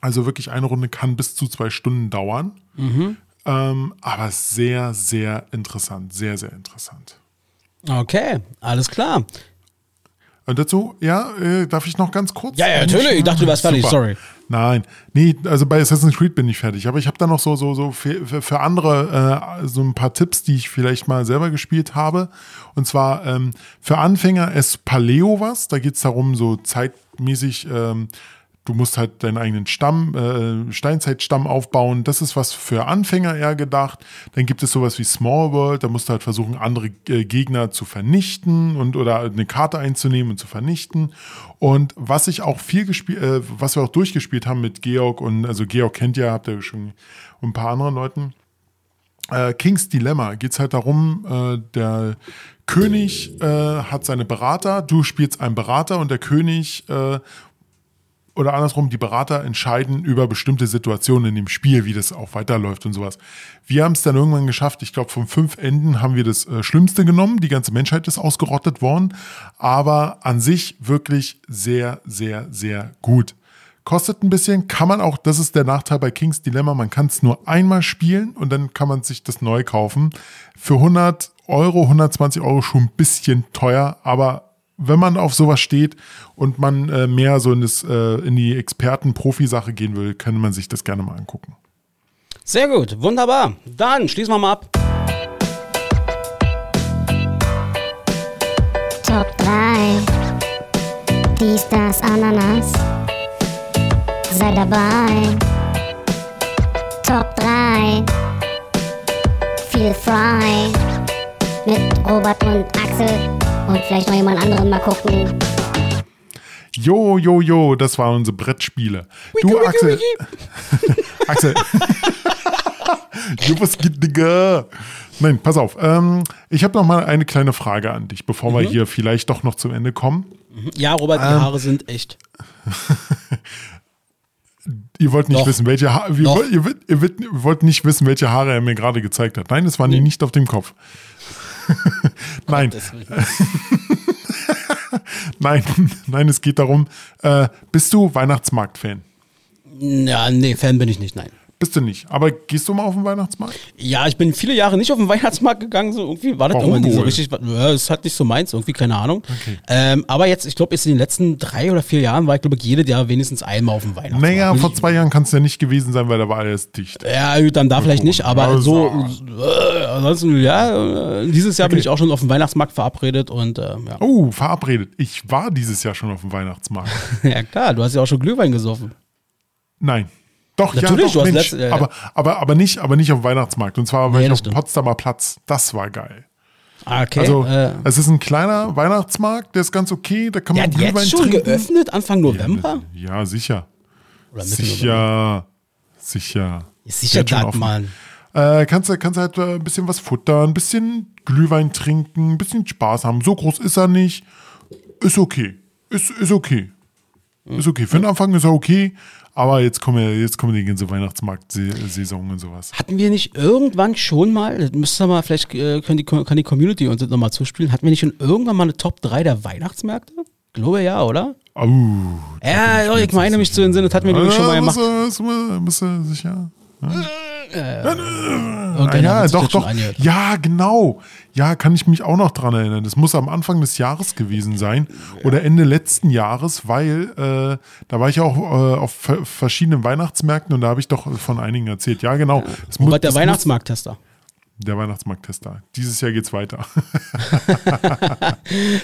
also wirklich eine Runde kann bis zu zwei Stunden dauern. Ähm, aber sehr, sehr interessant. Sehr, sehr interessant. Okay, alles klar. Und dazu, ja, äh, darf ich noch ganz kurz? Ja, ja, natürlich. Ich dachte, du warst fertig, sorry. Nein, nee, also bei Assassin's Creed bin ich fertig. Aber ich habe da noch so, so, so für, für, für andere äh, so ein paar Tipps, die ich vielleicht mal selber gespielt habe. Und zwar ähm, für Anfänger ist Paleo was. Da geht es darum, so zeitmäßig, ähm, du musst halt deinen eigenen Stamm, äh, Steinzeitstamm aufbauen. Das ist was für Anfänger eher gedacht. Dann gibt es sowas wie Small World. Da musst du halt versuchen, andere äh, Gegner zu vernichten und oder eine Karte einzunehmen und zu vernichten. Und was ich auch viel gespielt, äh, was wir auch durchgespielt haben mit Georg und also Georg kennt ja, habt ihr schon und ein paar anderen Leuten. Äh, King's Dilemma geht es halt darum, äh, der König äh, hat seine Berater, du spielst einen Berater und der König oder andersrum, die Berater entscheiden über bestimmte Situationen in dem Spiel, wie das auch weiterläuft und sowas. Wir haben es dann irgendwann geschafft, ich glaube, von fünf Enden haben wir das äh, Schlimmste genommen. Die ganze Menschheit ist ausgerottet worden. Aber an sich wirklich sehr, sehr, sehr gut. Kostet ein bisschen, kann man auch, das ist der Nachteil bei Kings Dilemma, man kann es nur einmal spielen und dann kann man sich das neu kaufen. Für 100 Euro, 120 Euro schon ein bisschen teuer, aber wenn man auf sowas steht und man äh, mehr so in, das, äh, in die Experten-Profi-Sache gehen will, kann man sich das gerne mal angucken. Sehr gut, wunderbar. Dann schließen wir mal ab. Top 3. Dies, das, Ananas. Sei dabei. Top 3. Feel frei. Mit Robert und Axel. Und vielleicht noch jemand anderen mal gucken. Jo, jo, jo, das waren unsere Brettspiele. du, Axel. Axel. jo, was geht, Digga? Nein, pass auf. Ähm, ich habe noch mal eine kleine Frage an dich, bevor wir hier vielleicht doch noch zum Ende kommen. Ja, Robert, die Ähm. Haare sind echt. Ihr wollt nicht Doch. wissen, welche Haare. Ihr, ihr, ihr, wollt- ihr wollt nicht wissen, welche Haare er mir gerade gezeigt hat. Nein, das waren die nicht auf dem Kopf. Nein, nein, nein, es geht darum, äh, bist du Weihnachtsmarkt-Fan? Ja, nee, Fan bin ich nicht, nein. Bist du nicht. Aber gehst du mal auf den Weihnachtsmarkt? Ja, ich bin viele Jahre nicht auf den Weihnachtsmarkt gegangen, so irgendwie war das Warum immer nicht so richtig. Es hat nicht so meins, irgendwie, keine Ahnung. Okay. Ähm, aber jetzt, ich glaube, jetzt in den letzten drei oder vier Jahren war ich, glaube ich, jedes Jahr wenigstens einmal auf dem Weihnachtsmarkt. Naja, vor zwei Jahren kann es ja nicht gewesen sein, weil da war alles dicht. Ja, dann da vielleicht nicht, aber Also. so, äh, ansonsten, ja, äh, dieses Jahr bin ich auch schon auf dem Weihnachtsmarkt verabredet und, äh, ja. Oh, verabredet. Ich war dieses Jahr schon auf dem Weihnachtsmarkt. ja, klar, du hast ja auch schon Glühwein gesoffen. Nein. Doch, Natürlich, ja, doch, Mensch. letzte- ja, ja. aber, aber, aber, nicht, aber nicht auf dem Weihnachtsmarkt. Und zwar war Nee, ich auf dem. Potsdamer Platz. Das war geil. Ah, Okay. Also, äh, es ist ein kleiner Weihnachtsmarkt, der ist ganz okay. Da kann man hat Glühwein jetzt schon trinken. geöffnet, Anfang November? Ja, sicher. Sicher. Sicher. Ist sicher das. Mann. Äh, kannst du kannst halt äh, ein bisschen was futtern, ein bisschen Glühwein trinken, ein bisschen Spaß haben. So groß ist er nicht. Ist okay. Ist, ist okay. Ist okay. Für den Anfang ist er okay. Aber jetzt kommen, ja, jetzt kommen die ganze Weihnachtsmarkt-Saison und sowas. Hatten wir nicht irgendwann schon mal, das müsste mal, vielleicht äh, können die, kann die Community uns das nochmal zuspielen, hatten wir nicht schon irgendwann mal eine Top 3 der Weihnachtsmärkte? Glaube ja, oder? Au. Ja, ich meine mich zu entsinnen, das hatten wir nämlich schon mal gemacht. Bist du, bist sicher? Irgendeiner ja, doch, doch. Ja, genau. Ja, kann ich mich auch noch dran erinnern. Das muss am Anfang des Jahres gewesen sein oder Ende letzten Jahres, weil äh, da war ich auch äh, auf ver- verschiedenen Weihnachtsmärkten und da habe ich doch von einigen erzählt. Ja, genau. Das muss- der das muss- Der Weihnachtsmarkttester. Dieses Jahr geht's weiter.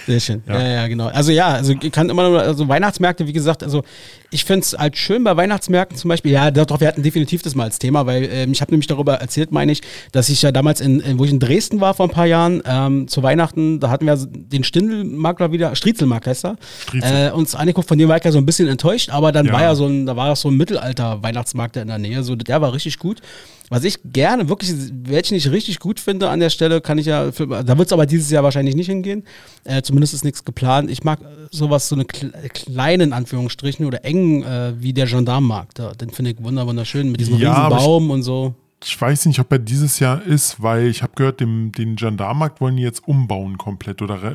Sehr schön. Ja. ja, genau. Also ja, also ich kann immer nur, also Weihnachtsmärkte, wie gesagt, also ich finde es halt schön bei Weihnachtsmärkten zum Beispiel, ja, doch, wir hatten definitiv das mal als Thema, weil ähm, ich habe nämlich darüber erzählt, meine ich, dass ich ja damals, in, in, wo ich in Dresden war vor ein paar Jahren, ähm, zu Weihnachten, da hatten wir den Stindelmakler wieder, Striezelmarkt heißt er, Striezel. äh, uns angeguckt, von dem war ich ja so ein bisschen enttäuscht, aber dann Ja. war ja so ein, da war ja so ein Mittelalter-Weihnachtsmarkt in der Nähe, so, der war richtig gut. Was ich gerne, wirklich, welchen ich richtig gut finde an der Stelle, kann ich ja, für, da wird es aber dieses Jahr wahrscheinlich nicht hingehen. Äh, zumindest ist nichts geplant. Ich mag äh, sowas, so eine kle kleinen Anführungsstrichen oder engen äh, wie der Gendarmenmarkt. Da, den finde ich wunder wunderschön mit diesem Ja, riesen Baum und so. Ich weiß nicht, ob er dieses Jahr ist, weil ich habe gehört, dem, den Gendarmenmarkt wollen die jetzt umbauen komplett oder re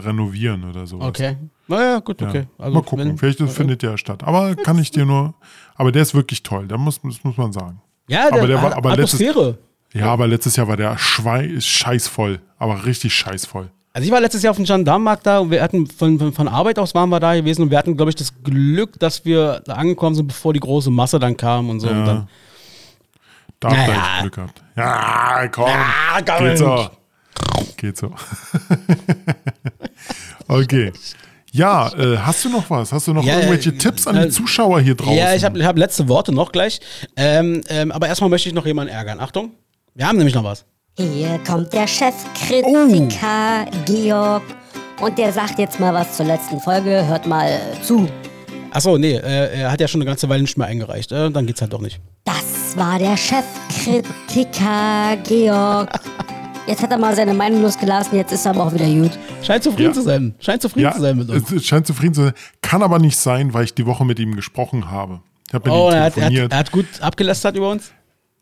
äh, renovieren oder sowas. Okay. Naja, gut, Ja. okay. Also, Mal gucken, wenn- vielleicht findet der statt. Aber kann ich dir nur. Aber der ist wirklich toll, da muss, das muss man sagen. Ja, der, aber der war- aber letztes- Atmosphäre. Ja, aber letztes Jahr war der Schwei scheißvoll, aber richtig scheißvoll. Also ich war letztes Jahr auf dem Gendarmenmarkt da und wir hatten von, von, von Arbeit aus waren wir da gewesen und wir hatten, glaube ich, das Glück, dass wir da angekommen sind, bevor die große Masse dann kam und so. Und Ja. dann, Da habt ihr echt Glück gehabt. Ja, komm. Ja, komm. Geht so. Geht so. okay. Ja, äh, hast du noch was? Hast du noch Ja, irgendwelche äh, Tipps an äh, die Zuschauer hier draußen? Ja, ich habe hab letzte Worte noch gleich. Ähm, ähm, aber erstmal möchte ich noch jemanden ärgern. Achtung, wir haben nämlich noch was. Hier kommt der Chefkritiker Georg und der sagt jetzt mal was zur letzten Folge. Hört mal zu. Achso, nee, äh, er hat ja schon eine ganze Weile nicht mehr eingereicht. Äh, dann geht's halt doch nicht. Das war der Chefkritiker Georg. Jetzt hat er mal seine Meinung losgelassen, jetzt ist er aber auch wieder gut. Scheint zufrieden Ja. zu sein. Scheint zufrieden zu sein mit uns. es scheint zufrieden zu sein. Kann aber nicht sein, weil ich die Woche mit ihm gesprochen habe. Ich habe mit Oh, ihm er hat, er, hat, er hat gut abgelästert über uns.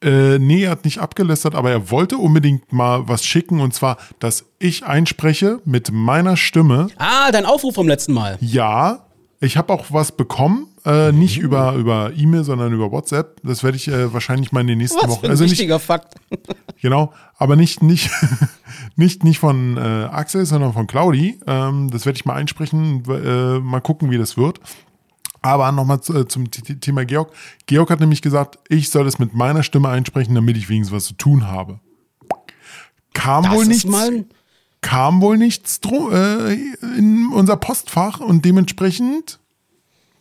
Äh, nee, er hat nicht abgelästert, aber er wollte unbedingt mal was schicken und zwar, dass ich einspreche mit meiner Stimme. Ah, dein Aufruf vom letzten Mal. Ja, ich habe auch was bekommen, äh, nicht über, über E-Mail, sondern über WhatsApp. Das werde ich äh, wahrscheinlich mal in den nächsten Was Wochen. für ein Also nicht, wichtiger Fakt. genau, aber nicht, nicht, nicht, nicht von äh, Axel, sondern von Claudi. Ähm, das werde ich mal einsprechen, äh, mal gucken, wie das wird. Aber nochmal äh, zum Thema Georg. Georg hat nämlich gesagt, ich soll es mit meiner Stimme einsprechen, damit ich wenigstens was zu tun habe. Kam Das wohl nichts, mal kam wohl nichts äh, in unser Postfach und dementsprechend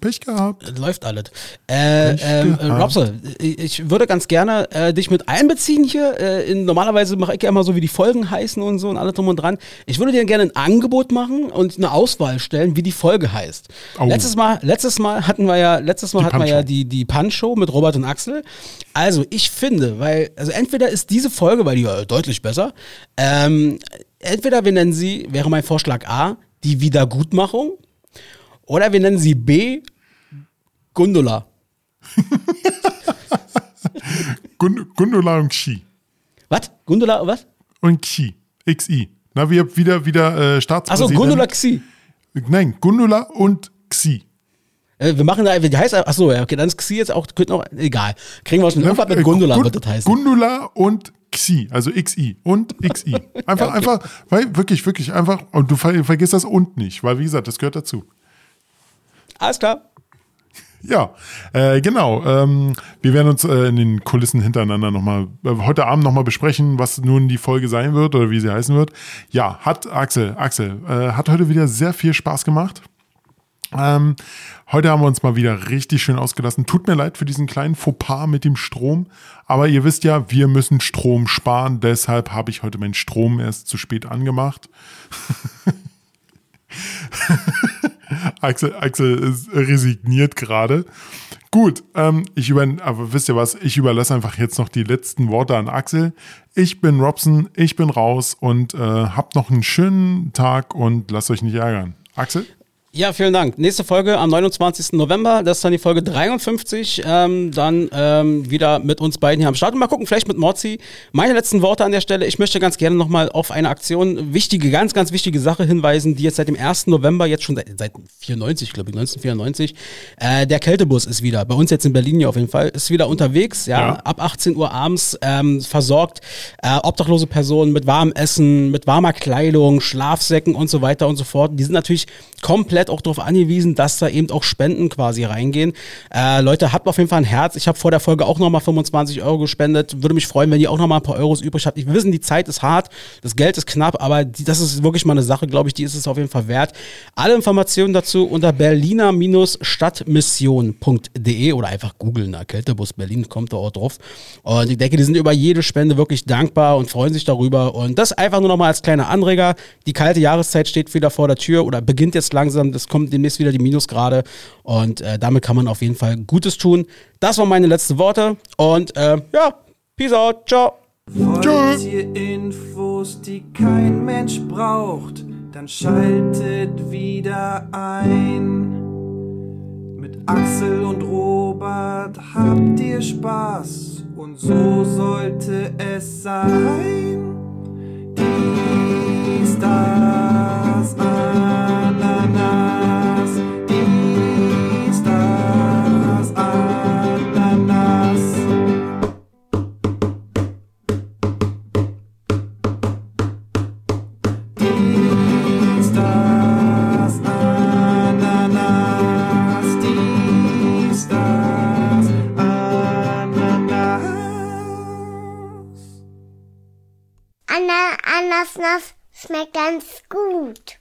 Pech gehabt. Läuft alles. Äh, ähm, äh. Robse, ich würde ganz gerne äh, dich mit einbeziehen hier. Äh, in, normalerweise mache ich ja immer so, wie die Folgen heißen und so und alles drum und dran. Ich würde dir gerne ein Angebot machen und eine Auswahl stellen, wie die Folge heißt. Oh. Letztes Mal, letztes Mal hatten wir ja, letztes Mal Die hatten wir ja die, die Punch-Show mit Robert und Axel. Also ich finde, weil, also entweder ist diese Folge, weil die ja deutlich besser, ähm, entweder wir nennen sie, wäre mein Vorschlag A, die Wiedergutmachung. Oder wir nennen sie B, Gundula. Gund Gundula und Xi. Was? Gundula, was? Und Xi. XI. Na, wir wieder, wieder äh, Achso, Staatspräsident. Gundula Xi. Nein, Gundula und Xi. Äh, wir machen da, die heißt, achso, ja, okay, dann ist Xi jetzt auch, könnte noch, egal. Kriegen wir schon, irgendwas mit Äh, Gundula Gun- wird das heißen. Gundula und Xi, also XI und XI. Einfach, einfach, weil wirklich, wirklich einfach, und du ver vergisst das und nicht, weil wie gesagt, das gehört dazu. Alles klar. Ja, äh, genau. Ähm, wir werden uns äh, in den Kulissen hintereinander nochmal, äh, heute Abend nochmal besprechen, was nun die Folge sein wird oder wie sie heißen wird. Ja, hat Axel, Axel, äh, hat heute wieder sehr viel Spaß gemacht. Ähm, heute haben wir uns mal wieder richtig schön ausgelassen. Tut mir leid für diesen kleinen Fauxpas mit dem Strom, aber ihr wisst ja, wir müssen Strom sparen. Deshalb habe ich heute meinen Strom erst zu spät angemacht. Axel, Axel resigniert gerade. Gut, ähm, ich über, aber wisst ihr was? Ich überlasse einfach jetzt noch die letzten Worte an Axel. Ich bin Robson, ich bin raus und äh, habt noch einen schönen Tag und lasst euch nicht ärgern. Axel? Ja, vielen Dank. Nächste Folge am 29. November, das ist dann die Folge 53. Ähm, dann ähm, wieder mit uns beiden hier am Start. Und mal gucken, vielleicht mit Morzi. Meine letzten Worte an der Stelle. Ich möchte ganz gerne nochmal auf eine Aktion, wichtige, ganz, ganz wichtige Sache hinweisen, die jetzt seit dem 1. November, jetzt schon seit, seit 94, glaube ich, 1994, äh, der Kältebus ist wieder, bei uns jetzt in Berlin ja auf jeden Fall, ist wieder unterwegs, ja, Ja. ab 18 Uhr abends ähm, versorgt äh, obdachlose Personen mit warmem Essen, mit warmer Kleidung, Schlafsäcken und so weiter und so fort. Die sind natürlich komplett auch darauf angewiesen, dass da eben auch Spenden quasi reingehen. Äh, Leute, habt auf jeden Fall ein Herz. Ich habe vor der Folge auch nochmal 25 Euro gespendet. Würde mich freuen, wenn ihr auch nochmal ein paar Euros übrig habt. Wir wissen, die Zeit ist hart, das Geld ist knapp, aber die, das ist wirklich mal eine Sache, glaube ich, die ist es auf jeden Fall wert. Alle Informationen dazu unter berliner-stadtmission.de oder einfach googeln, da Kältebus Berlin kommt da auch drauf. Und ich denke, die sind über jede Spende wirklich dankbar und freuen sich darüber. Und das einfach nur nochmal als kleiner Anreger. Die kalte Jahreszeit steht wieder vor der Tür oder beginnt jetzt langsam. Das kommt demnächst wieder die Minusgrade. Und äh, damit kann man auf jeden Fall Gutes tun. Das waren meine letzten Worte. Und äh, ja, peace out. Ciao. Tschö. ihr Infos, die kein Mensch braucht, dann schaltet wieder ein. Mit Axel und Robert habt ihr Spaß und so sollte es sein. Dies, das, Ananas. Schmeckt ganz gut.